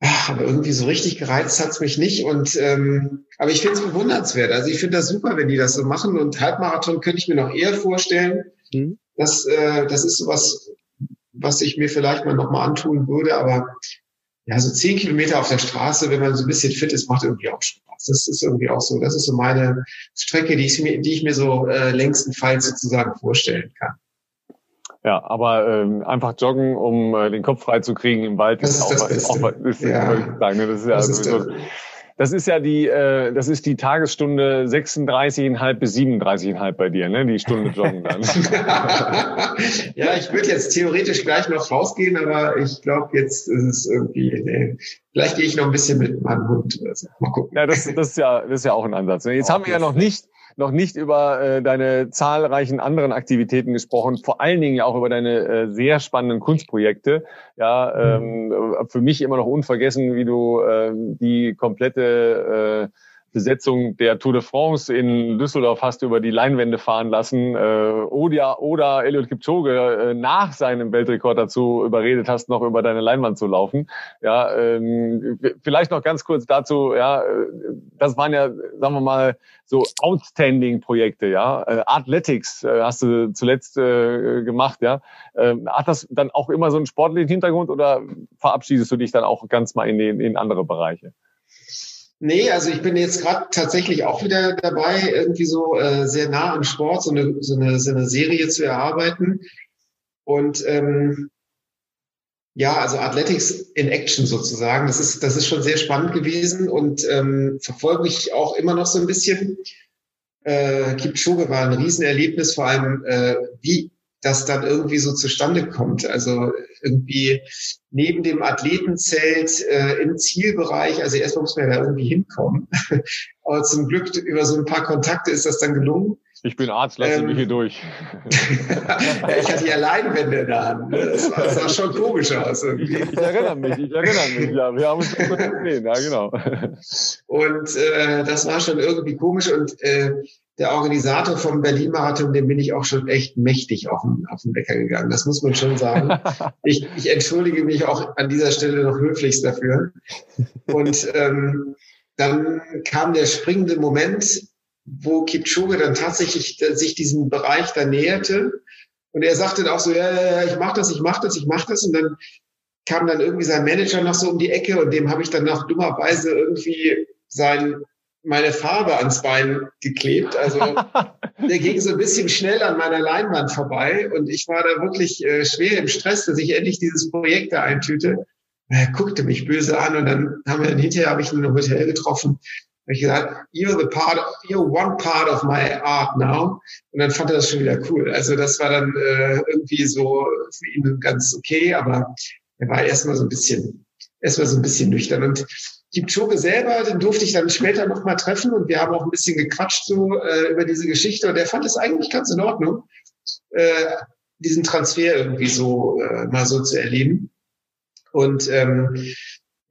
Ach, aber irgendwie so richtig gereizt hat's mich nicht. Und ähm, aber ich finde es bewundernswert. Also ich finde das super, wenn die das so machen. Und Halbmarathon könnte ich mir noch eher vorstellen. Mhm. Das, äh, das ist sowas, was ich mir vielleicht mal nochmal antun würde. Aber ja, so zehn Kilometer auf der Straße, wenn man so ein bisschen fit ist, macht irgendwie auch Spaß. Das ist irgendwie auch so. Das ist so meine Strecke, die ich mir, die ich mir so äh, längstenfalls sozusagen vorstellen kann. Ja, aber ähm, einfach joggen, um äh, den Kopf frei zu kriegen im Wald, das ist, ist auch, das auch, ist, ja. sagen, ne? das ist ja das ist sowieso, das ist ja die, äh, das ist die Tagesstunde 36,5 bis 37,5 bei dir, ne? Die Stunde Joggen dann. ja, ich würde jetzt theoretisch gleich noch rausgehen, aber ich glaube, jetzt ist es irgendwie, nee. vielleicht gehe ich noch ein bisschen mit meinem Hund. Also, mal gucken. Ja, das, das ist ja, das ist ja auch ein Ansatz. Jetzt auch haben wir ja noch nicht noch nicht über äh, deine zahlreichen anderen Aktivitäten gesprochen, vor allen Dingen ja auch über deine äh, sehr spannenden Kunstprojekte. Ja, ähm, für mich immer noch unvergessen, wie du äh, die komplette äh, Besetzung der Tour de France in Düsseldorf hast du über die Leinwände fahren lassen äh, oder, oder Elliot Kipchoge äh, nach seinem Weltrekord dazu überredet hast, noch über deine Leinwand zu laufen. Ja, ähm, vielleicht noch ganz kurz dazu, ja, äh, das waren ja, sagen wir mal, so outstanding Projekte, ja. Äh, Athletics äh, hast du zuletzt äh, gemacht, ja. Äh, hat das dann auch immer so einen sportlichen Hintergrund oder verabschiedest du dich dann auch ganz mal in, den, in andere Bereiche? Nee, also ich bin jetzt gerade tatsächlich auch wieder dabei, irgendwie so äh, sehr nah am Sport so eine, so, eine, so eine Serie zu erarbeiten. Und ähm, ja, also Athletics in Action sozusagen. Das ist, das ist schon sehr spannend gewesen und ähm, verfolge mich auch immer noch so ein bisschen. Äh, Kipchoge war ein Riesenerlebnis, vor allem äh, wie das dann irgendwie so zustande kommt. Also irgendwie neben dem Athletenzelt äh, im Zielbereich, also erstmal muss man ja da irgendwie hinkommen. Aber zum Glück über so ein paar Kontakte ist das dann gelungen. Ich bin Arzt, lass ähm, mich hier durch. ich hatte ja Leinwände in der Hand. Ne? Das, war, das sah schon komisch aus. Irgendwie. Ich, erinnere mich, ich erinnere mich, ja. Wir haben uns gesehen, ja, genau. Und äh, das war schon irgendwie komisch und äh, der Organisator vom Berlin-Marathon, dem bin ich auch schon echt mächtig auf den, auf den Wecker gegangen. Das muss man schon sagen. Ich, ich entschuldige mich auch an dieser Stelle noch höflichst dafür. Und ähm, dann kam der springende Moment, wo Kipchoge dann tatsächlich sich diesem Bereich da näherte. Und er sagte dann auch so, ja, ja, ja, ich mach das, ich mach das, ich mach das. Und dann kam dann irgendwie sein Manager noch so um die Ecke und dem habe ich dann noch dummerweise irgendwie sein meine Farbe ans Bein geklebt. Also der ging so ein bisschen schnell an meiner Leinwand vorbei und ich war da wirklich äh, schwer im Stress, dass ich endlich dieses Projekt da eintüte. Er guckte mich böse an und dann haben wir dann hinterher habe ich ihn im Hotel getroffen. Habe ich gesagt, you're the part, you're one part of my art now. Und dann fand er das schon wieder cool. Also das war dann äh, irgendwie so für ihn ganz okay, aber er war erstmal so ein bisschen, erstmal so ein bisschen nüchtern. Und Kipchoge selber, den durfte ich dann später noch mal treffen und wir haben auch ein bisschen gequatscht so äh, über diese Geschichte und der fand es eigentlich ganz in Ordnung, äh, diesen Transfer irgendwie so äh, mal so zu erleben. Und ähm,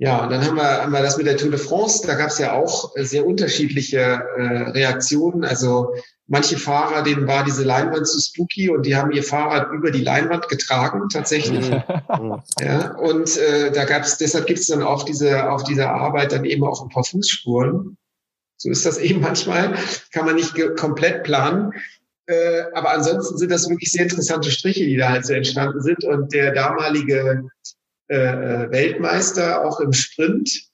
ja, und dann haben wir, haben wir das mit der Tour de France, da gab es ja auch sehr unterschiedliche äh, Reaktionen. Also manche Fahrer, denen war diese Leinwand zu spooky und die haben ihr Fahrrad über die Leinwand getragen, tatsächlich. Mhm. ja, und äh, da gab's, deshalb gibt's dann auch diese, auf dieser Arbeit dann eben auch ein paar Fußspuren. So ist das eben manchmal, kann man nicht komplett planen. Äh, aber ansonsten sind das wirklich sehr interessante Striche, die da halt so entstanden sind. Und der damalige äh, äh, Weltmeister, auch im Sprint.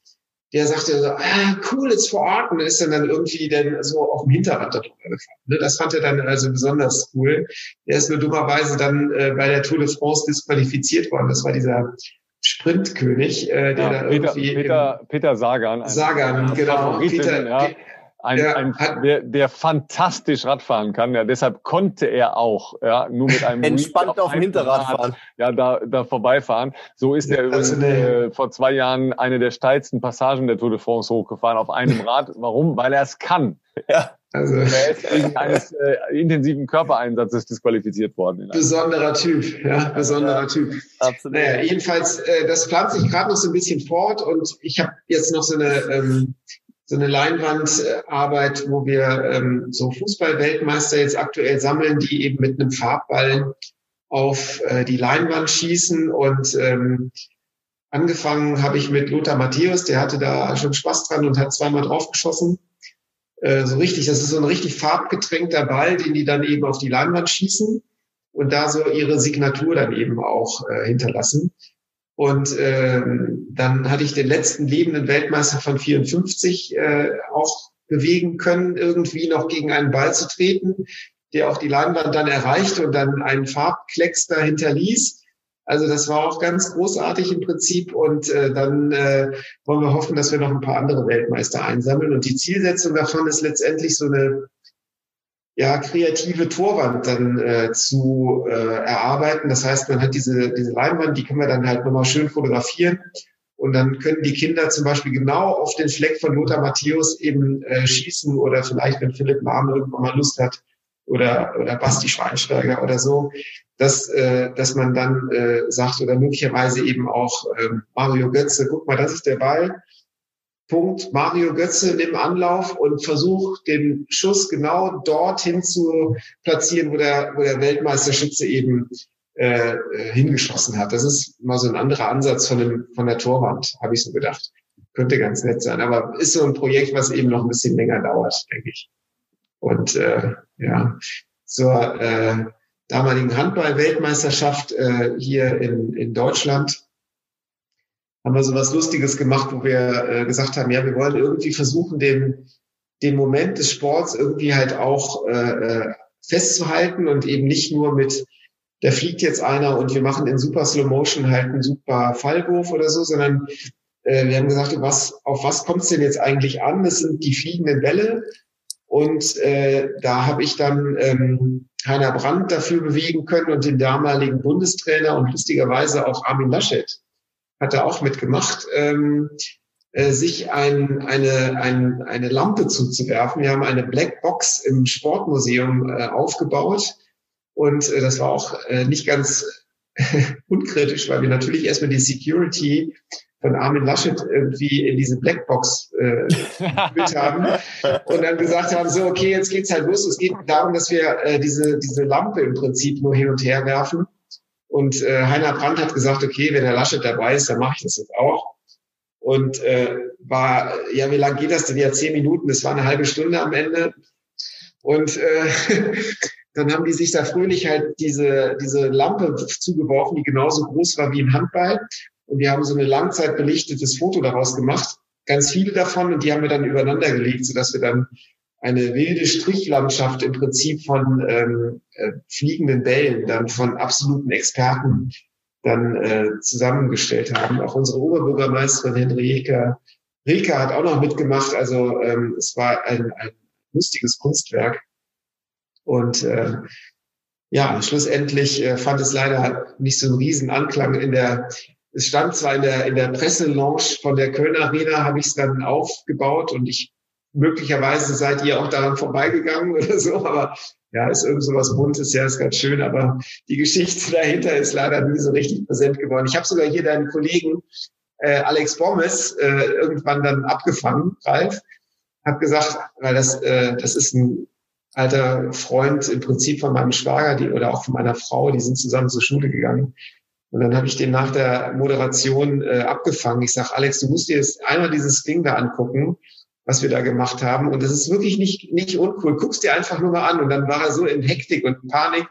Der sagte so, ah, cool, it's for art und ist dann, dann irgendwie dann so auf dem Hinterrad darüber gefahren. Ne? Das fand er dann also besonders cool. Der ist nur dummerweise dann äh, bei der Tour de France disqualifiziert worden. Das war dieser Sprintkönig, äh, der ja, da irgendwie Peter, Peter, Peter Sagan. Sagan, genau. Peter, ja. Ein, ja, ein, der, der fantastisch Radfahren kann. Ja, deshalb konnte er auch ja, nur mit einem entspannt auf, dem Hinterrad fahren. Ja, da, da vorbeifahren. So ist ja, er übrigens also äh, vor zwei Jahren eine der steilsten Passagen der Tour de France hochgefahren auf einem Rad. Warum? Weil er es kann. Ja. Also, er ist wegen eines äh, intensiven Körpereinsatzes disqualifiziert worden. Besonderer Typ, ja, besonderer ja, Typ. Absolut. Naja, jedenfalls, äh, das pflanzt sich gerade noch so ein bisschen fort und ich habe jetzt noch so eine ähm, so eine Leinwandarbeit, wo wir ähm, so Fußballweltmeister jetzt aktuell sammeln, die eben mit einem Farbball auf äh, die Leinwand schießen. Und ähm, angefangen habe ich mit Lothar Matthäus, der hatte da schon Spaß dran und hat zweimal draufgeschossen. Äh, so richtig, das ist so ein richtig farbgetränkter Ball, den die dann eben auf die Leinwand schießen und da so ihre Signatur dann eben auch äh, hinterlassen. Und ähm, dann hatte ich den letzten lebenden Weltmeister von 54 äh, auch bewegen können, irgendwie noch gegen einen Ball zu treten, der auch die Leinwand dann erreichte und dann einen Farbklecks da hinterließ. Also das war auch ganz großartig im Prinzip. Und äh, dann äh, wollen wir hoffen, dass wir noch ein paar andere Weltmeister einsammeln. Und die Zielsetzung davon ist letztendlich so eine ja, kreative Torwand dann äh, zu äh, erarbeiten. Das heißt, man hat diese, diese Leinwand, die können wir dann halt nochmal schön fotografieren. Und dann können die Kinder zum Beispiel genau auf den Fleck von Lothar Matthäus eben äh, schießen oder vielleicht, wenn Philipp Lahm irgendwann mal Lust hat, oder, oder Basti Schweinsteiger oder so, dass, äh, dass man dann äh, sagt, oder möglicherweise eben auch äh, Mario Götze, guck mal, das ist der Ball, Punkt Mario Götze im Anlauf und versucht den Schuss genau dorthin zu platzieren, wo der, wo der Weltmeisterschütze eben äh, hingeschossen hat. Das ist mal so ein anderer Ansatz von, dem, von der Torwand, habe ich so gedacht. Könnte ganz nett sein, aber ist so ein Projekt, was eben noch ein bisschen länger dauert, denke ich. Und äh, ja, zur äh, damaligen Handball-Weltmeisterschaft äh, hier in, in Deutschland haben wir so was Lustiges gemacht, wo wir äh, gesagt haben, ja, wir wollen irgendwie versuchen, den, den Moment des Sports irgendwie halt auch äh, äh, festzuhalten und eben nicht nur mit, da fliegt jetzt einer und wir machen in super Slow Motion halt einen super Fallwurf oder so, sondern äh, wir haben gesagt, was, auf was kommt es denn jetzt eigentlich an? Das sind die fliegenden Bälle. Und äh, da habe ich dann ähm, Heiner Brandt dafür bewegen können und den damaligen Bundestrainer und lustigerweise auch Armin Laschet hat er auch mitgemacht, ähm, äh, sich ein, eine, ein, eine Lampe zuzuwerfen. Wir haben eine Blackbox im Sportmuseum äh, aufgebaut und äh, das war auch äh, nicht ganz unkritisch, weil wir natürlich erstmal die Security von Armin Laschet irgendwie in diese Blackbox äh, geführt haben und dann gesagt haben, so, okay, jetzt geht's halt los. Es geht darum, dass wir äh, diese, diese Lampe im Prinzip nur hin und her werfen. Und äh, Heiner Brandt hat gesagt, okay, wenn der Laschet dabei ist, dann mache ich das jetzt auch. Und äh, war, ja, wie lang geht das denn? Ja, zehn Minuten, das war eine halbe Stunde am Ende. Und äh, dann haben die sich da fröhlich halt diese, diese Lampe zugeworfen, die genauso groß war wie ein Handball. Und wir haben so ein langzeitbelichtetes Foto daraus gemacht. Ganz viele davon und die haben wir dann übereinander gelegt, sodass wir dann eine wilde Strichlandschaft im Prinzip von ähm, äh, fliegenden Bällen, dann von absoluten Experten dann äh, zusammengestellt haben. Auch unsere Oberbürgermeisterin Henrique Rika hat auch noch mitgemacht. Also ähm, es war ein, ein lustiges Kunstwerk. Und äh, ja, schlussendlich äh, fand es leider nicht so einen riesen Anklang in der es stand zwar in der, in der Presselounge von der Kölner Arena, habe ich es dann aufgebaut und ich möglicherweise seid ihr auch daran vorbeigegangen oder so, aber ja, ist irgend so was Buntes, ja, ist ganz schön, aber die Geschichte dahinter ist leider nie so richtig präsent geworden. Ich habe sogar hier deinen Kollegen äh, Alex Bommes äh, irgendwann dann abgefangen, Ralf, hat gesagt, weil das, äh, das ist ein alter Freund im Prinzip von meinem Schwager die, oder auch von meiner Frau, die sind zusammen zur Schule gegangen. Und dann habe ich den nach der Moderation äh, abgefangen. Ich sage, Alex, du musst dir jetzt einmal dieses Ding da angucken was wir da gemacht haben. Und das ist wirklich nicht, nicht uncool. Guck's dir einfach nur mal an. Und dann war er so in Hektik und Panik.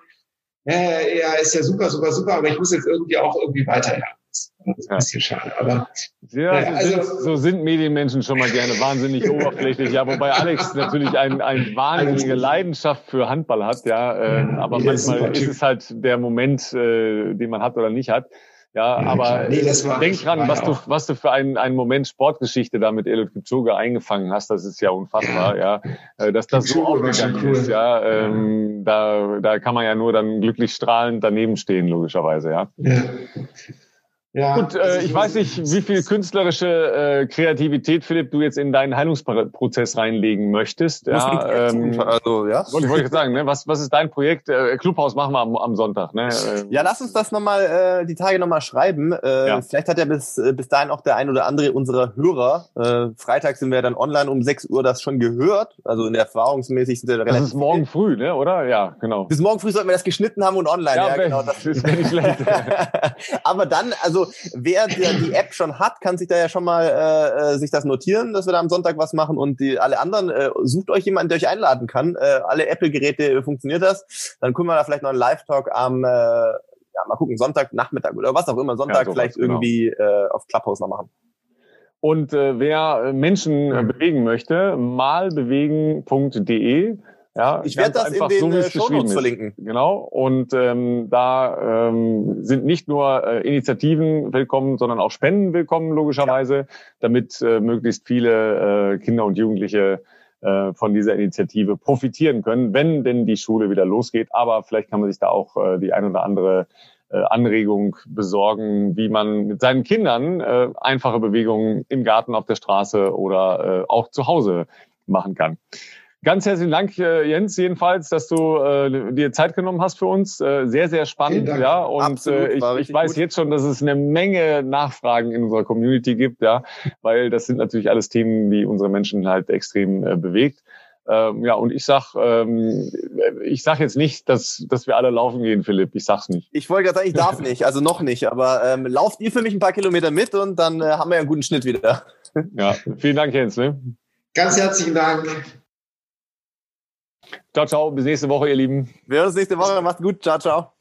Äh, ja, ist ja super, super, super, aber ich muss jetzt irgendwie auch irgendwie weiter. Ja. Das ist ein bisschen schade, aber. Ja, so, also, sind, so sind Medienmenschen schon mal gerne wahnsinnig oberflächlich. Ja, wobei Alex natürlich ein, ein wahnsinnige Leidenschaft für Handball hat, ja. Äh, aber manchmal ist es halt der Moment, äh, den man hat oder nicht hat. Ja, aber nee, denk dran, was du, was du für einen, einen Moment Sportgeschichte da mit Eliud Kipchoge eingefangen hast, das ist ja unfassbar, ja, ja äh, dass das so aufgegangen cool. ist, ja, ähm, da, da kann man ja nur dann glücklich strahlend daneben stehen, logischerweise, ja. ja. Ja, Gut, äh, also ich weiß nicht, wie viel künstlerische äh, Kreativität, Philipp, du jetzt in deinen Heilungsprozess reinlegen möchtest. Ja, ähm, also, ja. Wollte, wollte ich sagen, ne? was, was ist dein Projekt? Äh, Clubhaus machen wir am, am Sonntag. Ne? Ähm, ja, lass uns das nochmal äh, die Tage nochmal schreiben. Äh, ja. Vielleicht hat ja bis, äh, bis dahin auch der ein oder andere unserer Hörer. Äh, Freitag sind wir dann online um 6 Uhr das schon gehört. Also in der erfahrungsmäßig sind wir relativ. Das ist morgen viel. früh, ne? oder? Ja, genau. Bis morgen früh sollten wir das geschnitten haben und online. Ja, ja genau. Das ist nicht schlecht. Aber dann, also wer die App schon hat, kann sich da ja schon mal äh, äh, sich das notieren, dass wir da am Sonntag was machen und die alle anderen äh, sucht euch jemanden, der euch einladen kann. Äh, alle Apple-Geräte funktioniert das. Dann können wir da vielleicht noch einen Live-Talk am äh, ja, mal gucken, Sonntag, Nachmittag oder was auch immer, Sonntag ja, vielleicht genau. irgendwie äh, auf Clubhouse noch machen. Und äh, wer Menschen äh, bewegen möchte, malbewegen.de ja, ich werde das in den so, äh, Shownotes verlinken. Genau. Und ähm, da ähm, sind nicht nur äh, Initiativen willkommen, sondern auch Spenden willkommen, logischerweise, ja. damit äh, möglichst viele äh, Kinder und Jugendliche äh, von dieser Initiative profitieren können, wenn denn die Schule wieder losgeht. Aber vielleicht kann man sich da auch äh, die ein oder andere äh, Anregung besorgen, wie man mit seinen Kindern äh, einfache Bewegungen im Garten, auf der Straße oder äh, auch zu Hause machen kann. Ganz herzlichen Dank, äh, Jens, jedenfalls, dass du äh, dir Zeit genommen hast für uns. Äh, sehr, sehr spannend, ja. Und Absolut, äh, ich, ich weiß gut. jetzt schon, dass es eine Menge Nachfragen in unserer Community gibt, ja, weil das sind natürlich alles Themen, die unsere Menschen halt extrem äh, bewegt. Ähm, ja, und ich sag, ähm, ich sag jetzt nicht, dass, dass wir alle laufen gehen, Philipp. Ich sag's nicht. Ich wollte gerade sagen, ich darf nicht, also noch nicht. Aber ähm, lauft ihr für mich ein paar Kilometer mit und dann äh, haben wir ja einen guten Schnitt wieder. ja, vielen Dank, Jens. Ne? Ganz herzlichen Dank. Ciao, ciao. Bis nächste Woche, ihr Lieben. Wir hören uns nächste Woche. Macht's gut. Ciao, ciao.